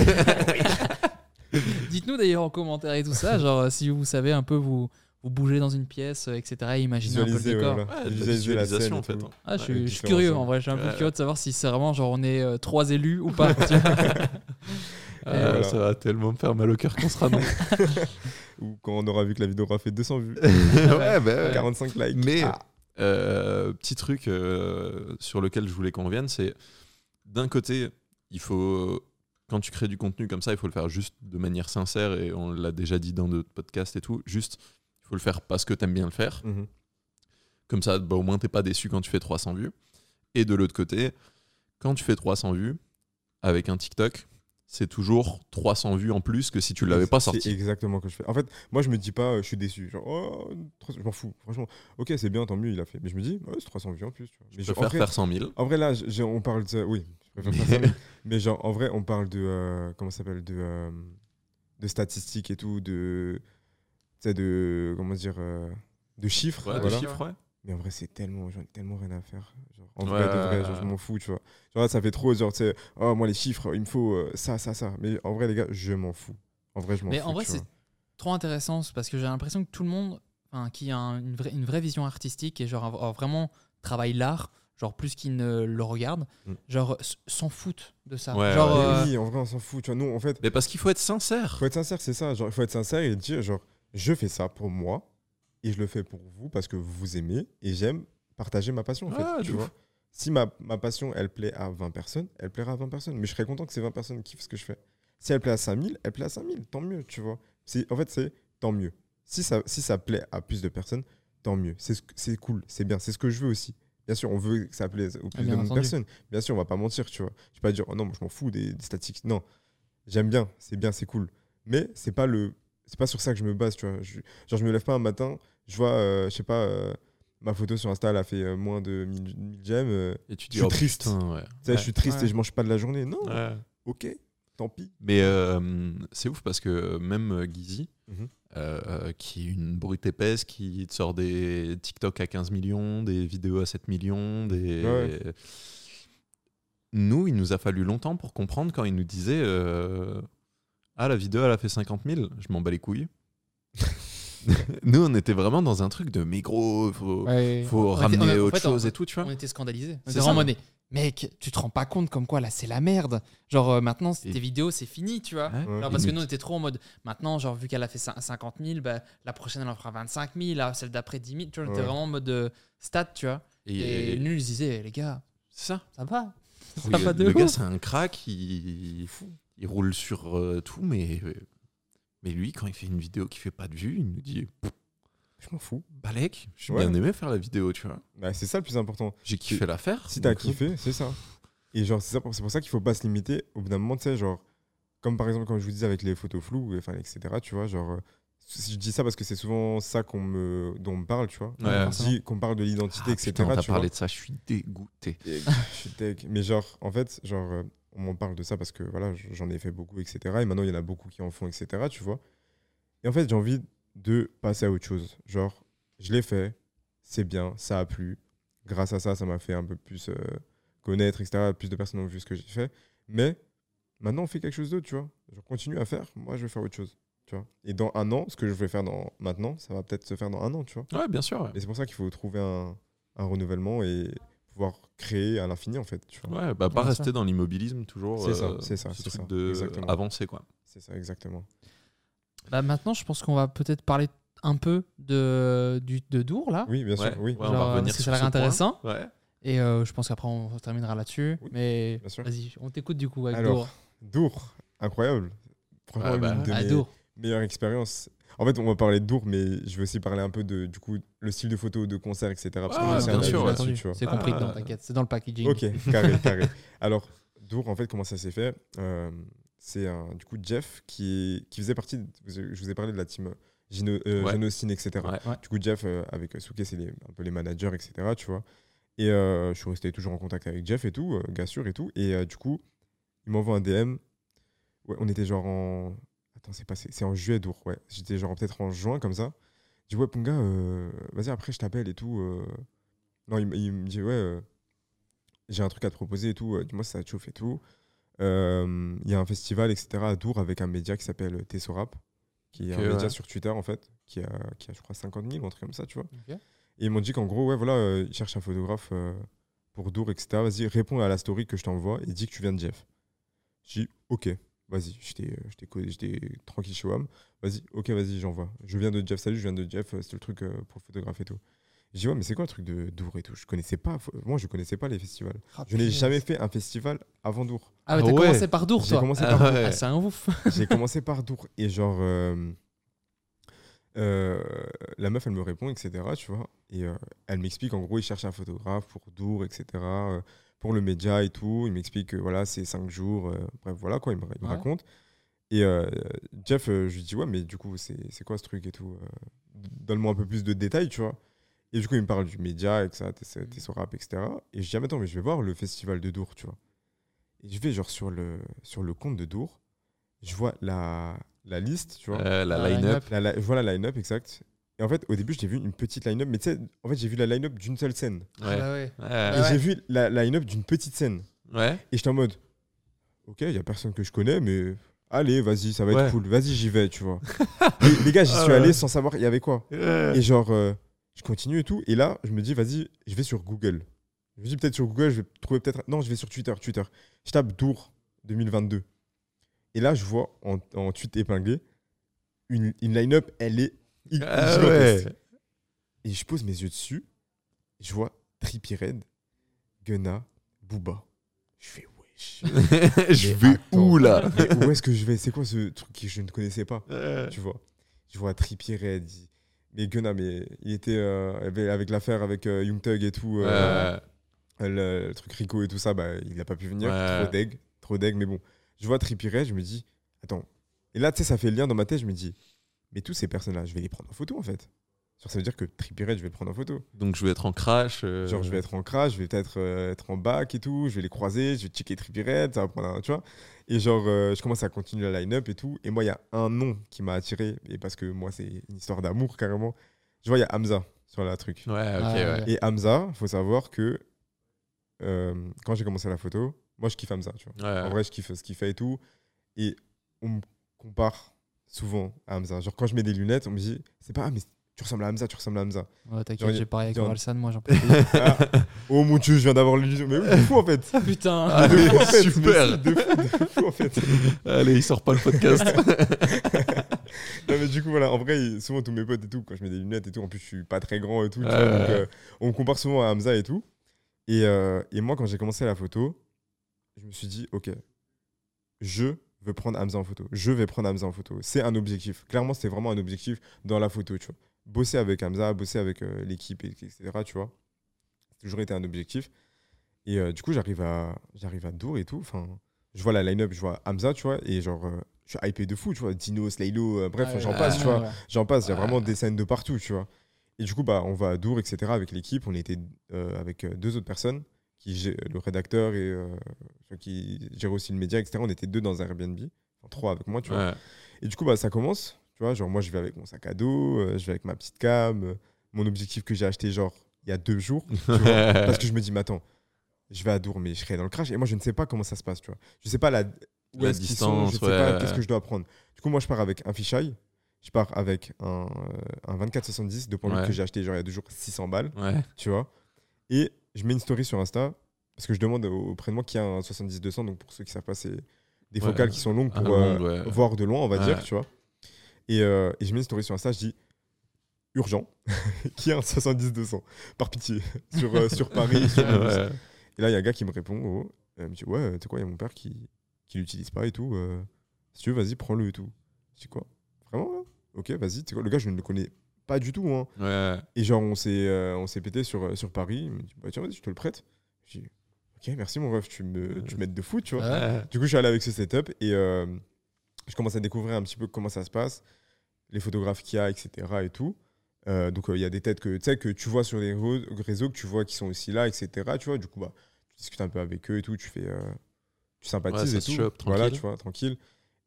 Dites-nous d'ailleurs en commentaire et tout ça, genre euh, si vous savez un peu vous, vous bouger dans une pièce, euh, etc. Imaginez un peu le décor. ouais, voilà. Ouais, de la Visualiser la scène. visualisation, et en fait. hein. Ah, je suis, Ouais, je suis curieux en vrai, j'ai un peu Ouais. curieux de savoir si c'est vraiment genre on est euh, trois élus ou pas. Ah, voilà. Ça va tellement me faire mal au cœur qu'on sera non. Ou quand on aura vu que la vidéo aura fait 200 vues, ouais, bah, ouais. 45 likes. Mais Ah. euh, petit truc euh, sur lequel je voulais qu'on revienne, c'est d'un côté, il faut quand tu crées du contenu comme ça, il faut le faire juste de manière sincère et on l'a déjà dit dans d'autres podcasts et tout. Juste, il faut le faire parce que t'aimes bien le faire. Mhm. Comme ça, bah, au moins t'es pas déçu quand tu fais 300 vues. Et de l'autre côté, quand tu fais 300 vues avec un TikTok, c'est toujours 300 vues en plus que si tu l'avais pas C'est sorti. exactement ce que je fais. En fait, moi, je me dis pas, euh, je suis déçu. Genre, oh, 300, je m'en fous. Franchement, ok, c'est bien, tant mieux, il a fait. Mais je me dis, ouais, c'est 300 vues en plus. Tu vois. Mais Je préfère faire 100 000. en vrai, là, on parle de. Oui, je préfère faire ça. mais- mais genre, en vrai, on parle de. euh, comment ça s'appelle de, euh, de statistiques et tout, de. Tu sais, de. Comment dire euh, De chiffres. Ouais, voilà. des chiffres, ouais. Mais en vrai, c'est tellement, j'en ai tellement rien à faire. Genre, en Ouais, vrai, de vrai, ouais, genre, je m'en fous, tu vois. Genre, là, ça fait trop, genre, tu sais, oh, moi, les chiffres, il me faut euh, ça, ça, ça. Mais en vrai, les gars, je m'en fous. En vrai, je m'en Mais fous. en vrai, c'est trop intéressant parce que j'ai l'impression que tout le monde, enfin, qui a un- une, vraie, une vraie vision artistique et genre a- a vraiment travaille l'art, genre plus qu'il ne le regarde, Mm. genre s'en foutent de ça. Ouais, genre, ouais. euh, Mais oui, en vrai, on s'en fout, tu vois. Nous, en fait, Mais parce qu'il faut être sincère. faut être sincère, c'est ça. Genre, il faut être sincère et dire, genre, je fais ça pour moi et je le fais pour vous parce que vous aimez et j'aime partager ma passion, en fait. Ah, tu de vois. Si ma, ma passion, elle plaît à 20 personnes, elle plaira à 20 personnes. Mais je serais content que ces 20 personnes kiffent ce que je fais. Si elle plaît à 5000, elle plaît à 5000. Tant mieux, tu vois. En fait, c'est tant mieux. Si ça, si ça plaît à plus de personnes, tant mieux. C'est cool, c'est bien. C'est ce que je veux aussi. Bien sûr, on veut que ça plaise au plus bien de personnes. Bien sûr, on va pas mentir, tu vois. Je vais pas dire, oh non, moi, je m'en fous des, des statistiques. Non, j'aime bien, c'est bien, c'est cool. Mais c'est pas le, c'est pas sur ça que je me base, tu vois. Je, genre, je me lève pas un matin, je vois, euh, je sais pas, euh, ma photo sur Insta, elle a fait euh, moins de 1000 1000 j'aime. euh, Et tu Je dis, suis oh, triste. putain, ouais. tu sais, je suis triste Ouais. et je mange pas de la journée. Non, Ouais. ok, tant pis. Mais euh, c'est ouf parce que même euh, Guizy, Mhm. euh, qui est une brute épaisse, qui te sort des TikTok à 15 millions, des vidéos à 7 millions, des... Ouais. Nous, il nous a fallu longtemps pour comprendre quand il nous disait euh, Ah, la vidéo, elle a fait 50 000, je m'en bats les couilles. nous, on était vraiment dans un truc de mais gros, faut, ouais. faut On était- ramener on a- en autre fait, on- chose et tout, tu vois. On était scandalisés. On C'est était vraiment en mode, mec, tu te rends pas compte comme quoi là c'est la merde. Genre euh, maintenant Et- tes vidéos c'est fini, tu vois. Ouais. Genre parce que nous- on était trop en mode maintenant genre vu qu'elle a fait cin- 50 000 bah, la prochaine elle en fera 25 000 là, celle d'après 10 000 tu vois on était vraiment en mode euh, stat tu vois et, Et, nous ils disaient les gars c'est ça. ça va Oui, ça va de le gars, c'est un crack, il, il roule sur euh, tout, mais, mais lui, quand il fait une vidéo qui fait pas de vues, il nous dit Je m'en fous. Balek, j'ai Ouais. bien aimé faire la vidéo, tu vois. Bah, c'est ça le plus important. J'ai kiffé la faire. Si t'as euh, kiffé, c'est ça. Et genre, c'est ça pour- c'est pour ça qu'il faut pas se limiter. Au bout d'un moment, tu sais, genre, comme par exemple, comme je vous disais avec les photos floues, enfin, etc., tu vois, genre, euh, si je dis ça parce que c'est souvent ça qu'on me, dont on me parle, tu vois. Ouais. Qu'on parle de l'identité, Ah, etc. putain, on t'a tu vois. parlé de ça, je suis dégoûté. Je suis deg. Mais genre, en fait, genre, euh, on m'en parle de ça parce que voilà, j'en ai fait beaucoup, etc. Et maintenant, il y en a beaucoup qui en font, etc. Tu vois. Et en fait, j'ai envie de passer à autre chose. Genre, je l'ai fait, c'est bien, ça a plu. Grâce à ça, ça m'a fait un peu plus euh, connaître, etc. Plus de personnes ont vu ce que j'ai fait. Mais maintenant, on fait quelque chose d'autre, tu vois. Je continue à faire, moi, je vais faire autre chose. Tu vois. Et dans un an, ce que je vais faire dans, maintenant, ça va peut-être se faire dans un an, tu vois. Ouais, bien sûr. ouais. Et c'est pour ça qu'il faut trouver un, un renouvellement et pouvoir créer à l'infini, en fait. Tu vois. Ouais, bah pas rester dans l'immobilisme toujours. C'est ça, euh, c'est ça, ce c'est truc ça, de exactement. avancer quoi. C'est ça, exactement. Bah, maintenant, je pense qu'on va peut-être parler un peu de, du, de Dour, là. Oui, bien sûr, Ouais, oui. ouais, on va euh, revenir parce que sur ça a l'air intéressant. Ouais. Et euh, je pense qu'après, on terminera là-dessus. Oui, Mais bien sûr. vas-y, on t'écoute du coup avec Alors, Dour. Dour, incroyable. Franchement, bah, l'une de Ah, mes Dour. meilleures expériences. En fait, on va parler de Dour, mais je vais aussi parler un peu de du coup le style de photo, de concert, etc. Parce Ah, a aussi bien sûr. C'est compris Ah. t'inquiète. C'est dans le packaging. Ok, carré, carré. Alors, Dour, en fait, comment ça s'est fait Euh, C'est un- du coup Jeff qui, qui faisait partie. de- je vous ai parlé de la team Gino, euh, Ouais. Genocine, etc. Ouais. Ouais. Du coup, Jeff, euh, avec Souké, c'est les- un peu les managers, etc. Tu vois. Et euh, je suis resté toujours en contact avec Jeff et tout, euh, gars sûr et tout. Et euh, du coup, il m'envoie un DM. Ouais, on était genre en. Attends, c'est passé. C'est en juillet, Dour, ouais. J'étais genre peut-être en juin, comme ça. Je dis, ouais, Punga, euh, vas-y, après, je t'appelle et tout. euh. Non, il, me dit, ouais, euh, j'ai un truc à te proposer et tout. euh, Dis-moi si ça te chauffe et tout. Il y a un festival, etc. à Dour avec un média qui s'appelle Tessorap, qui est un média sur Twitter, en fait, qui a, qui a, je crois, 50 000 ou un truc comme ça, tu vois. Et ils m'ont dit qu'en gros, ouais, voilà, ils cherchent un photographe pour Dour, etc. Vas-y, réponds à la story que je t'envoie et dis que tu viens de Jeff. J'ai dit, ok, vas-y, j'étais, euh, tranquille chez WAM. Vas-y, ok, vas-y, j'envoie. Je viens de Jeff, salut, je viens de Jeff, euh, c'est le truc euh, pour photographe et tout. J'ai dit, ouais, mais c'est quoi le truc de Dour et tout? Je connaissais pas, moi, je connaissais pas les festivals. Ah, Je n'ai jamais fait un festival avant Dour. Ah, mais t'as Ah ouais. commencé par Dour, J'ai toi? commencé Ah par ouais. Ah, c'est un ouf. j'ai commencé par Dour et genre euh, euh, la meuf elle me répond etc tu vois et euh, elle m'explique en gros il cherche un photographe pour Dour etc euh, pour le média et tout il m'explique que voilà c'est cinq jours euh, bref voilà quoi il me, il me Ouais. raconte et euh, Jeff euh, je lui dis ouais mais du coup c'est c'est quoi ce truc et tout euh, donne-moi un peu plus de détails tu vois et du coup il me parle du média et que ça t'es t'es sur rap etc et je dis ah mais attends mais je vais voir le festival de Dour tu vois et je vais genre sur le sur le compte de Dour je vois la, la liste, tu vois. Euh, la line-up. La- la- je vois la line-up, exact. Et en fait, au début, j'ai vu une petite line-up, mais tu sais, en fait, j'ai vu la line-up d'une seule scène. Ah, Ouais. bah ouais. Ouais. Et ouais. j'ai vu la line-up d'une petite scène. Ouais. Et j'étais en mode, ok, il y a personne que je connais, mais allez, vas-y, ça va Ouais. être cool. Vas-y, j'y vais, tu vois. les, les gars, j'y Ah suis allé sans savoir il y avait quoi. Ouais. Et genre, euh, je continue et tout. Et là, je me dis, vas-y, je vais sur Google. Je me dis, peut-être sur Google, je vais trouver peut-être. Non, je vais sur Twitter. Twitter. Je tape Dour 2022. Et là, je vois en, en tweet épinglé une, une line-up, elle est Ah gigantesque. ouais. Et je pose mes yeux dessus. Je vois Trippie Red, Gunna, Booba. Je fais, wesh. je vais attends. où là Mais où est-ce que je vais? C'est quoi ce truc que je ne connaissais pas? Ouais. tu vois. Je vois Trippie Red. il- Mais Gunna, mais il était euh, avec- l'affaire avec euh, Young Thug et tout, euh, le, le truc Rico et tout ça, bah, il n'a pas pu venir. Ouais. Trop deg, trop deg. Mais bon, je vois Trippie Red, je me dis, attends. Et là, tu sais, ça fait le lien dans ma tête, je me dis, mais tous ces personnes-là, je vais les prendre en photo en fait. Genre, ça veut dire que Trippie Red, je vais le prendre en photo. Donc je vais être en crash. euh, Genre, je vais être en crash, je vais peut-être euh, être en bac et tout, je vais les croiser, je vais checker Trippie Red, ça va prendre un, tu vois. Et genre, euh, je commence à continuer la line-up et tout. Et moi, il y a un nom qui m'a attiré, et parce que moi, c'est une histoire d'amour carrément. Je vois, il y a Hamza sur la truc. Ouais, ok, Ah, ouais. Et Hamza, faut savoir que euh, quand j'ai commencé la photo, moi, je kiffe Hamza, tu vois. Ouais. En vrai, je kiffe ce qu'il fait et tout. Et on me compare souvent à Hamza. Genre, quand je mets des lunettes, on me dit, c'est pas, ah, mais tu ressembles à Hamza, tu ressembles à Hamza. Ouais, T'inquiète, j'ai parlé avec genre- Orelsan, moi j'en peux plus. Ah, oh mon dieu, je viens d'avoir l'illusion. Mais oui, de fou en fait. Putain Ah, De fou en fait. super. De fou, de fou en fait. Allez, il sort pas le podcast. Non, mais du coup, voilà, en vrai, souvent tous mes potes et tout, quand je mets des lunettes et tout, en plus, je suis pas très grand et tout, tu vois, donc, euh, on me compare souvent à Hamza et tout. Et, euh, et moi, quand j'ai commencé la photo, je me suis dit, ok, je veux prendre Hamza en photo. Je vais prendre Hamza en photo. C'est un objectif. Clairement, c'était vraiment un objectif dans la photo, tu vois. Bosser avec Hamza, bosser avec euh, l'équipe, et- etc., tu vois. C'est toujours été un objectif. Et euh, du coup, j'arrive à, j'arrive à Dour et tout. Enfin, je vois la line-up, je vois Hamza, tu vois, et genre, euh, je suis hypé de fou, tu vois. Dino, Slaylo, bref, Ouais, j'en passe, tu vois. ouais. J'en passe, il y a vraiment des scènes de partout, tu vois. Et du coup, bah, on va à Dour, etc. avec l'équipe. On était avec deux autres personnes, qui, le rédacteur et euh, qui gère aussi le média, etc. On était deux dans un Airbnb, enfin trois avec moi, tu vois. Ouais. Et du coup, bah, ça commence, tu vois. Genre, moi, je vais avec mon sac à dos, euh, je vais avec ma petite cam, euh, mon objectif que j'ai acheté, genre, il y a deux jours, tu vois. parce que je me dis, mais attends, je vais à Dour, mais je serai dans le crash. Et moi, je ne sais pas comment ça se passe, tu vois. Je sais pas la, où La est-ce qu'ils sont, je sais pas, ouais. qu'est-ce que je dois prendre. Du coup, moi, je pars avec un fisheye. Je pars avec un, un 24-70 de point que j'ai acheté genre il y a deux jours 600 balles, tu vois. Et je mets une story sur Insta parce que je demande au- auprès de moi qui a un 70-200. Donc pour ceux qui savent pas, c'est des Ouais. focales qui sont longues pour euh, ouais. voir de loin, on va Ouais. dire, tu vois. Et, euh, et je mets une story sur Insta, je dis urgent, qui a un 70-200, par pitié, sur, euh, sur Paris, sur. Et là, il y a un gars qui me répond, oh, il me dit, ouais, tu sais quoi, il y a mon père qui, qui l'utilise pas et tout. euh, si tu veux, vas-y, prends-le et tout. Je dis quoi? Vraiment là? Ok, vas-y. Le gars, je ne le connais pas du tout. Hein. Ouais. Et genre, on s'est euh, on s'est pété sur, euh, sur Paris. Il me dit, bah tiens, vas-y, je te le prête. Je dis, ok, merci mon ref, tu me tu m'aides de fou, tu vois. Ouais. Du coup, je suis allé avec ce setup et euh, je commence à découvrir un petit peu comment ça se passe, les photographes qu'il y a, etc. et tout. Euh, donc, il y a des têtes que tu sais que tu vois sur les réseaux, que tu vois qui sont aussi là, etc. Tu vois, du coup, bah, tu discutes un peu avec eux et tout, tu fais, tu sympathises Ouais, et tout. voilà, tu vois, tranquille.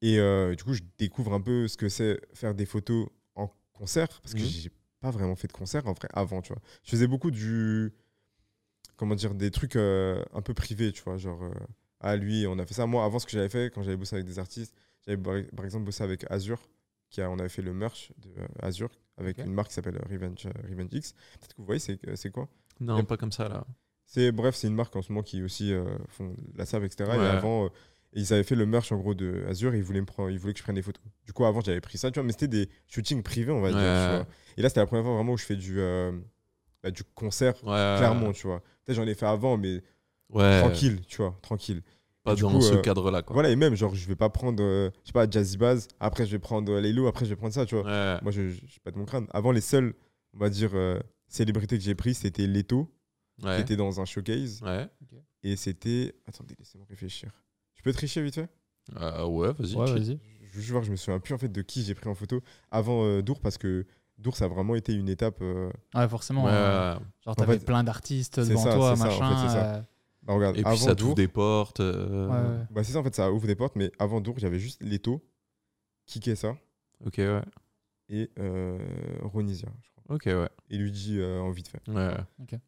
Et du coup, je découvre un peu ce que c'est faire des photos concert parce que Mhm. j'ai pas vraiment fait de concert en vrai avant, tu vois. Je faisais beaucoup du comment dire des trucs euh, un peu privés, tu vois, genre euh, ah lui, on a fait ça. Moi, avant ce que j'avais fait quand j'avais bossé avec des artistes, j'avais par exemple bossé avec Azure qui a, on avait fait le merch de euh, Azure avec une marque qui s'appelle Revenge euh, Revenge X. Peut-être que vous voyez c'est c'est quoi? Non, pas comme ça là. c'est bref, c'est une marque en ce moment qui aussi euh, font la sable, etc. Et avant, euh, ils avaient fait le merch en gros de Azure et ils voulaient me prendre, ils voulaient que je prenne des photos. Du coup, avant, j'avais pris ça, tu vois, mais c'était des shootings privés, on va dire. Ouais. tu vois. Et là, c'était la première fois vraiment où je fais du, euh, bah, du concert, Ouais. clairement, tu vois. Peut-être j'en ai fait avant, mais Ouais. tranquille, tu vois, tranquille. Pas dans coup, ce euh, cadre-là, quoi. Voilà, et même, genre, je vais pas prendre, euh, je sais pas, Jazzy Bass, après je vais prendre euh, Laylo, après je vais prendre ça, tu vois. Ouais. Moi, je, je, pas de mon crâne. Avant, les seuls, on va dire, euh, célébrités que j'ai pris, c'était Leto, qui était dans un showcase. Ouais. Et c'était. Attendez, laissez-moi réfléchir. Je peux tricher vite fait Ah ouais, vas-y. Ouais, chill. vas-y. Je veux juste voir, je me souviens plus en fait de qui j'ai pris en photo avant euh, Dour parce que Dour, ça a vraiment été une étape. euh, Ouais, forcément. Ouais, hein. Genre, En t'avais fait, plein d'artistes devant ça, toi, c'est ça, en machin. fait, ça. euh, Bah, regarde, Et puis avant ça t'ouvre des portes. euh, ouais, ouais. Bah, c'est ça en fait, ça ouvre des portes, mais avant Dour, j'avais juste Leto, Kikessa Ok, ouais. et euh, Ronisia, je crois. Ok, ouais. Et Luigi euh, en vite fait. Ouais,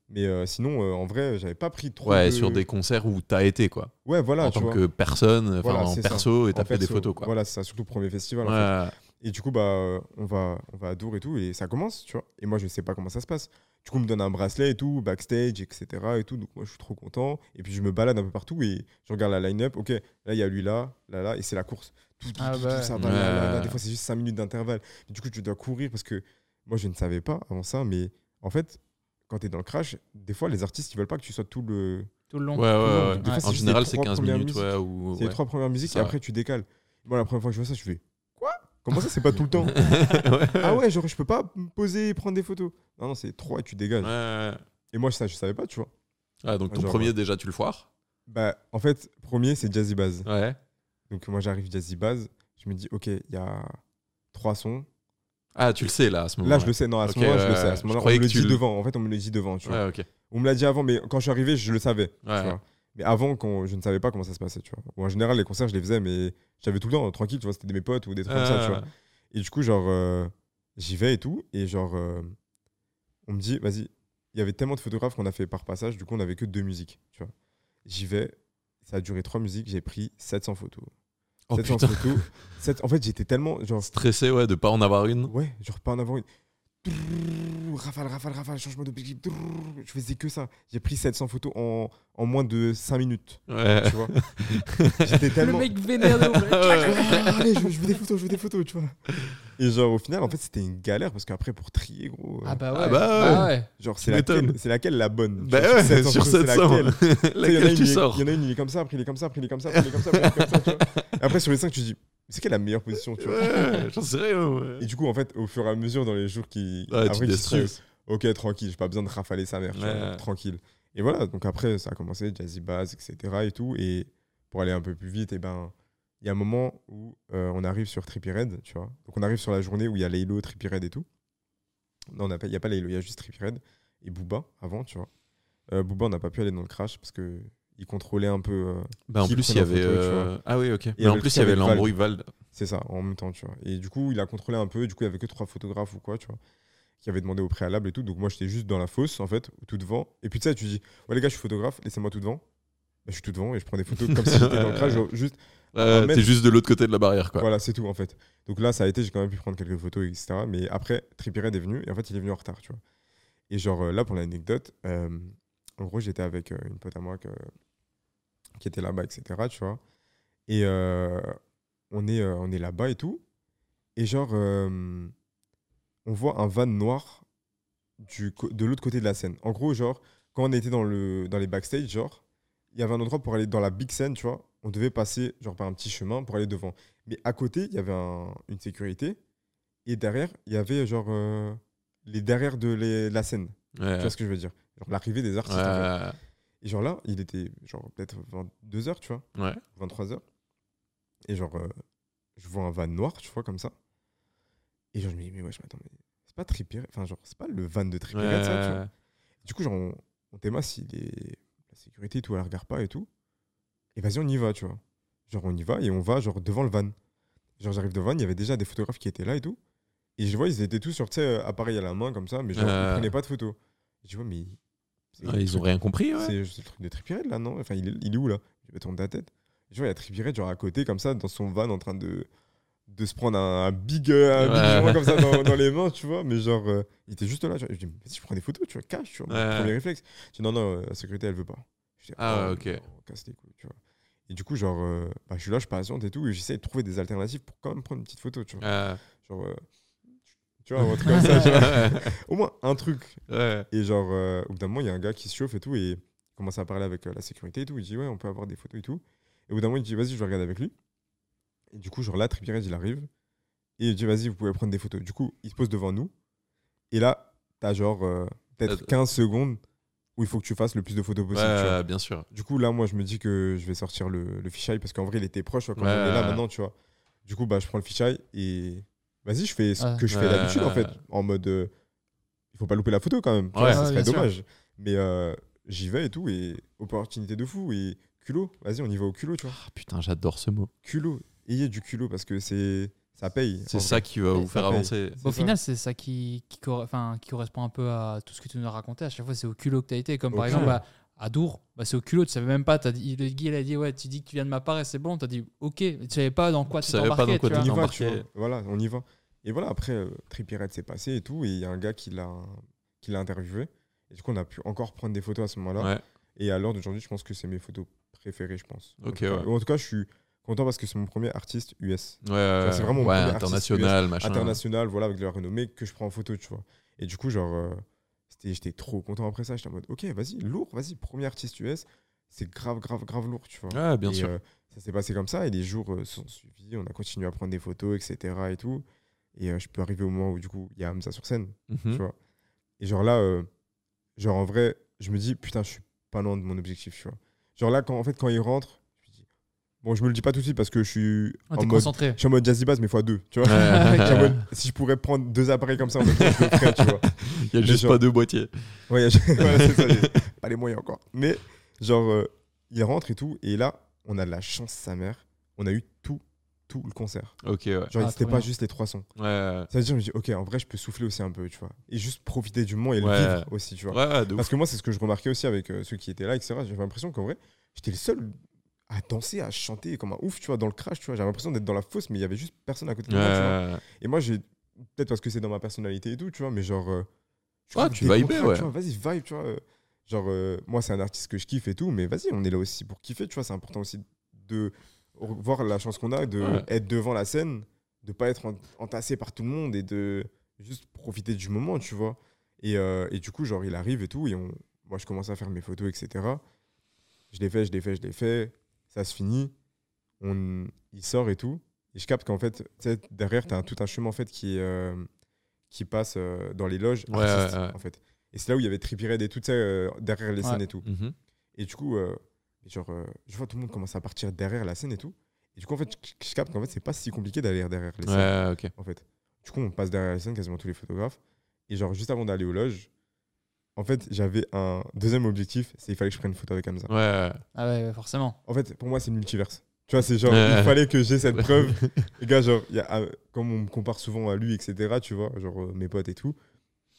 Mais euh, sinon, euh, en vrai, j'avais pas pris trop. ouais de- sur des concerts où t'as été, quoi. Ouais, voilà, en tu tant vois. que personne, enfin Voilà, en ça. perso, et t'as fait des sur- photos, quoi. Voilà, c'est ça, surtout premier festival. en fait. Ouais. Et du coup, bah, euh, on, va, on va à Dour et tout, et ça commence, tu vois. Et moi, je sais pas comment ça se passe. Du coup, on me donne un bracelet et tout, backstage, etc. Et tout, donc moi, je suis trop content. Et puis, je me balade un peu partout et je regarde la line-up. Ok, là, il y a lui là, là, là, et c'est la course. Tout, tout, Ah tout, tout, bah ça ouais. va, là, là, là. Ouais. Des fois, c'est juste 5 minutes d'intervalle. Du coup, tu dois courir parce que moi, je ne savais pas avant ça, mais en fait, quand tu es dans le crash, des fois, les artistes, ils veulent pas que tu sois tout le. Tout le long. Ouais, ouais, long. ouais. Des fois, c'est En général, c'est trois 15 premières minutes, musiques. ouais. Ou... C'est les trois premières musiques ça. et après, tu décales. Moi, la première fois que je vois ça, je fais Quoi? Comment ça, c'est pas tout le temps? Ah ouais, genre, je peux pas me poser et prendre des photos. Non, non, c'est trois et tu dégages. Ouais. Et moi, ça, je savais pas, tu vois. Ah, donc ton Genre, premier, ouais. déjà, tu le foires? Bah, en fait, premier, c'est Jazzy Baz. Ouais. Donc, moi, j'arrive Jazzy Baz. Je me dis, ok, il y a trois sons. Ah, tu le sais, là, à ce moment-là. Là, je le sais. Non, à ce Ok, moment-là, je le sais. À ce Je moment-là, on me le dit le- devant. En fait, on me le dit devant, tu vois. On me l'a dit avant, mais quand je suis arrivé, je le savais. tu Ouais. vois. Mais avant, quand je ne savais pas comment ça se passait, tu vois. En général, les concerts, je les faisais, mais j'avais tout le temps, tranquille, tu vois. C'était mes potes ou des trucs comme ça, tu vois. Et du coup, genre, euh, j'y vais et tout. Et genre, euh, on me dit, vas-y, il y avait tellement de photographes qu'on a fait par passage. Du coup, on n'avait que deux musiques, tu vois. J'y vais. Ça a duré trois musiques. J'ai pris 700 photos. Oh 700 putain, photos. Sept- En fait, j'étais tellement. Genre, stressé, ouais, de pas en avoir une. ouais, genre pas en avoir une. Rafale, rafale, rafale, changement d'objectif. Je faisais que ça. J'ai pris 700 photos en, en moins de 5 minutes. Ouais. Tu vois. J'étais Le tellement. mec vénère de. Ah, allez, je, veux- je veux des photos, je veux des photos, tu vois. Et genre, au final, en fait, c'était une galère parce qu'après, pour trier, gros. euh, Ah bah ouais. Ah bah ouais. Genre, Tu c'est laquelle, c'est laquelle la bonne? Bah Genre, ouais, sur photos, c'est 700. laquelle? Tu sais, il y en a Laquelle une, tu il est- sors Il y en a une, il est comme ça, après il est comme ça, après il est comme ça, après il est comme ça, après il est comme ça, tu vois. Et après, sur les 5, tu dis, c'est quelle la meilleure position, tu vois Ouais, j'en sais rien, ouais. Et du coup, en fait, au fur et à mesure, dans les jours qui. Ouais, tu après, ok, tranquille, j'ai pas besoin de rafaler sa mère, tu vois, Ouais. tranquille. Et voilà, donc après, ça a commencé, Jazzy Bass, etc. et tout. Et pour aller un peu plus vite, et ben, il y a un moment où euh, on arrive sur Trippie Red, tu vois. Donc on arrive sur la journée où il y a Laylo, Trippie Red et tout. Non, il n'y a pas Laylo, il y a juste Trippie Red et Booba avant, tu vois. Euh, Booba, on n'a pas pu aller dans le crash parce que il contrôlait un peu. euh, Bah, en plus, il y avait. photo, Ah oui, ok. Mais en plus, il y avait l'embrouille Val. c'est ça, en même temps, tu vois. Et du coup, il a contrôlé un peu. Du coup, il y avait que trois photographes ou quoi, tu vois, qui avaient demandé au préalable et tout. Donc moi, j'étais juste dans la fosse, en fait, tout devant. Et puis tu sais, tu dis, ouais les gars, je suis photographe, laissez-moi tout devant. je suis tout devant et je prends des photos comme si j'étais dans le crash. juste, Euh. T'es juste de l'autre côté de la barrière, quoi. voilà, c'est tout en fait. Donc là, ça a été, j'ai quand même pu prendre quelques photos, etc. Mais après, Trippie Redd est venu et en fait, il est venu en retard, tu vois. Et genre, euh, là, pour l'anecdote, euh, en gros, j'étais avec une pote à moi que- qui était là-bas, etc. Tu vois. Et euh, on est, euh, on est là-bas et tout. Et genre, euh, on voit un van noir du, de l'autre côté de la scène. En gros, genre, quand on était dans, le, dans les backstage, genre, il y avait un endroit pour aller dans la big scène, tu vois. On devait passer, genre, par un petit chemin pour aller devant. Mais à côté, il y avait un- une sécurité. Et derrière, il y avait, genre, euh, les derrière de les- la scène. Tu vois ce que je veux dire? L'arrivée des artistes. en fait. Ouais. Et genre là, il était, genre, peut-être 22h, tu vois. Ouais. 23h. Et genre, euh, je vois un van noir, tu vois, comme ça. Et genre, je me dis, mais wesh, mais attends, mais c'est pas Trippie Redd- Enfin, genre, c'est pas le van de Trippie Redd, ça, tu vois. Ouais. Du coup, genre, on, on t'aima si les- la sécurité et tout, elle regarde pas et tout. Et vas-y, on y va, tu vois. Genre, on y va et on va, genre, devant le van. Genre, j'arrive devant, il y avait déjà des photographes qui étaient là et tout. Et je vois, ils étaient tous sur, tu sais, euh, appareil à la main, comme ça, mais genre, Euh. ils prenaient pas de photos. Je vois, mais. Ils ont rien compris, ouais. C'est le truc de Redd, là, non? Enfin, il est, il est où, là? Je vais tourner ta tête. Je vois, il y a Redd, genre, à côté, comme ça, dans son van, en train de de se prendre un, un big, euh, un Ouais. comme ça dans, dans les mains, tu vois. Mais genre, euh, il était juste là. Je dis, vas-y, je prends des photos, tu vois, cache, tu vois. Ouais. Premier réflexe. Je dis, non, non, la sécurité, elle veut pas. Je dis, Ah oh, ok. non, casse les couilles, tu vois. Et du coup, genre, euh, bah, je suis là, je patiente et tout, et j'essaie de trouver des alternatives pour quand même prendre une petite photo, tu vois. Genre, tu vois, un truc comme ça, tu vois. Au moins un truc. Ouais. Et genre, euh, au bout d'un moment, il y a un gars qui se chauffe et tout, et il commence à parler avec euh, la sécurité et tout. Il dit, ouais, on peut avoir des photos et tout. Et au bout d'un moment, il dit, vas-y, je vais regarder avec lui. Et du coup, genre là, Trippie Redd, il arrive. Et il dit, vas-y, vous pouvez prendre des photos. Du coup, il se pose devant nous. Et là, t'as genre euh, peut-être Euh, 15 secondes où il faut que tu fasses le plus de photos possible. tu vois. Ouais, bien sûr. Du coup, là, moi, je me dis que je vais sortir le, le fisheye parce qu'en vrai, il était proche quand Ouais, on est là maintenant, tu vois. Du coup, bah, je prends le fisheye et vas-y, je fais ce Ouais. que je fais Ouais, d'habitude en fait. ouais. En mode, euh, il faut pas louper la photo quand même. Ouais. ça Ouais, serait sûr. dommage. Mais euh, j'y vais et tout et opportunité de fou et culot. Vas-y, on y va au culot, tu vois. Ah, putain, j'adore ce mot. Culot. Ayez du culot parce que c'est ça paye. C'est ça vrai. qui va vous faire avancer. Au ça. final, c'est ça qui, qui, qui correspond un peu à tout ce que tu nous as raconté. À chaque fois, c'est au culot que tu as été. Comme Au par culot. exemple, bah, à Dour, bah, c'est au culot. Tu savais même pas. As dit, le guide il a dit Ouais, tu dis que tu viens de ma part et c'est bon. Tu as dit Ok. Tu savais pas dans quoi Tu tu savais pas t'embarquais. dans quoi tu tu on y vois. va, tu vois. Voilà, on y va. Et voilà, après, euh, Redd s'est passé et tout, et il y a un gars qui l'a qui l'a interviewé. Et du coup, on a pu encore prendre des photos à ce moment-là. Ouais. Et à l'heure d'aujourd'hui, je pense que c'est mes photos préférées, je pense. En Ok, ouais. En tout cas, je suis content parce que c'est mon premier artiste US. Ouais, c'est vraiment mon ouais, premier artiste international, machin. International, voilà, avec de la renommée, que je prends en photo, tu vois. Et du coup, genre, euh, j'étais trop content après ça. J'étais en mode, ok, vas-y, lourd, vas-y, premier artiste US. C'est grave, grave, grave lourd, tu vois. Ouais, bien Et, sûr. euh, ça s'est passé comme ça et les jours euh, sont suivis. On a continué à prendre des photos, etc. Et tout. Et euh, je peux arriver au moment où, du coup, il y a Hamza sur scène, Mhm. tu vois. Et genre là, genre en vrai, je me dis, putain, je suis pas loin de mon objectif, tu vois. Genre là, quand, en fait, quand il rentre, bon, je me le dis pas tout de suite parce que je suis Ouais, en mode. concentré. Je suis en mode jazzy bass, mais fois deux, tu vois. Ouais. Si je pourrais prendre deux appareils comme ça en même temps, je le ferais, tu vois. Il y a mais juste genre- pas deux boîtiers. Ouais, c'est ça, j'ai pas les moyens encore. Mais genre, euh, il rentre et tout, et là, on a de la chance, sa mère. On a eu tout, tout le concert. Ok, ouais. Genre, Ah, c'était pas bien. juste les trois sons. Ouais, ouais. Ça veut dire, je me dis, ok, en vrai, je peux souffler aussi un peu, tu vois. Et juste profiter du moment et le vivre aussi, tu vois. Parce ouf. que moi, c'est ce que je remarquais aussi avec euh, ceux qui étaient là, etc. J'avais l'impression qu'en vrai, j'étais le seul à danser, à chanter comme un ouf, tu vois, dans le crash, tu vois. J'avais l'impression d'être dans la fosse, mais il y avait juste personne à côté de moi, tu vois. Ouais. Et moi, j'ai. Peut-être parce que c'est dans ma personnalité et tout, tu vois, mais genre. euh, grave tu décontracté, ouais. Vas-y, vibe, tu vois. euh, Genre, euh, moi, c'est un artiste que je kiffe et tout, mais vas-y, on est là aussi pour kiffer, tu vois. C'est important aussi de voir la chance qu'on a, de Ouais. être devant la scène, de pas être en- entassé par tout le monde et de juste profiter du moment, tu vois. Et, euh, et du coup, genre, il arrive et tout, et on, moi, je commence à faire mes photos, etc. Je l'ai fait, je l'ai fait, je l'ai fait. Ça se finit. On, il sort et tout. Et je capte qu'en fait, derrière, tu as tout un chemin en fait, qui, euh, qui passe euh, dans les loges Ouais, artistes, ouais, ouais. en fait. Et c'est là où il y avait Redd et tout, sais, euh, derrière les Ouais. scènes et tout. Mhm. Et du coup, euh, genre, euh, je vois tout le monde commencer à partir derrière la scène et tout. Et du coup, en fait, je, je capte qu'en fait, c'est pas si compliqué d'aller derrière les scènes, Ouais, ok. en fait. Du coup, on passe derrière les scènes, quasiment tous les photographes. Et genre, juste avant d'aller aux loges, en fait, j'avais un deuxième objectif, c'est qu'il fallait que je prenne une photo avec Hamza. Ouais, ouais. Ah ouais, ouais, forcément. En fait, pour moi, c'est le multiverse. Tu vois, c'est genre, Ouais. il fallait que j'ai cette preuve. Les gars, genre, il y a, euh, comme on me compare souvent à lui, etc., tu vois, genre euh, mes potes et tout,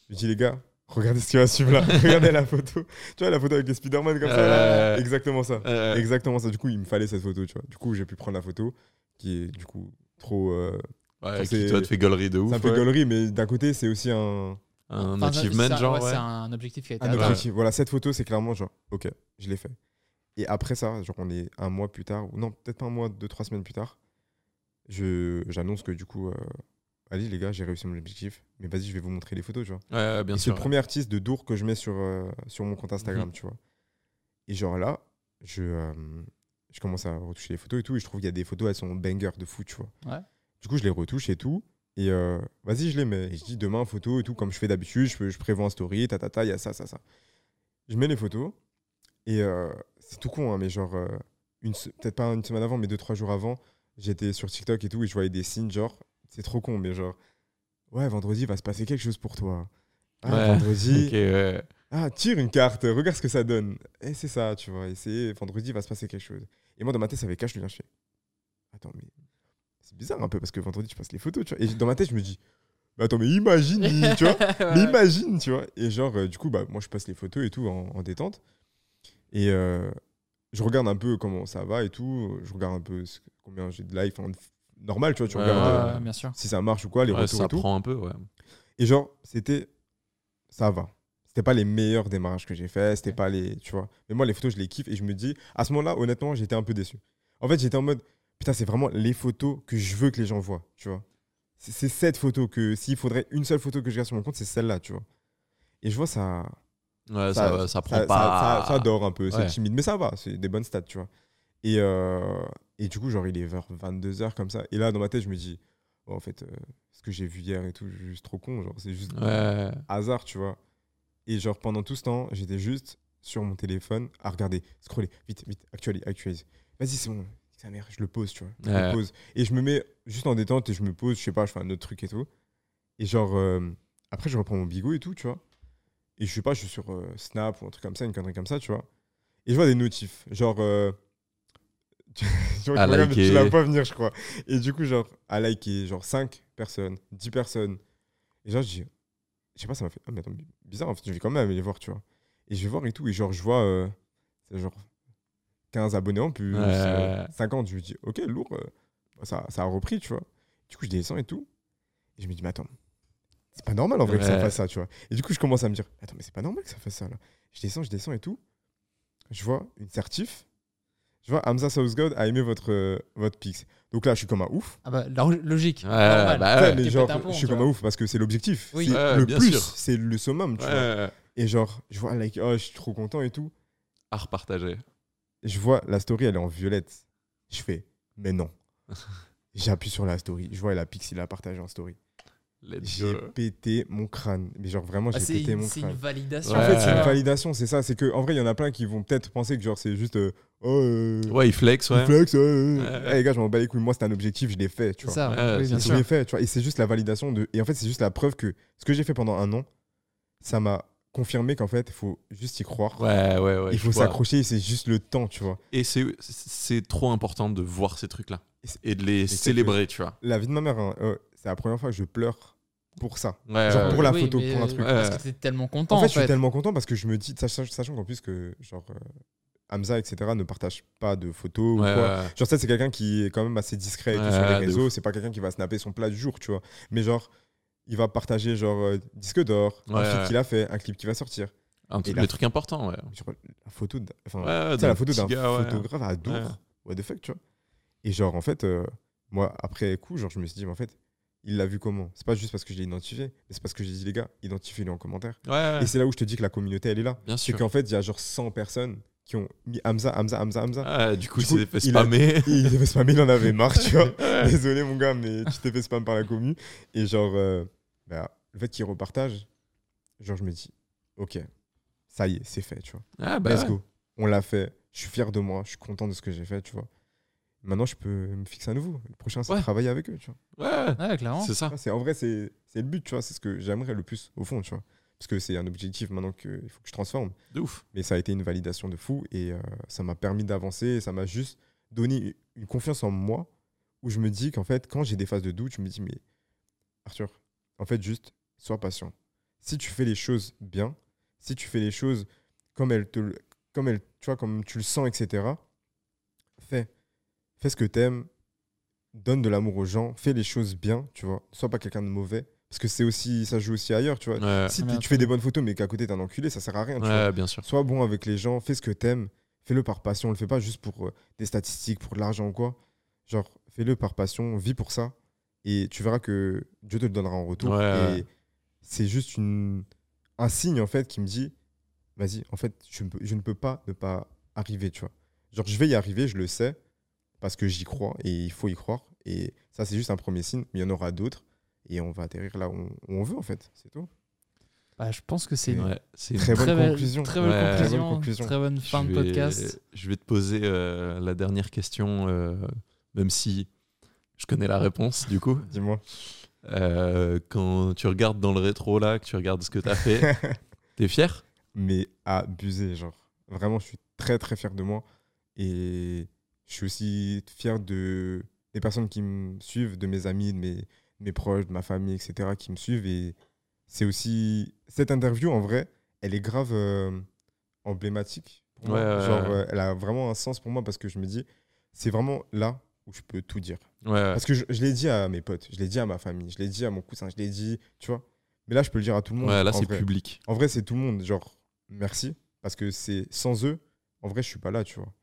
je dis, les gars, regardez ce qui va suivre là. regardez la photo. Tu vois la photo avec les Spider-Man comme ça là. Exactement ça. Euh, Exactement ça. Du coup, il me fallait cette photo, tu vois. Du coup, j'ai pu prendre la photo qui est du coup trop. euh, ouais, c'est- qui toi te fait gaulerie de ouf. c'est un peu ouais. gaulerie, mais d'un côté, c'est aussi un, Un Enfin, achievement, genre. ouais, ouais. C'est un objectif qui a été un atteint. objectif. Voilà, cette photo, c'est clairement genre, ok, je l'ai fait. Et après ça, genre, on est un mois plus tard, ou non, peut-être pas un mois, deux, trois semaines plus tard, je, j'annonce que du coup, euh, allez les gars, j'ai réussi mon objectif, mais vas-y, je vais vous montrer les photos, tu vois. Ouais, ouais, bien c'est le premier artiste de Dour que je mets sur, euh, sur mon compte Instagram, Mhm. tu vois. Et genre là, je, euh, je commence à retoucher les photos et tout, et je trouve qu'il y a des photos, elles sont banger de fou, tu vois. Ouais. Du coup, je les retouche et tout. Et euh, vas-y, je les mets. Et je dis demain, photo et tout, comme je fais d'habitude, je, je prévois un story, ta ta ta, il y a ça, ça, ça. Je mets les photos. Et euh, c'est tout con, hein, mais genre, euh, peut-être pas une semaine avant, mais deux, trois jours avant, j'étais sur TikTok et tout, et je voyais des signes, genre, c'est trop con, mais genre, ouais, vendredi va se passer quelque chose pour toi. Ah, Ouais, vendredi, ouais. ah, tire une carte, regarde ce que ça donne. Et c'est ça, tu vois. Et c'est vendredi, va se passer quelque chose. Et moi, dans ma tête, ça avait cache le lien. Attends, mais c'est bizarre un peu parce que vendredi, tu passes les photos, tu vois. Et dans ma tête, je me dis, mais attends, mais imagine, tu vois. Mais imagine, tu vois. Et genre, euh, du coup, bah, moi, je passe les photos et tout en, en détente. Et euh, je regarde un peu comment ça va et tout. Je regarde un peu ce- combien j'ai de likes. Enfin, normal, tu vois. Tu Ouais, regardes Ouais, euh, bien sûr. si ça marche ou quoi, les Ouais, retours ça et tout. prend un peu, ouais. Et genre, c'était. Ça va. C'était pas les meilleurs démarrages que j'ai fait. C'était pas les. Tu vois. Mais moi, les photos, je les kiffe. Et je me dis, à ce moment-là, honnêtement, j'étais un peu déçu. En fait, j'étais en mode, putain, c'est vraiment les photos que je veux que les gens voient. Tu vois. C'est- cette photo que. S'il faudrait une seule photo que je garde sur mon compte, c'est celle-là, tu vois. Et je vois, ça. Ouais, ça, ça, ça prend ça, pas. ça- dort un peu. C'est timide. Mais ça va. C'est des bonnes stats, tu vois. Et, euh, et du coup, genre, il est vers 22h comme ça. Et là, dans ma tête, je me dis, oh, en fait, euh, ce que j'ai vu hier et tout, juste trop con. Genre, c'est juste Ouais. hasard, tu vois. Et genre, pendant tout ce temps, j'étais juste sur mon téléphone à regarder, scroller, vite, vite, actualise, actualise. Vas-y, c'est bon, sa mère, je le pose, tu vois. Je Ouais. le pose. Et je me mets juste en détente et je me pose, je sais pas, je fais un autre truc et tout. Et genre, euh, après, je reprends mon bigot et tout, tu vois. Et je sais pas, je suis sur euh, Snap ou un truc comme ça, une connerie comme ça, tu vois. Et je vois des notifs, genre. euh, tu vois, À liker. tu la vois pas venir, je crois. Et du coup, genre, à liker, genre 5 personnes, 10 personnes. Et genre, je dis, je sais pas, ça m'a fait, ah, mais attends, bizarre, en fait, je vais quand même aller voir, tu vois. Et je vais voir et tout, et genre, je vois, c'est genre 15 abonnés en plus, Ouais. euh, 50. Je me dis, ok, lourd, euh, ça, ça a repris, tu vois. Du coup, je descends et tout. Et je me dis, mais attends, c'est pas normal en vrai que ça fasse ça, tu vois. Et du coup, je commence à me dire, attends, mais c'est pas normal que ça fasse ça, là. Je descends, je descends et tout. Je vois une certif. Je vois Hamza Southgod a aimé votre, euh, votre pix. Donc là, je suis comme un ouf. Ah bah, logique. Ouais, normal. bah Ouais, mais genre, plomb, je suis comme un ouf parce que c'est l'objectif. Oui. Le bien plus, c'est le summum, tu vois. Et genre, je vois, like, oh, je suis trop content et tout. À repartager. Je vois la story, elle est en violette. Je fais, mais non. J'appuie sur la story. Je vois la pix, il a partagé en story. Let's J'ai pété mon crâne. Mais genre, vraiment, Ah, j'ai c'est pété une, mon c'est une crâne. validation. Ouais. En fait, c'est une validation, c'est ça. C'est que, en vrai, il y en a plein qui vont peut-être penser que genre, c'est juste, euh, oh, euh, Ouais, il flex, ouais. flex, ouais. Ouais. Eh, les gars, je m'en bats les couilles. Moi, c'était un objectif, je l'ai fait, tu C'est vois. ça, Ouais, oui, bien c'est Je l'ai fait, tu vois. Et c'est juste la validation de. Et en fait, c'est juste la preuve que ce que j'ai fait pendant un an, ça m'a confirmé qu'en fait, il faut juste y croire. Ouais, ouais, ouais. il faut s'accrocher, c'est juste le temps, tu vois. Et c'est c'est trop important de voir ces trucs-là. Et de les célébrer, tu vois. La vie de ma mère, hein, euh, c'est la première fois que je pleure pour ça. Ouais, Genre ouais, pour la Oui, photo, pour un euh, truc. Parce Ouais. que t'es tellement content. En fait, je suis tellement content parce que je me dis, sachant, sachant qu'en plus que genre euh, Hamza, etc., ne partage pas de photos ou Ouais, quoi. ouais. Genre ça, c'est quelqu'un qui est quand même assez discret et tout Ouais, sur les réseaux. C'est pas quelqu'un qui va snapper son plat du jour, tu vois. Mais genre, il va partager genre euh, disque d'or, un ouais. qu'il a fait, un clip qui va sortir. Un truc, les trucs importants, ouais. Genre, la photo, enfin, la d'un photo photographe à Dour. Ouais. What the fuck, tu vois. Et genre, en fait, euh, moi, après coup, genre, je me suis dit, mais en fait, il l'a vu comment? C'est pas juste parce que je l'ai identifié, mais c'est parce que j'ai dit, les gars, identifiez-le en commentaire. Ouais. Et c'est là où je te dis que la communauté, elle est là. bien C'est qu'en fait, il y a genre 100 personnes qui ont mis Hamza, Hamza, Hamza, Hamza. Ah, du coup, Du il s'est fait il a- spammer. Et il en avait marre, tu vois. Désolé, mon gars, mais tu t'es fait spam par la commu. Et genre, euh, bah, le fait qu'il repartage, genre, je me dis, ok, ça y est, c'est fait, tu vois. Ah, bah, Let's ouais. go. On l'a fait. Je suis fier de moi. Je suis content de ce que j'ai fait, tu vois. Maintenant, je peux me fixer à nouveau. Le prochain, c'est Ouais. travailler avec eux, tu vois. Ouais, Ouais, clairement. c'est ça. C'est, en vrai, c'est, c'est le but, tu vois. C'est ce que j'aimerais le plus, au fond, tu vois. Parce que c'est un objectif maintenant qu'il faut que je transforme. De ouf. Mais ça a été une validation de fou et euh, ça m'a permis d'avancer. et Ça m'a juste donné une confiance en moi où je me dis qu'en fait, quand j'ai des phases de doute, je me dis, mais Arthur, en fait, juste, sois patient. si tu fais les choses bien, si tu fais les choses comme elles te, le- comme elles, tu vois, comme tu le sens, etc. Fais, fais ce que t'aimes, donne de l'amour aux gens, fais les choses bien, tu vois. Sois pas quelqu'un de mauvais, parce que c'est aussi, ça joue aussi ailleurs, tu vois. Ouais, Si tu fais des bonnes photos, mais qu'à côté t'es un enculé, ça sert à rien. tu vois. bien sûr. Sois bon avec les gens, fais ce que t'aimes, fais-le par passion, le fais pas juste pour euh, des statistiques, pour de l'argent ou quoi. Genre, fais-le par passion, vis pour ça, et tu verras que Dieu te le donnera en retour. Ouais, et ouais. c'est juste une, un signe en fait qui me dit, vas-y, en fait, je ne, peux, je ne peux pas ne pas arriver, tu vois. Genre, je vais y arriver, je le sais, parce que j'y crois, et il faut y croire. Et ça, c'est juste un premier signe, mais il y en aura d'autres, et on va atterrir là où on, où on veut, en fait, c'est tout. Bah, je pense que c'est une Ouais, c'est une Très bonne belle- conclusion. Très conclusion. Bonne conclusion. Très bonne fin je de vais- podcast. Je vais te poser euh, la dernière question, euh, même si je connais la réponse du coup. Dis-moi. Euh, quand tu regardes dans le rétro là, que tu regardes ce que tu as fait, t'es fier? Mais abusé, genre. Vraiment, je suis très très fier de moi et je suis aussi fier de des personnes qui me suivent, de mes amis, de mes, mes proches, de ma famille, etc., qui me suivent et c'est aussi cette interview en vrai, elle est grave euh, emblématique. Pour moi. Ouais, ouais, genre, ouais. euh, elle a vraiment un sens pour moi parce que je me dis, c'est vraiment là où je peux tout dire. Ouais, ouais. Parce que je, je l'ai dit à mes potes, je l'ai dit à ma famille, je l'ai dit à mon cousin, je l'ai dit, tu vois. Mais là, je peux le dire à tout le monde. Ouais, là c'est public. En vrai, c'est tout le monde. Genre, merci. Parce que c'est sans eux, en vrai, je suis pas là, tu vois.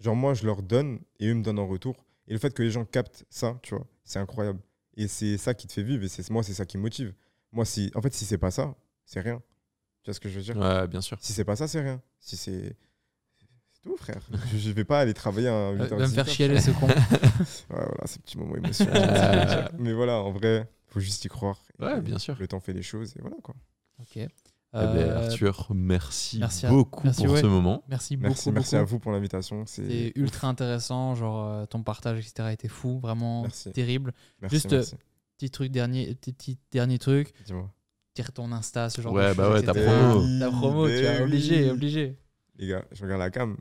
Genre, moi, je leur donne et eux me donnent en retour. Et le fait que les gens captent ça, tu vois, c'est incroyable. Et c'est ça qui te fait vivre. Et c'est moi, c'est ça qui me motive. Moi, si, en fait, si c'est pas ça, c'est rien. Tu vois ce que je veux dire? Ouais, bien sûr. Si c'est pas ça, c'est rien. Si c'est. Tout, frère. je, je vais pas aller travailler un 8 Euh, heures, va me 18 faire chialer ce con. Ouais, voilà, ces petits moments émotionnels. dire. Mais voilà, en vrai, faut juste y croire. Ouais, bien sûr. Le temps fait les choses et voilà quoi. Ok. Eh Euh, ben, Arthur, merci, merci à- beaucoup merci, pour ouais. ce moment. Merci, beaucoup. merci beaucoup. à vous pour l'invitation. C'est ultra intéressant, genre euh, ton partage, etc. était fou, vraiment Merci. terrible. merci, juste, euh, merci. Petit truc dernier, petit, petit dernier truc, Dis-moi. tire ton Insta, ce genre Ouais, de bah choses, ouais, ta etc. promo. Ta promo, tu vois, obligé, obligé. Les gars, je regarde la cam.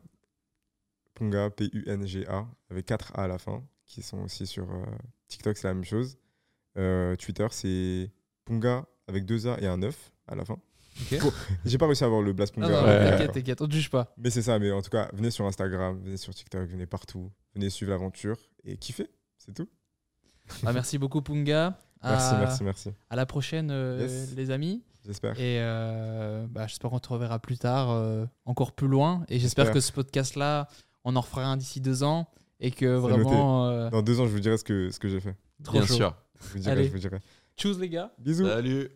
Punga, P-U-N-G-A, avec 4 A à la fin, qui sont aussi sur euh, TikTok, c'est la même chose. Euh, Twitter, c'est Punga avec 2 A et un 9 à la fin. J'ai pas réussi à avoir le blast Punga. mais, t'inquiète, t'inquiète, on te juge pas. Mais c'est ça, mais en tout cas, venez sur Instagram, venez sur TikTok, venez partout. Venez suivre l'aventure et kiffez, c'est tout. Ah, merci beaucoup, Punga. Merci, À- merci, merci. À la prochaine, euh, Yes. les amis. J'espère. Et euh, bah, j'espère qu'on te reverra plus tard, euh, encore plus loin. Et j'espère J'espère. que ce podcast-là, on en refera un d'ici deux ans. Et que vraiment. euh, Dans deux ans, je vous dirai ce que, ce que j'ai fait. trop Bien chaud. sûr. Je vous dirai, Allez. je vous dirai. Les gars. Bisous. Salut.